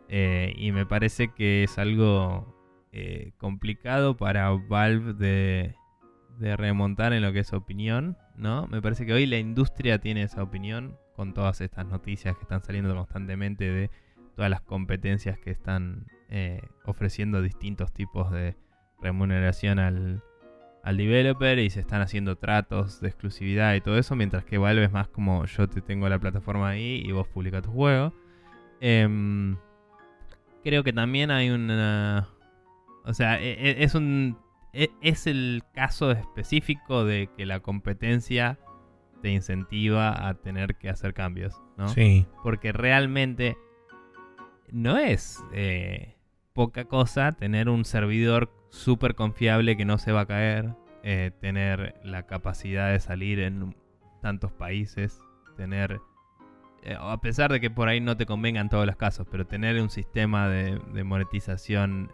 Eh, y me parece que es algo eh, complicado para Valve de, de remontar en lo que es opinión, ¿no? Me parece que hoy la industria tiene esa opinión con todas estas noticias que están saliendo constantemente de todas las competencias que están eh, ofreciendo distintos tipos de remuneración al, al developer y se están haciendo tratos de exclusividad y todo eso, mientras que Valve es más como yo te tengo la plataforma ahí y vos publica tu juego. Em, creo que también hay una... O sea, e- e- es un... e- Es el caso específico de que la competencia te incentiva a tener que hacer cambios, ¿no? Sí. Porque realmente no es eh, poca cosa tener un servidor súper confiable que no se va a caer, eh, tener la capacidad de salir en tantos países, tener, eh, a pesar de que por ahí no te convenga en todos los casos, pero tener un sistema de, de monetización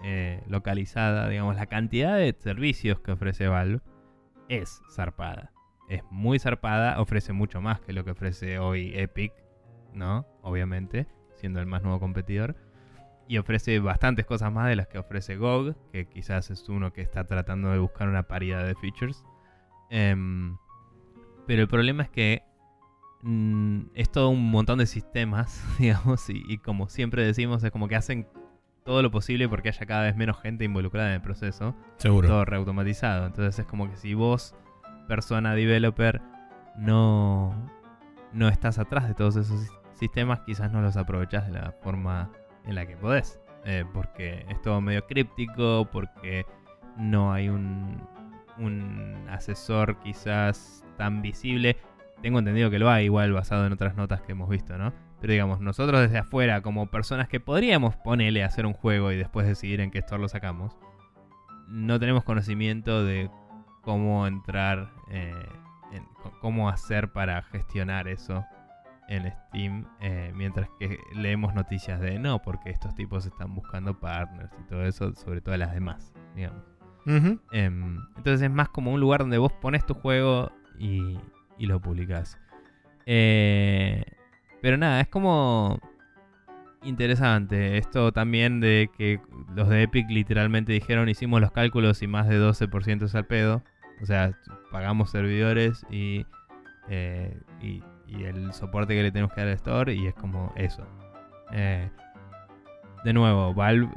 localizada, digamos, la cantidad de servicios que ofrece Valve es zarpada. Es muy zarpada, ofrece mucho más que lo que ofrece hoy Epic, ¿no? Obviamente, siendo el más nuevo competidor. Y ofrece bastantes cosas más de las que ofrece GOG, que quizás es uno que está tratando de buscar una paridad de features. Em, pero el problema es que mm, es todo un montón de sistemas, digamos, y, y como siempre decimos, es como que hacen todo lo posible porque haya cada vez menos gente involucrada en el proceso Seguro. todo reautomatizado. Entonces es como que si vos, persona developer, no, no estás atrás de todos esos sis- sistemas, quizás no los aprovechás de la forma en la que podés. Eh, porque es todo medio críptico, porque no hay un, un asesor quizás tan visible. Tengo entendido que lo hay igual basado en otras notas que hemos visto, ¿no? Pero digamos, nosotros desde afuera, como personas que podríamos ponerle a hacer un juego y después decidir en qué store lo sacamos, no tenemos conocimiento de cómo entrar, eh, en- cómo hacer para gestionar eso en Steam, eh, mientras que leemos noticias de no, porque estos tipos están buscando partners y todo eso, sobre todo las demás, digamos. Em, entonces es más como un lugar donde vos pones tu juego y, y lo publicás. Eh, pero nada, es como... interesante. Esto también de que los de Epic literalmente dijeron hicimos los cálculos y más de 12% es al pedo. O sea, pagamos servidores y, eh, y, y el soporte que le tenemos que dar al store y es como eso. Eh, de nuevo, Valve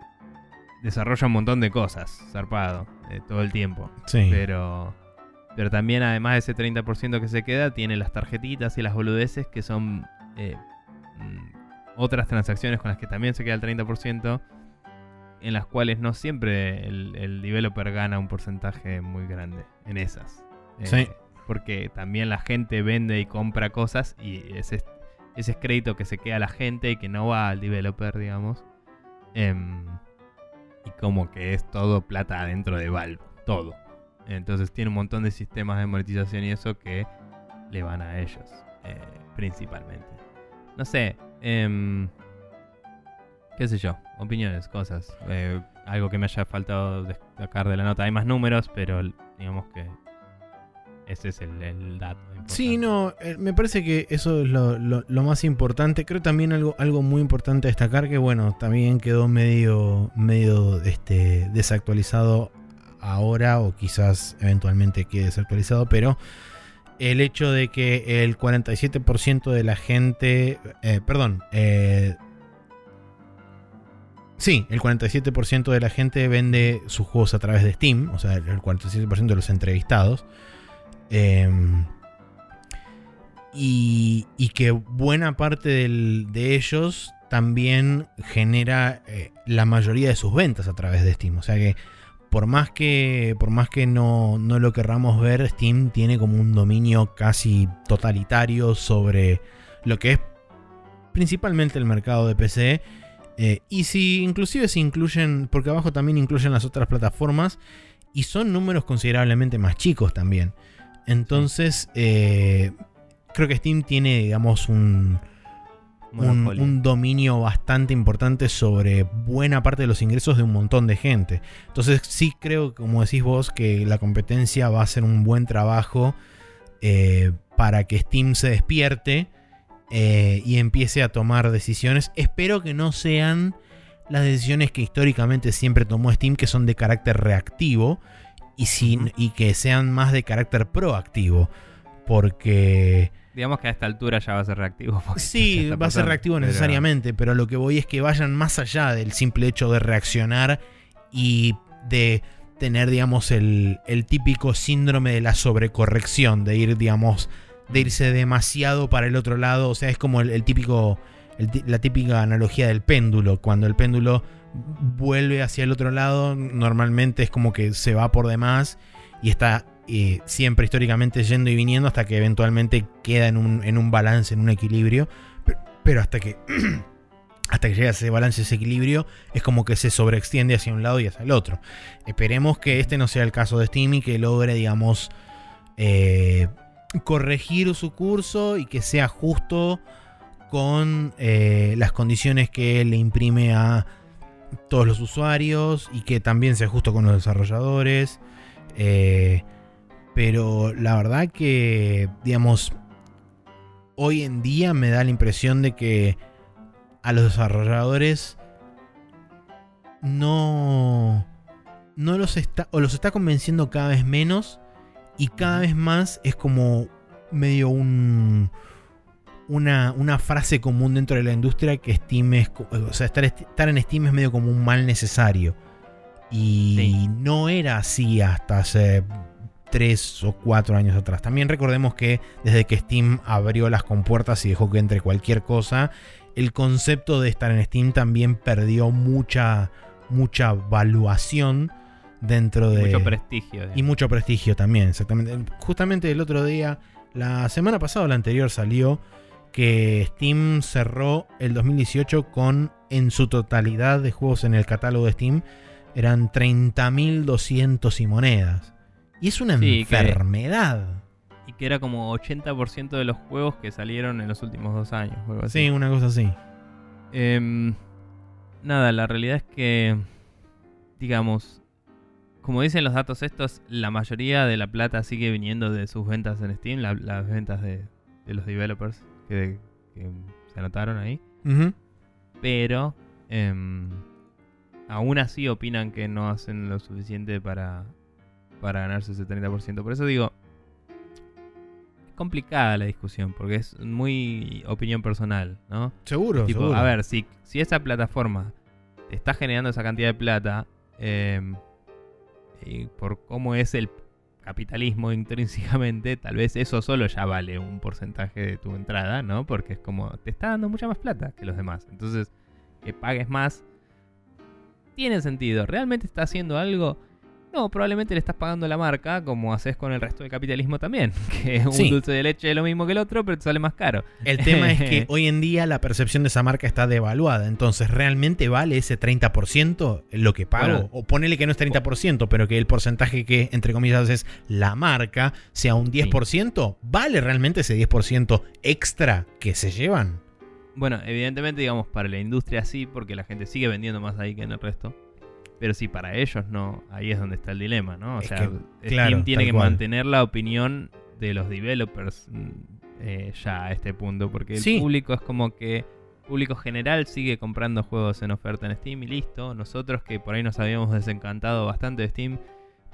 desarrolla un montón de cosas, zarpado, eh, todo el tiempo. Sí. Pero, pero también además de ese 30% que se queda, tiene las tarjetitas y las boludeces que son eh, mm, otras transacciones con las que también se queda el 30%, en las cuales no siempre el, el developer gana un porcentaje muy grande en esas. Eh, Sí. Porque también la gente vende y compra cosas y ese, ese es crédito que se queda a la gente y que no va al developer, digamos. Em, y como que es todo plata dentro de Valve, todo. Entonces tiene un montón de sistemas de monetización y eso que le van a ellos, eh, principalmente. No sé, em, qué sé yo, opiniones, cosas. eh, algo que me haya faltado destacar de la nota. Hay más números, pero digamos que ese es el, dato. Sí, importante. no, eh, me parece que eso es lo, más importante. Creo también algo, algo muy importante destacar que, bueno, también quedó medio, medio este, desactualizado ahora o quizás eventualmente quede desactualizado, pero el hecho de que el 47% de la gente, eh, perdón, eh, sí, el 47% de la gente vende sus juegos a través de Steam, o sea, el 47% de los entrevistados. Em, y, y que buena parte de ellos también genera eh, la mayoría de sus ventas a través de Steam. O sea que por más que, por más que no, no lo querramos ver, Steam tiene como un dominio casi totalitario sobre lo que es principalmente el mercado de PC. Eh, y si inclusive se incluyen, porque abajo también incluyen las otras plataformas, y son números considerablemente más chicos también. Entonces, eh, creo que Steam tiene, digamos, un, un, dominio bastante importante sobre buena parte de los ingresos de un montón de gente. Entonces sí creo, como decís vos, que la competencia va a hacer un buen trabajo eh, para que Steam se despierte eh, y empiece a tomar decisiones. Espero que no sean las decisiones que históricamente siempre tomó Steam, que son de carácter reactivo, y, sin, y que sean más de carácter proactivo. Porque... Digamos que a esta altura ya va a ser reactivo. Sí, va a ser reactivo pero- necesariamente, pero lo que voy es que vayan más allá del simple hecho de reaccionar y de tener, digamos, el, el típico síndrome de la sobrecorrección, de ir, digamos, de irse demasiado para el otro lado. O sea, es como el, típico, la típica analogía del péndulo. Cuando el péndulo vuelve hacia el otro lado, normalmente es como que se va por demás y está eh, siempre históricamente yendo y viniendo hasta que eventualmente queda en un, en un balance, en un equilibrio. Pero, pero hasta que hasta que llega ese balance, ese equilibrio, es como que se sobreextiende hacia un lado y hacia el otro. Esperemos que este no sea el caso de Steam y que logre, digamos, eh, corregir su curso y que sea justo con eh, las condiciones que le imprime a todos los usuarios y que también sea justo con los desarrolladores. Eh, pero la verdad que, digamos, hoy en día me da la impresión de que a los desarrolladores no, no los está, o los está convenciendo cada vez menos y cada vez más es como medio un, una, una frase común dentro de la industria que Steam es, co- o sea, estar, estar en Steam es medio como un mal necesario. Y Sí. no era así hasta hace 3 o 4 años atrás. También recordemos que desde que Steam abrió las compuertas y dejó que entre cualquier cosa, el concepto de estar en Steam también perdió mucha, mucha valuación dentro de... Mucho prestigio. Y mucho prestigio también, exactamente. Justamente el otro día, la semana pasada o la anterior salió que Steam cerró el 2018 con en su totalidad de juegos en el catálogo de Steam eran 30.200 y monedas. Y es una Sí, que- enfermedad. Y que era como 80% de los juegos que salieron en los últimos dos años. algo así. Sí, una cosa así. Em, nada, la realidad es que, digamos, como dicen los datos estos, la mayoría de la plata sigue viniendo de sus ventas en Steam, la- las ventas de, de los developers que, que se anotaron ahí. Pero em, aún así opinan que no hacen lo suficiente para, para ganarse ese 30%. Por eso digo, es complicada la discusión, porque es muy opinión personal, ¿no? Seguro, Tipo, seguro. a ver, si, si esa plataforma está generando esa cantidad de plata, em, y por cómo es el capitalismo intrínsecamente, tal vez eso solo ya vale un porcentaje de tu entrada, ¿no? Porque es como, te está dando mucha más plata que los demás. Entonces, que pagues más, tiene sentido. ¿Realmente está haciendo algo? No, probablemente le estás pagando la marca, como haces con el resto del capitalismo también. Que un Sí. dulce de leche es lo mismo que el otro, pero te sale más caro. El tema es que hoy en día la percepción de esa marca está devaluada. Entonces, ¿realmente vale ese 30% lo que pago? Bueno. o ponele que no es 30%, pero que el porcentaje que, entre comillas, es la marca sea un 10%. ¿Vale realmente ese 10% extra que se llevan? Bueno, evidentemente, digamos, para la industria sí, porque la gente sigue vendiendo más ahí que en el resto. Pero si para ellos no, ahí es donde está el dilema, ¿no? O Es sea, que, Steam claro, tiene que cual. mantener la opinión de los developers mm, eh, ya a este punto, porque el público es como que público general sigue comprando juegos en oferta en Steam y listo. Nosotros que por ahí nos habíamos desencantado bastante de Steam,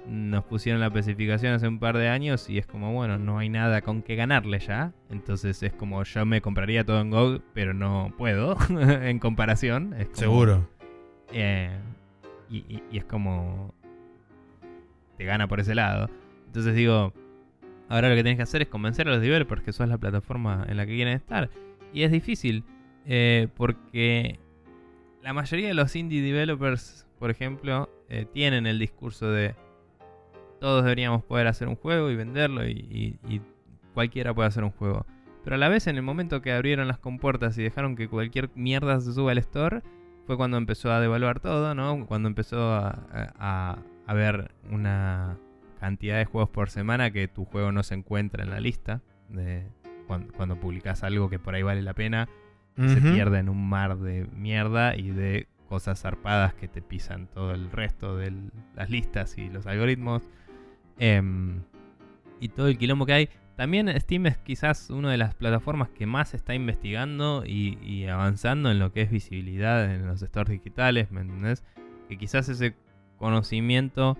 nos pusieron la especificación hace un par de años y es como, bueno, no hay nada con que ganarle ya. Entonces es como yo me compraría todo en GOG, pero no puedo en comparación. Es como, Seguro. eh, y, es como. Te gana por ese lado. Entonces digo. Ahora lo que tienes que hacer es convencer a los developers que sos la plataforma en la que quieren estar. Y es difícil. eh, porque la mayoría de los indie developers, por ejemplo, eh, tienen el discurso de. Todos deberíamos poder hacer un juego y venderlo. Y, y- y cualquiera puede hacer un juego. Pero a la vez, en el momento que abrieron las compuertas y dejaron que cualquier mierda se suba al store, fue cuando empezó a devaluar todo, ¿no? Cuando empezó a, a, a haber una cantidad de juegos por semana que tu juego no se encuentra en la lista. De cuando, cuando publicas algo que por ahí vale la pena, se pierde en un mar de mierda y de cosas zarpadas que te pisan todo el resto de las listas y los algoritmos. Em, y todo el quilombo que hay. También Steam es quizás una de las plataformas que más está investigando y, avanzando en lo que es visibilidad en los stores digitales, ¿me entendés? Que quizás ese conocimiento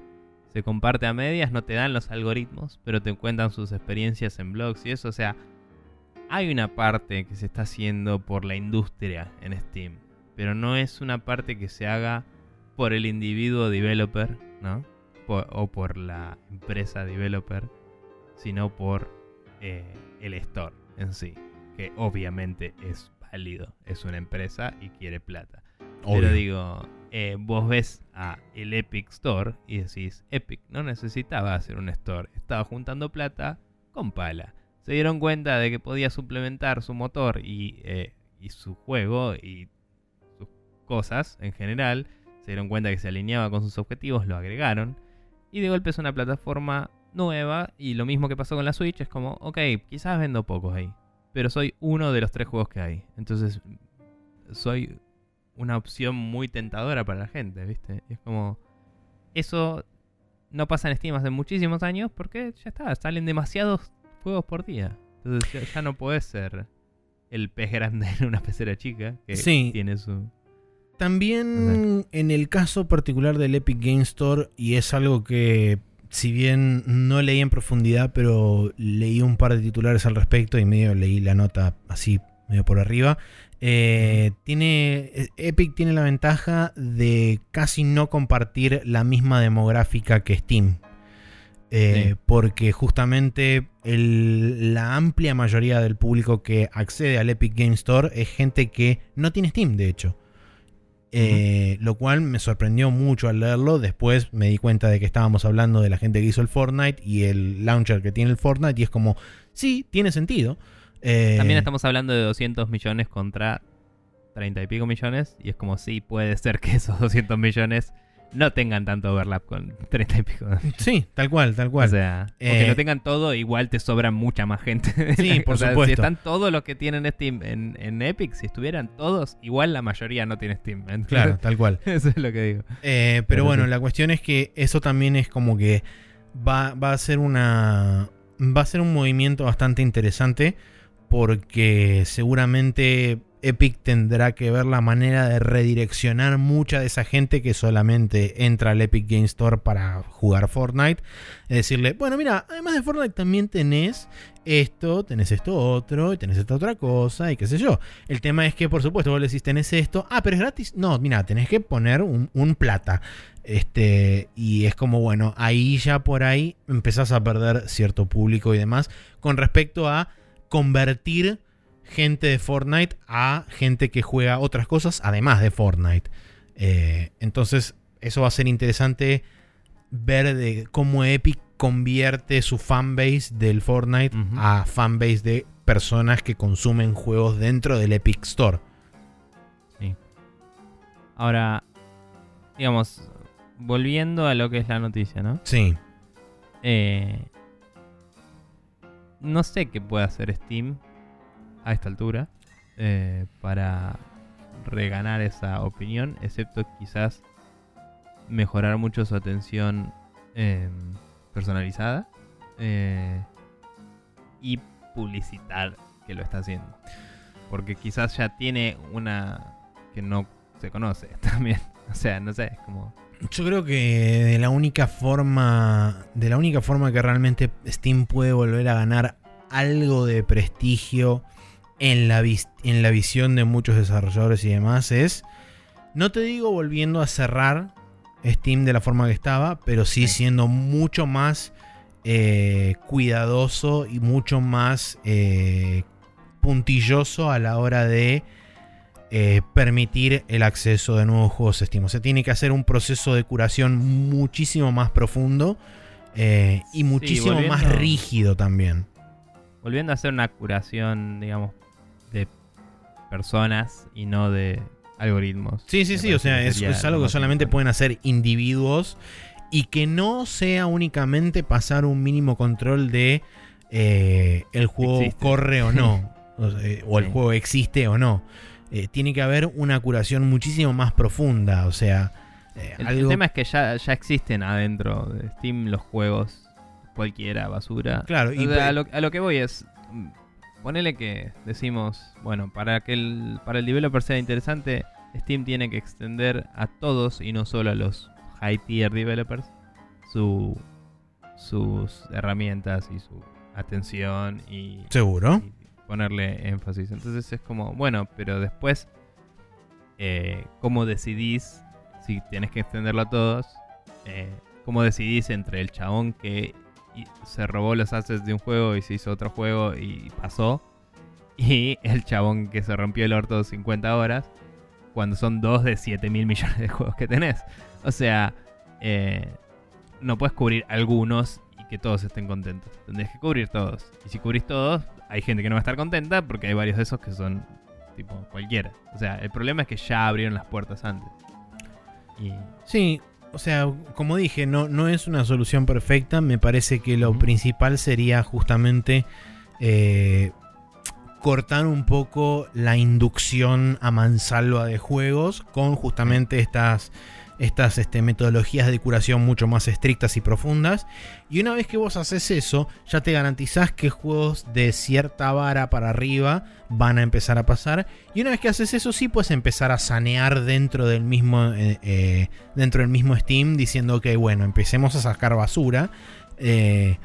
se comparte a medias, no te dan los algoritmos, pero te cuentan sus experiencias en blogs y eso, o sea, hay una parte que se está haciendo por la industria en Steam, pero no es una parte que se haga por el individuo developer, ¿no? O por la empresa developer, sino por eh, el store en sí, que obviamente es válido, es una empresa y quiere plata. Obvio. Pero digo, eh, vos ves a el Epic Store y decís, Epic no necesitaba hacer un store, estaba juntando plata con pala. Se dieron cuenta de que podía suplementar su motor y, eh, y su juego y sus cosas en general. Se dieron cuenta que se alineaba con sus objetivos, lo agregaron. Y de golpe es una plataforma nueva y lo mismo que pasó con la Switch es como, ok, quizás vendo pocos ahí. Pero soy uno de los tres juegos que hay. Entonces soy una opción muy tentadora para la gente, ¿viste? Y es como. Eso no pasa en Steam hace muchísimos años porque ya está, salen demasiados juegos por día. Entonces ya, ya no podés ser el pez grande en una pecera chica que Sí. tiene su. También en el caso particular del Epic Game Store, y es algo que si bien no leí en profundidad, pero leí un par de titulares al respecto y medio leí la nota así, medio por arriba. eh, tiene, eh, Epic tiene la ventaja de casi no compartir la misma demográfica que Steam. Eh, Sí. Porque justamente el- la amplia mayoría del público que accede al Epic Game Store es gente que no tiene Steam, de hecho. Eh, Lo cual me sorprendió mucho al leerlo. Después me di cuenta de que estábamos hablando de la gente que hizo el Fortnite y el launcher que tiene el Fortnite. Y es como, sí, tiene sentido. Eh, También estamos hablando de 200 millones contra 30 y pico millones. Y es como si puede ser que esos 200 millones no tengan tanto overlap con 30 y pico. Sí, tal cual, tal cual. O sea, Eh, no tengan todo, igual te sobra mucha más gente. Sí, por O sea, supuesto. Si están todos los que tienen Steam en, en Epic, si estuvieran todos, igual la mayoría no tiene Steam. Claro, tal cual. Eso es lo que digo. Eh, pero Pero bueno, sí. la cuestión es que eso también es como que va, va a ser una. Va a ser un movimiento bastante interesante. Porque seguramente Epic tendrá que ver la manera de redireccionar mucha de esa gente que solamente entra al Epic Game Store para jugar Fortnite. Decirle, bueno, mira, además de Fortnite también tenés esto, tenés esto otro, y tenés esta otra cosa, y qué sé yo. El tema es que, por supuesto, vos le decís, tenés esto. Ah, pero es gratis. No, mira, tenés que poner un, un plata. Este, y es como, bueno, ahí ya por ahí empezás a perder cierto público y demás con respecto a convertir gente de Fortnite a gente que juega otras cosas además de Fortnite. Eh, entonces, eso va a ser interesante ver de cómo Epic convierte su fanbase del Fortnite a fanbase de personas que consumen juegos dentro del Epic Store. Ahora, digamos, volviendo a lo que es la noticia, ¿no? Sí. Eh, no sé qué puede hacer Steam a esta altura eh, para reganar esa opinión, excepto quizás mejorar mucho su atención eh, personalizada eh, y publicitar que lo está haciendo. Porque quizás ya tiene una que no se conoce también. O sea, no sé, como... Yo creo que de la única forma. De la única forma que realmente Steam puede volver a ganar algo de prestigio en la, vis- en la visión de muchos desarrolladores y demás es. No te digo volviendo a cerrar Steam de la forma que estaba, pero sí, siendo mucho más eh, cuidadoso y mucho más eh, puntilloso a la hora de eh, permitir el acceso de nuevos juegos Steam. O sea, tiene que hacer un proceso de curación muchísimo más profundo y Sí, muchísimo más rígido también. volviendo a hacer una curación, digamos, personas y no de algoritmos. Sí, sí, sí, o sea, es, algo que solamente pueden hacer individuos y que no sea únicamente pasar un mínimo control de eh, el juego Existe. corre o no, o, eh, o el Sí. juego existe o no. Eh, tiene que haber una curación muchísimo más profunda, o sea, El, tema es que ya, ya existen adentro de Steam los juegos, cualquiera, basura. Claro, y O sea, pe- a, lo, a lo que voy es, ponele que decimos, bueno, para que el, para el developer sea interesante, Steam tiene que extender a todos y no solo a los high tier developers su, sus herramientas y su atención y, Seguro. y ponerle énfasis. Entonces es como, bueno, pero después, eh, ¿cómo decidís si tienes que extenderlo a todos? Eh, ¿Cómo decidís entre el chabón que y- se robó los assets de un juego y se hizo otro juego y pasó? Y el chabón que se rompió el orto 50 horas cuando son dos de 7 mil millones de juegos que tenés. O sea, eh, no puedes cubrir algunos y que todos estén contentos. Tendrías que cubrir todos. Y si cubrís todos, hay gente que no va a estar contenta porque hay varios de esos que son tipo cualquiera. O sea, el problema es que ya abrieron las puertas antes. Y Sí, o sea, como dije, no, no es una solución perfecta. Me parece que lo principal sería justamente eh, cortar un poco la inducción a mansalva de juegos con justamente estas, estas este, metodologías de curación mucho más estrictas y profundas. Y una vez que vos haces eso, ya te garantizás que juegos de cierta vara para arriba van a empezar a pasar. Y una vez que haces eso, sí puedes empezar a sanear dentro del mismo, eh, eh, dentro del mismo Steam, diciendo que bueno, empecemos a sacar basura. Eh,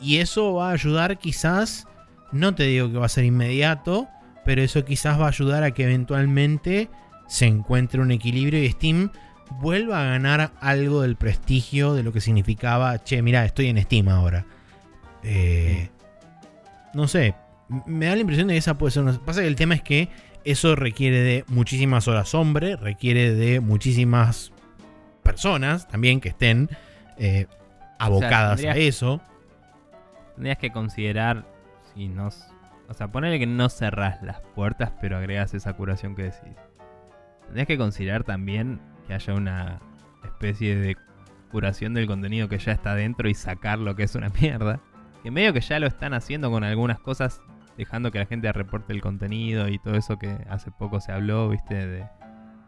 y eso va a ayudar quizás, no te digo que va a ser inmediato, pero eso quizás va a ayudar a que eventualmente se encuentre un equilibrio y Steam vuelva a ganar algo del prestigio de lo que significaba, che, mira, estoy en Steam ahora. Eh, No sé, me da la impresión de que esa puede ser una... Pasa que el tema es que eso requiere de muchísimas horas hombre, requiere de muchísimas personas también que estén eh, abocadas a eso. tendrías que considerar si no... O sea, ponerle que no cerrás las puertas, pero agregas esa curación que decís. Tendrías que considerar también que haya una especie de curación del contenido que ya está dentro y sacar lo que es una mierda. Que medio que ya lo están haciendo con algunas cosas, dejando que la gente reporte el contenido y todo eso que hace poco se habló, viste, de,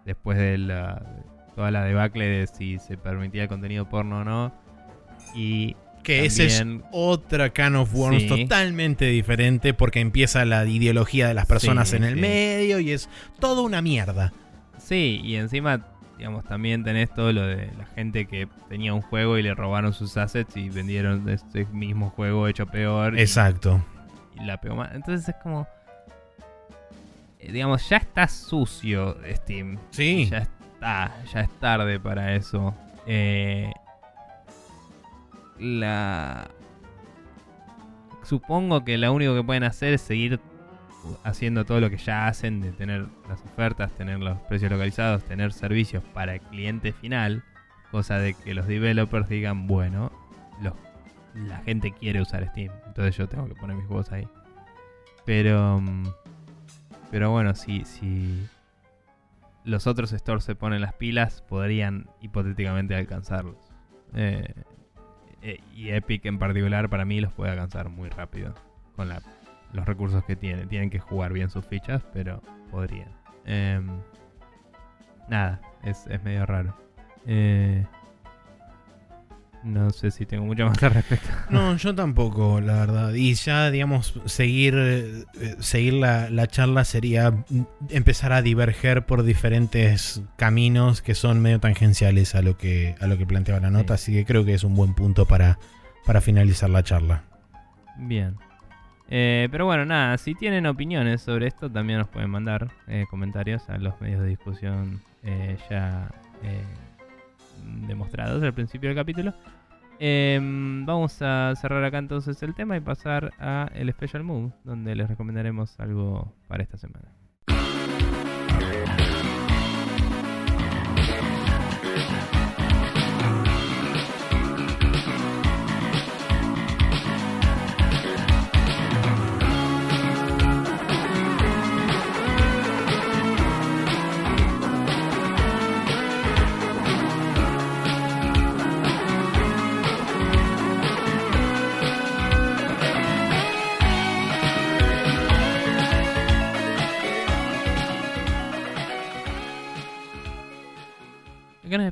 después de la, de toda la debacle de si se permitía el contenido porno o no. Y Que ese es otra can of worms Sí. totalmente diferente porque empieza la ideología de las personas Sí, en el sí. medio y es toda una mierda. Sí, y encima, digamos, también tenés todo lo de la gente que tenía un juego y le robaron sus assets y vendieron este mismo juego hecho peor. Exacto. y la pegó más. Entonces es como. eh, Digamos, ya está sucio Steam. Sí. Ya está, ya es tarde para eso. Eh, la. Supongo que lo único que pueden hacer es seguir haciendo todo lo que ya hacen, de tener las ofertas, tener los precios localizados, tener servicios para el cliente final. Cosa de que los developers digan, bueno, los, la gente quiere usar Steam. Entonces yo tengo que poner mis juegos ahí. Pero... mm, Pero bueno, si, si los otros stores se ponen las pilas, podrían hipotéticamente alcanzarlos. Eh, eh, y Epic en particular para mí los puede alcanzar muy rápido. Con la- los recursos que tienen. Tienen que jugar bien sus fichas, pero podrían. Em, nada, es, es medio raro. Eh, no sé si tengo mucho más al respecto. No, yo tampoco, la verdad. Y ya, digamos, seguir, eh, seguir la, la charla sería empezar a diverger por diferentes caminos que son medio tangenciales a lo que, a lo que planteaba la nota. Así que creo que es un buen punto para, para finalizar la charla. Bien. Eh, pero bueno, nada, si tienen opiniones sobre esto, también nos pueden mandar eh, comentarios a los medios de discusión eh, ya eh, demostrados al principio del capítulo. Em, vamos a cerrar acá entonces el tema y pasar a el Special Move, donde les recomendaremos algo para esta semana.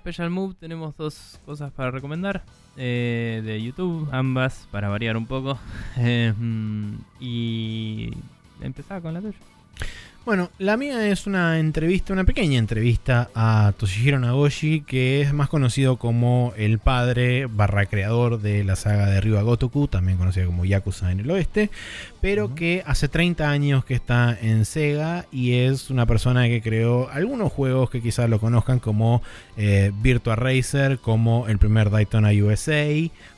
Special Move tenemos dos cosas para recomendar eh, de YouTube, ambas para variar un poco. Eh, mm, y empezaba con la tuya. Bueno, la mía es una entrevista, una pequeña entrevista a Toshihiro Nagoshi, que es más conocido como el padre barra creador de la saga de Ryuga Gotoku, también conocida como Yakuza en el oeste, pero que hace 30 años que está en Sega y es una persona que creó algunos juegos que quizás lo conozcan como eh, Virtua Racer, como el primer Daytona USA,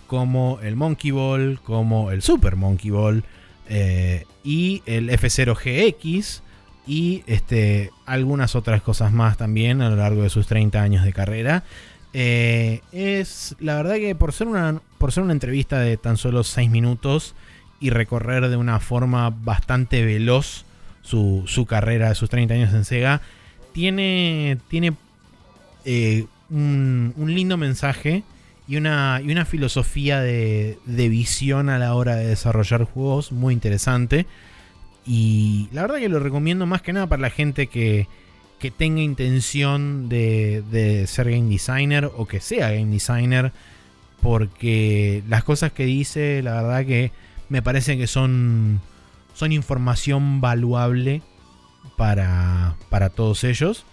como el Monkey Ball, como el Super Monkey Ball eh, y el F0GX y este, algunas otras cosas más también a lo largo de sus 30 años de carrera. Eh, es la verdad que por ser, una, por ser una entrevista de tan solo 6 minutos y recorrer de una forma bastante veloz su, su carrera sus 30 años en Sega, tiene, tiene eh, un, un lindo mensaje y una, y una filosofía de, de visión a la hora de desarrollar juegos muy interesante. Y la verdad que lo recomiendo más que nada para la gente que, que tenga intención de, de ser game designer o que sea game designer. Porque las cosas que dice, la verdad que me parece que son, son información valuable para, para todos ellos.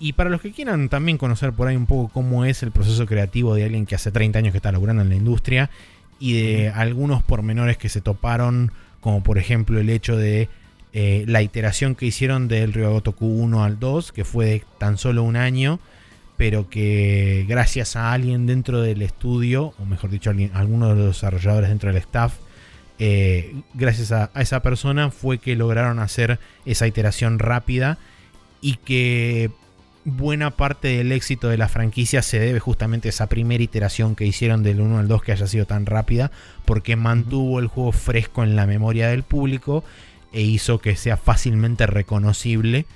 Y para los que quieran también conocer por ahí un poco cómo es el proceso creativo de alguien que hace 30 años que está laburando en la industria y de algunos pormenores que se toparon, como por ejemplo el hecho de eh, la iteración que hicieron del Ryogotoku 1 al 2, que fue de tan solo un año, pero que gracias a alguien dentro del estudio, o mejor dicho, alguien, alguno de los desarrolladores dentro del staff, eh, gracias a esa persona fue que lograron hacer esa iteración rápida y que buena parte del éxito de la franquicia se debe justamente a esa primera iteración que hicieron del 1 al 2 que haya sido tan rápida, porque mantuvo el juego fresco en la memoria del público e hizo que sea fácilmente reconocible.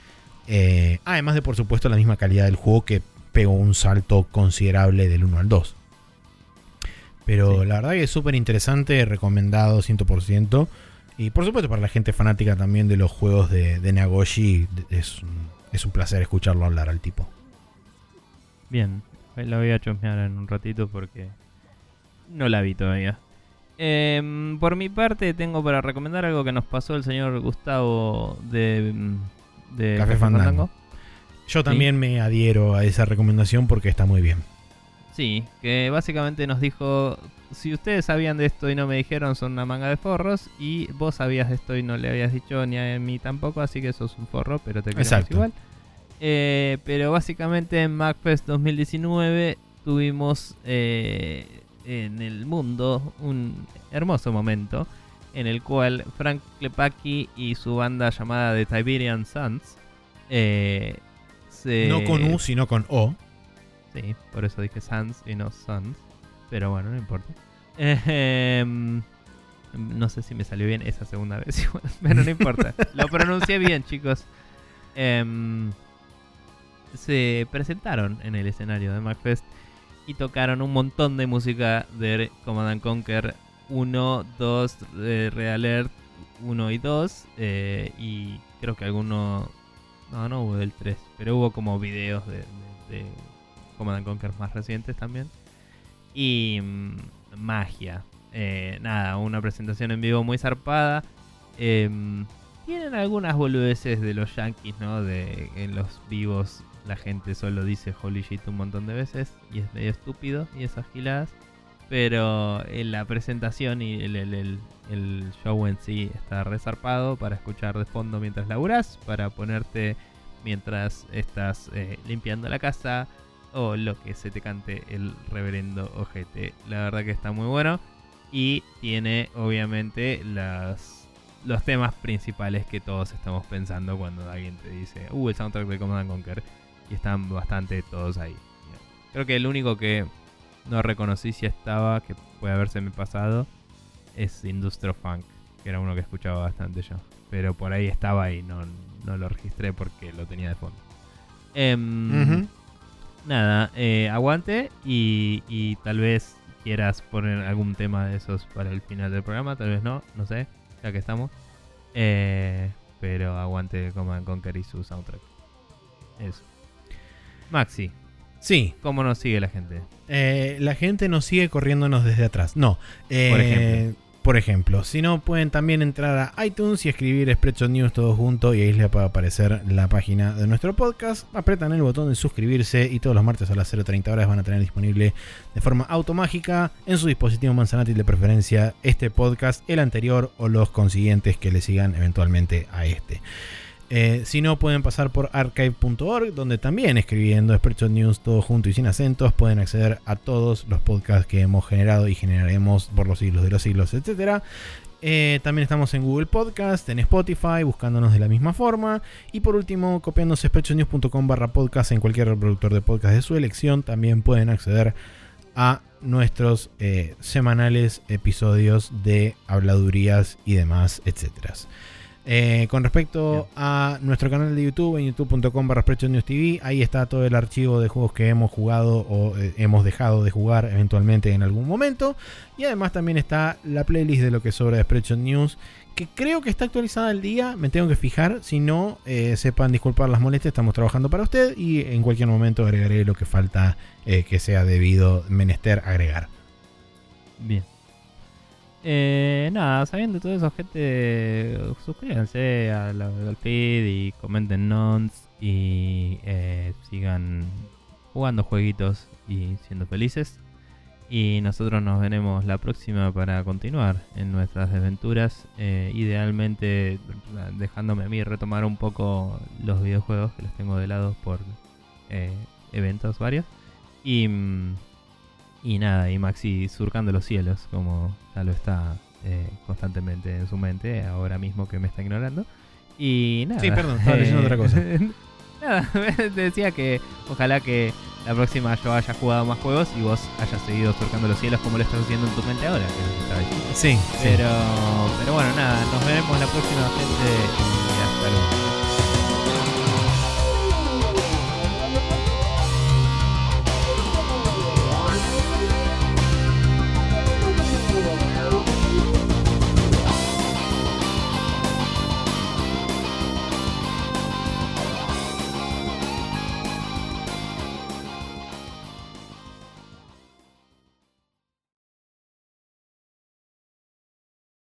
Eh, además de, por supuesto, la misma calidad del juego que pegó un salto considerable del 1 al 2. Pero Sí. la verdad que es súper interesante, recomendado 100%. Y por supuesto para la gente fanática también de los juegos de, de Nagoshi, es un, es un placer escucharlo hablar al tipo. Bien, la voy a chusmear en un ratito porque no la vi todavía. Em, por mi parte, tengo para recomendar algo que nos pasó el señor Gustavo de, de Café Fandango. Yo también me adhiero a esa recomendación porque está muy bien. Sí, que básicamente nos dijo, si ustedes sabían de esto y no me dijeron, son una manga de forros, y vos sabías de esto y no le habías dicho ni a mí tampoco, así que sos un forro, pero te queremos igual. Eh, pero básicamente en MacFest 2019 tuvimos eh, en el mundo un hermoso momento en el cual Frank Klepaki y su banda llamada The Tiberian Suns eh, se... No con U, sino con O. Sí, por eso dije Suns y no Suns. Pero bueno, no importa. No sé si me salió bien esa segunda vez, pero no importa. Lo pronuncié bien, chicos. Se presentaron en el escenario de MacFest y tocaron un montón de música de Command and Conquer 1, 2, de Red Alert 1 y 2. eh, y creo que alguno. No, no hubo del 3, pero hubo como videos de, de, de Command and Conquer más recientes también. Y mm, magia. Eh, nada, una presentación en vivo muy zarpada. Em, tienen algunas boludeces de los yankees, ¿no? De en los vivos la gente solo dice holy shit un montón de veces y es medio estúpido y esas giladas. Pero en la presentación y el, el- el- show en sí está resarpado para escuchar de fondo mientras laburas, para ponerte mientras estás eh, limpiando la casa o lo que se te cante el reverendo ojete. La verdad que está muy bueno y tiene obviamente las, los temas principales que todos estamos pensando cuando alguien te dice, uh, el soundtrack de Command and Conquer. Y están bastante todos ahí. Creo que el único que no reconocí si estaba, que puede haberse me pasado, es Industro Funk, que era uno que escuchaba bastante yo. Pero por ahí estaba y no, no lo registré porque lo tenía de fondo. Em. Nada, eh, aguante y, y tal vez quieras poner algún tema de esos para el final del programa, tal vez no, no sé, ya que estamos. Eh, pero aguante Command Conquer y su soundtrack. Eso. Maxi, Sí, ¿cómo nos sigue la gente? eh, la gente nos sigue corriéndonos desde atrás. No. eh, Por ejemplo. Por ejemplo, si no, pueden también entrar a iTunes y escribir Spreadshot News todo junto y ahí les va a aparecer la página de nuestro podcast. Apretan el botón de suscribirse y todos los martes a las 0.30 horas van a tener disponible de forma automágica en su dispositivo manzanátil de preferencia este podcast, el anterior o los consiguientes que le sigan eventualmente a este. Eh, si no, pueden pasar por archive.org, donde también escribiendo Spreadshot News todo junto y sin acentos pueden acceder a todos los podcasts que hemos generado y generaremos por los siglos de los siglos, etc. Eh, también estamos en Google Podcast, en Spotify, buscándonos de la misma forma. Y por último, copiándose spreadshotnews.com barra podcast en cualquier reproductor de podcast de su elección, también pueden acceder a nuestros eh, semanales episodios de habladurías y demás, etcétera. Eh, con respecto a nuestro canal de YouTube, en youtube.com barra News TV, ahí está todo el archivo de juegos que hemos jugado o eh, hemos dejado de jugar eventualmente en algún momento. Y además también está la playlist de lo que sobra de Spreadshot News, que creo que está actualizada al día, me tengo que fijar, si no, eh, sepan disculpar las molestias, estamos trabajando para usted y en cualquier momento agregaré lo que falta que sea debido menester agregar. Bien. Eh, nada, sabiendo todo eso, gente, suscríbanse al, al feed y comenten nons y eh, sigan jugando jueguitos y siendo felices. Y nosotros nos veremos la próxima para continuar en nuestras desventuras. eh, idealmente dejándome a mí retomar un poco los videojuegos que los tengo de lado por eventos varios. Y, mm, y nada, y Maxi surcando los cielos, como ya lo está eh, constantemente en su mente, ahora mismo que me está ignorando. Y nada. Sí, perdón, estaba leyendo otra cosa. nada, te decía que ojalá que la próxima yo haya jugado más juegos y vos hayas seguido surcando los cielos como lo estás haciendo en tu mente ahora. que es lo que estaba diciendo. Sí, Pero, pero bueno, nada, nos veremos la próxima gente y hasta luego.